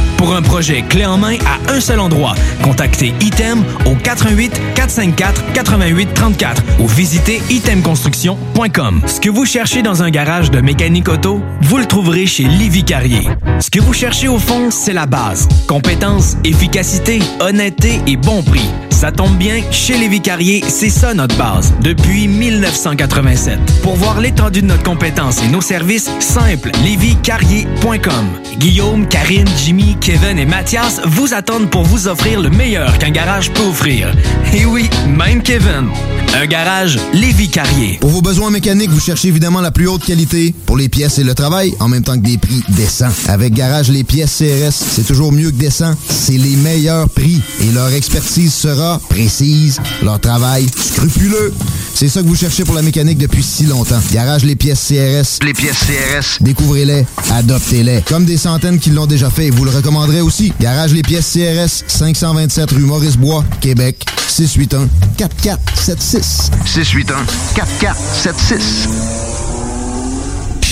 Pour un projet clé en main à un seul endroit, contactez Item au 88 454 88 34 ou visitez itemconstruction.com. Ce que vous cherchez dans un garage de mécanique auto, vous le trouverez chez Livy Carrier. Ce que vous cherchez au fond, c'est la base. Compétence, efficacité, honnêteté et bon prix. Ça tombe bien, chez Lévi Carrier, c'est ça notre base, depuis 1987. Pour voir l'étendue de notre compétence et nos services, simple, lévicarrier.com. Guillaume, Karine, Jimmy, Kevin et Mathias vous attendent pour vous offrir le meilleur qu'un garage peut offrir. Et oui, même Kevin. Un garage Lévi Carrier. Pour vos besoins mécaniques, vous cherchez évidemment la plus haute qualité pour les pièces et le travail, en même temps que des prix décents. Avec Garage Les Pièces CRS, c'est toujours mieux que décent. C'est les meilleurs prix et leur expertise sera précise, leur travail scrupuleux. C'est ça que vous cherchez pour la mécanique depuis si longtemps. Garage Les Pièces CRS. Les pièces CRS. Découvrez-les, adoptez-les. Comme des centaines qui l'ont déjà fait, vous le recommanderez aussi. Garage Les Pièces CRS, 527 rue Maurice-Bois, Québec, 681 4476.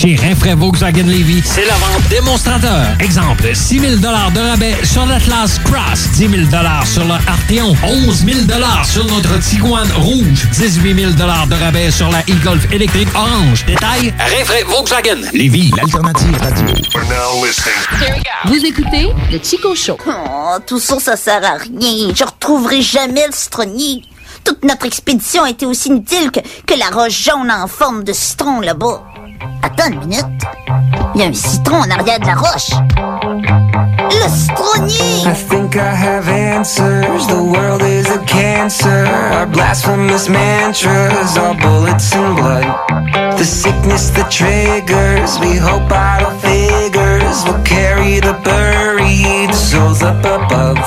681 4476. Chez Rinfraie Volkswagen Levy, c'est la vente démonstrateur. Exemple, 6 000 de rabais sur l'Atlas Cross, 10 000 sur le Arteon, 11 000 sur notre Tiguan Rouge, 18 000 de rabais sur la e-Golf électrique orange. Détail, Rinfraie Volkswagen Levy, l'alternative radio. Vous écoutez le Chico Show. Oh, tout ça, ça sert à rien. Je retrouverai jamais le citronnier. Toute notre expédition a été aussi inutile que, que la roche jaune en forme de citron là-bas. Attends une minute. Il y a un citron en arrière de la roche. Le citronnier! I think I have answers. The world is a cancer. Our blasphemous mantras are bullets and blood. The sickness that triggers. We hope idle figures will carry the buried souls up above.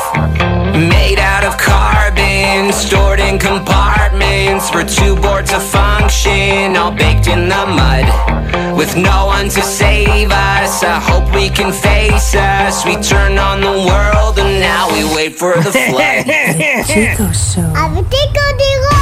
Made out of carbon, stored in compartments. We're too bored to function, all baked in the mud. With no one to save us, I hope we can face us. We turn on the world and now we wait for the flood. Chico Show. Avec Chico Diro.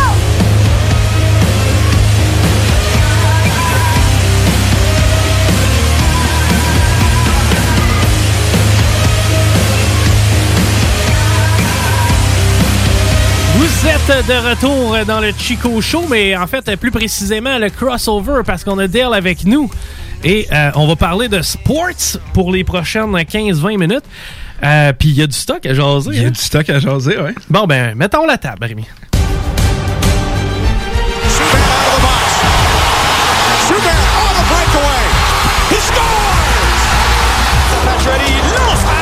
Vous êtes de retour dans le Chico Show, mais en fait, plus précisément, le crossover, parce qu'on a Dale avec nous. Et euh, on va parler de sports pour les prochaines 15-20 minutes. Euh, Puis il y a du stock à jaser. Il y a du stock à jaser, oui. Bon, ben, mettons la table, Rémi. Schubert on the breakaway. He scores! Lance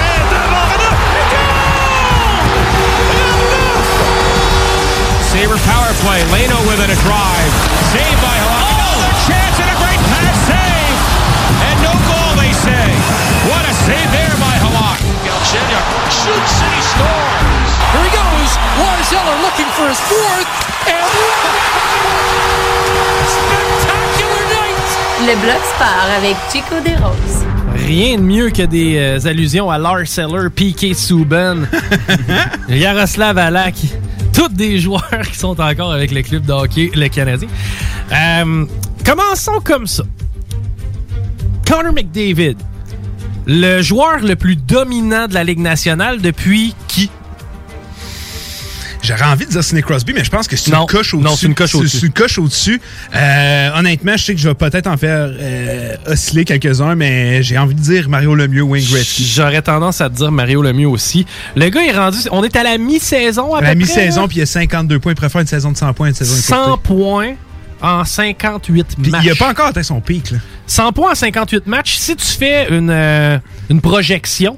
power play. Leno with it a drive. Saved by Halak. Oh! Another chance and a great pass save. And no goal, they say. What a save there by Halak. Galchenyuk shoots and he scores. Here he goes. Lars Eller looking for his fourth. And spectacular night. Le bloc sport avec Chico Desroses. Rien de mieux que des euh, allusions à Lars Eller, Piquet Souben, Yaroslav Alak. Toutes des joueurs qui sont encore avec le club de hockey, le Canadien. Euh, commençons comme ça. Connor McDavid, le joueur le plus dominant de la Ligue nationale depuis qui? J'aurais envie de dire Sidney Crosby, mais je pense que c'est une coche au-dessus. Non, c'est une coche au-dessus. C'est une coche au-dessus. Euh, honnêtement, je sais que je vais peut-être en faire euh, osciller quelques-uns, mais j'ai envie de dire Mario Lemieux, Wayne Gretzky. J'aurais tendance à te dire Mario Lemieux aussi. Le gars est rendu. On est à la mi-saison à À la mi-saison, puis il y a 52 points. Il préfère une saison de 100 points une saison 100 points en 58 Puis matchs. il a pas encore atteint son pic. Là. 100 points en 58 matchs. Si tu fais une, euh, une projection,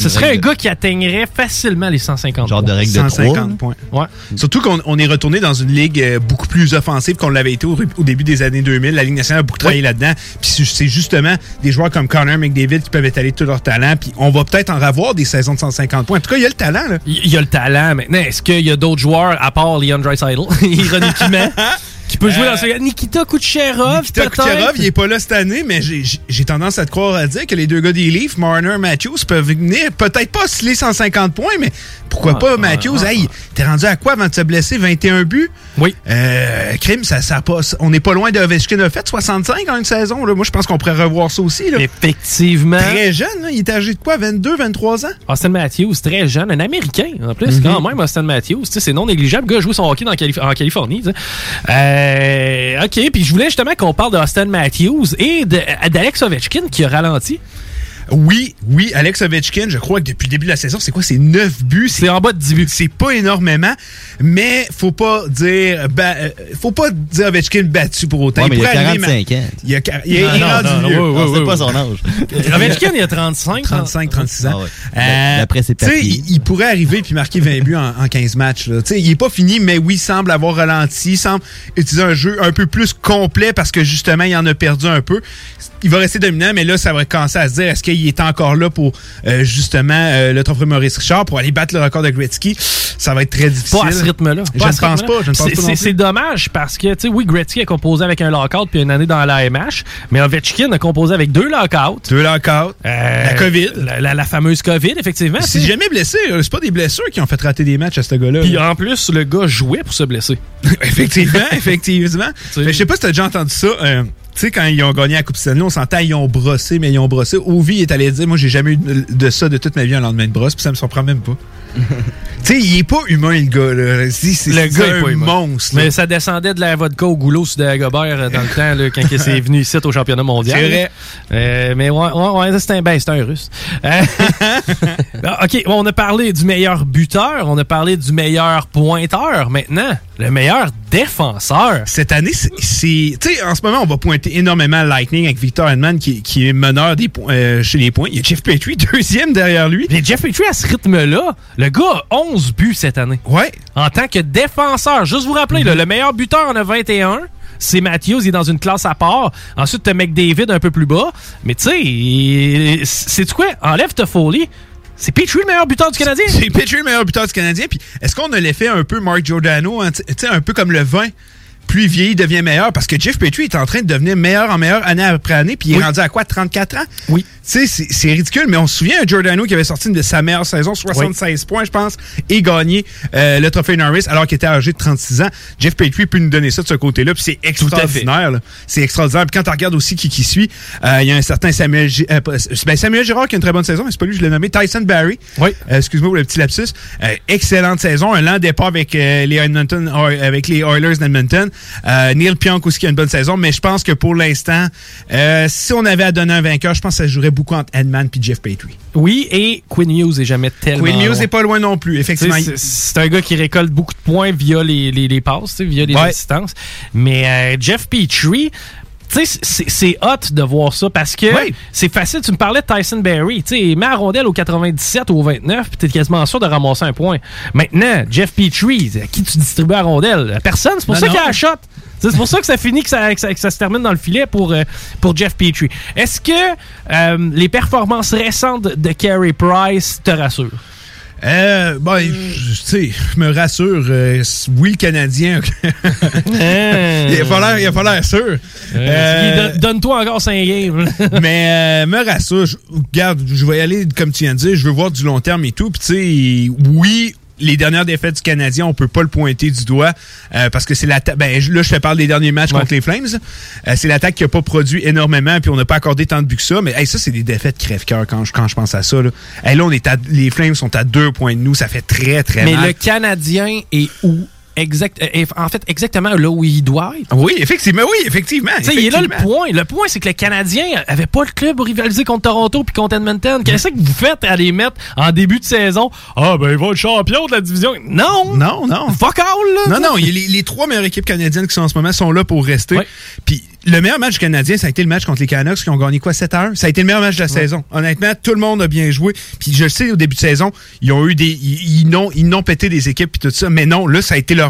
ce serait un gars qui atteindrait facilement les 150 Genre de points. règle de 150 points. Ouais. Surtout qu'on on est retourné dans une ligue euh, beaucoup plus offensive qu'on l'avait été au, au début des années 2000. La Ligue nationale a beaucoup travaillé là-dedans. Puis c'est- justement des joueurs comme Connor McDavid qui peuvent étaler tout leur talent. Puis on va peut-être en revoir des saisons de 150 points. En tout cas, il y a le talent. Là. Il y a le talent maintenant. Est-ce qu'il y a d'autres joueurs à part Leon Draisaitl, ironiquement, qui peut jouer dans ce Nikita Kucherov, Euh, Nikita? Kucherov, il est pas là cette année, mais j'ai- tendance à te croire à dire que les deux gars des Leafs, Marner, Matthews, peuvent venir peut-être pas sceller 150 points, mais pourquoi pas Matthews? hey, t'es rendu à quoi avant de se blesser? 21 buts? Oui. Euh, crime, ça, ça passe. On n'est pas loin de Ovechkin a fait 65 en une saison. Là. Moi, je pense qu'on pourrait revoir ça aussi. Là. Effectivement. Très jeune, là. il est âgé de quoi? 22, 23 ans? Austin Matthews, très jeune, un Américain en plus, Mhm. quand même, Austin Matthews. C'est non négligeable. Le gars joue son hockey dans Calif- en Californie. sais. Euh, OK, puis je voulais justement qu'on parle d'Austin Matthews et de- d'Alex Ovechkin qui a ralenti. Oui, oui, Alex Ovechkin, je crois que depuis le début de la saison, c'est quoi? C'est 9 buts. C'est en bas de 10 buts. C'est pas énormément, mais faut pas dire ba- euh, faut pas dire Ovechkin battu pour autant. Ouais, mais il a arriver, 45 ans. Il a, quar- il est, Non, il est non, rendu non, vieux. oui, oui, Non, c'est oui, pas son âge. Ovechkin, il a 35. 35, 36 ans. Ah ouais. Euh, il, il pourrait arriver puis marquer 20 buts en, en 15 matchs. Là. Tu sais, Il est pas fini, mais oui, il semble avoir ralenti, il semble utiliser un jeu un peu plus complet parce que justement, il en a perdu un peu. Il va rester dominant, mais là, ça va commencer à se dire est-ce qu'il est encore là pour euh, justement euh, le trophée Maurice Richard, pour aller battre le record de Gretzky Ça va être très difficile. Pas à ce rythme-là. Je ne pense pas. Je ne pense C'est- pas c'est-. C'est dommage parce que, tu sais, oui, Gretzky a composé avec un lockout puis une année dans la MH, mais Ovechkin a composé avec deux lockouts. Deux lockouts. la COVID. La, la- la fameuse COVID, effectivement. Il sais. jamais blessé. là. C'est pas des blessures qui ont fait rater des matchs à ce gars-là. Puis en plus, le gars jouait pour se blesser. effectivement, effectivement. Mais je sais pas si t'as déjà entendu ça. euh, tu sais, quand ils ont gagné la Coupe Stanley, on s'entend, ils ont brossé, mais ils ont brossé. Ovi est allé dire, moi, j'ai jamais eu de ça de toute ma vie un lendemain de brosse, puis ça me surprend même pas. tu sais, il est pas humain, le gars, là. C'est Le gars est un monstre. là. Mais ça descendait de la vodka au goulot sur de Dagobert euh, dans le temps, là, quand il s'est venu ici au championnat mondial. C'est vrai. Euh, mais ouais, ouais, ouais, c'est un, ben, c'est un russe. Euh, ah, OK, on a parlé du meilleur buteur, on a parlé du meilleur pointeur. Maintenant, le meilleur défenseur. Cette année, c'est. Tu sais, en ce moment, on va pointer énormément Lightning avec Victor Hedman, qui, qui est meneur des points, euh, chez les points. Il y a Jeff Petrie, deuxième derrière lui. Mais Jeff Petrie, à ce rythme-là, le gars a 11 buts cette année. Ouais. En tant que défenseur. Juste vous rappeler, là, le meilleur buteur en a 21. C'est Matthews, il est dans une classe à part. Ensuite, t'as McDavid un peu plus bas. Mais tu sais, c'est quoi? Enlève Toffoli. C'est Petrie le meilleur buteur du Canadien? C'est Petrie le meilleur buteur du Canadien. Puis est-ce qu'on a l'effet un peu Mark Giordano, hein, un peu comme le vin? Plus il vieillit, il devient meilleur parce que Jeff Petrie est en train de devenir meilleur en meilleur année après année, puis il est rendu à quoi, 34 ans? Oui. Tu sais, c'est ridicule, mais on se souvient un Giordano qui avait sorti de sa meilleure saison, 76 points, je pense, et gagné euh, le trophée Norris alors qu'il était âgé de 36 ans. Jeff Petrie peut nous donner ça de ce côté-là, puis c'est extraordinaire. C'est extraordinaire. Puis quand tu regardes aussi qui qui suit, euh, il y a un certain Samuel, Gi- euh, ben, Samuel Girard qui a une très bonne saison, mais c'est pas lui, je l'ai nommé, Tyson Barry. Oui. Euh, Excuse-moi pour le petit lapsus. Euh, excellente saison, un lent départ avec les Edmonton, avec les Oilers d'Edmonton. Euh, Neil Pionk aussi qui a une bonne saison, mais je pense que pour l'instant, euh, si on avait à donner un vainqueur, je pense que ça jouerait beaucoup entre Edman et Jeff Petrie. Oui, et Quinn Hughes est jamais tellement. Quinn Hughes n'est pas loin non plus, effectivement. C'est un gars qui récolte beaucoup de points via les, les, les passes, via les Ouais. assistances. Mais euh, Jeff Petrie, tu sais, c'est- hot de voir ça parce que c'est facile. Tu me parlais de Tyson Berry. Tu sais, il met la rondelle au 97 ou au 29, puis t'es quasiment sûr de ramasser un point. Maintenant, Jeff Petrie, à qui tu distribues la rondelle? À Personne. C'est pour Non, ça qu'il a la shot. C'est pour ça que ça finit, que ça, que ça, que ça se termine dans le filet pour, euh, pour Jeff Petrie. Est-ce que euh, les performances récentes de Carey Price te rassurent? Euh, ben, tu sais, je me rassure. euh, oui, le Canadien. il a pas l'air- il a pas l'air sûr. Euh, Don- Donne-toi encore 5 games. mais euh, me rassure. Je, regarde, je vais y aller, comme tu viens de dire, je veux voir du long terme et tout. Puis tu sais, oui, les dernières défaites du Canadien, on peut pas le pointer du doigt euh, parce que c'est l'attaque. Ben, je- là, je te parle des derniers matchs contre les Flames. Euh, c'est l'attaque qui a pas produit énormément, puis on n'a pas accordé tant de buts que ça. Mais hey, ça, c'est des défaites crève-cœur quand je, quand je pense à ça. Là, Hey, là on est à, les Flames sont à deux points de nous. Ça fait très, très Mais mal. le Canadien est où? Exact, euh, en fait, exactement là où il doit être. Oui, effectivement, oui, effectivement. Il est là le effectivement. point. Le point, c'est que le Canadien avait pas le club pour rivaliser contre Toronto puis contre Edmonton. Qu'est-ce que vous faites à les mettre en début de saison? Ah, ben, ils vont être champions de la division. Non! Non, non. Fuck all, là! Non, non, il y a les, les trois meilleures équipes canadiennes qui sont en ce moment sont là pour rester. Puis le meilleur match canadien, ça a été le match contre les Canucks qui ont gagné quoi 7 heures. Ça a été le meilleur match de la saison. Honnêtement, tout le monde a bien joué. Puis je le sais au début de saison, ils ont eu des ils, ils n'ont ils n'ont pété des équipes puis tout ça, mais non, là ça a été leur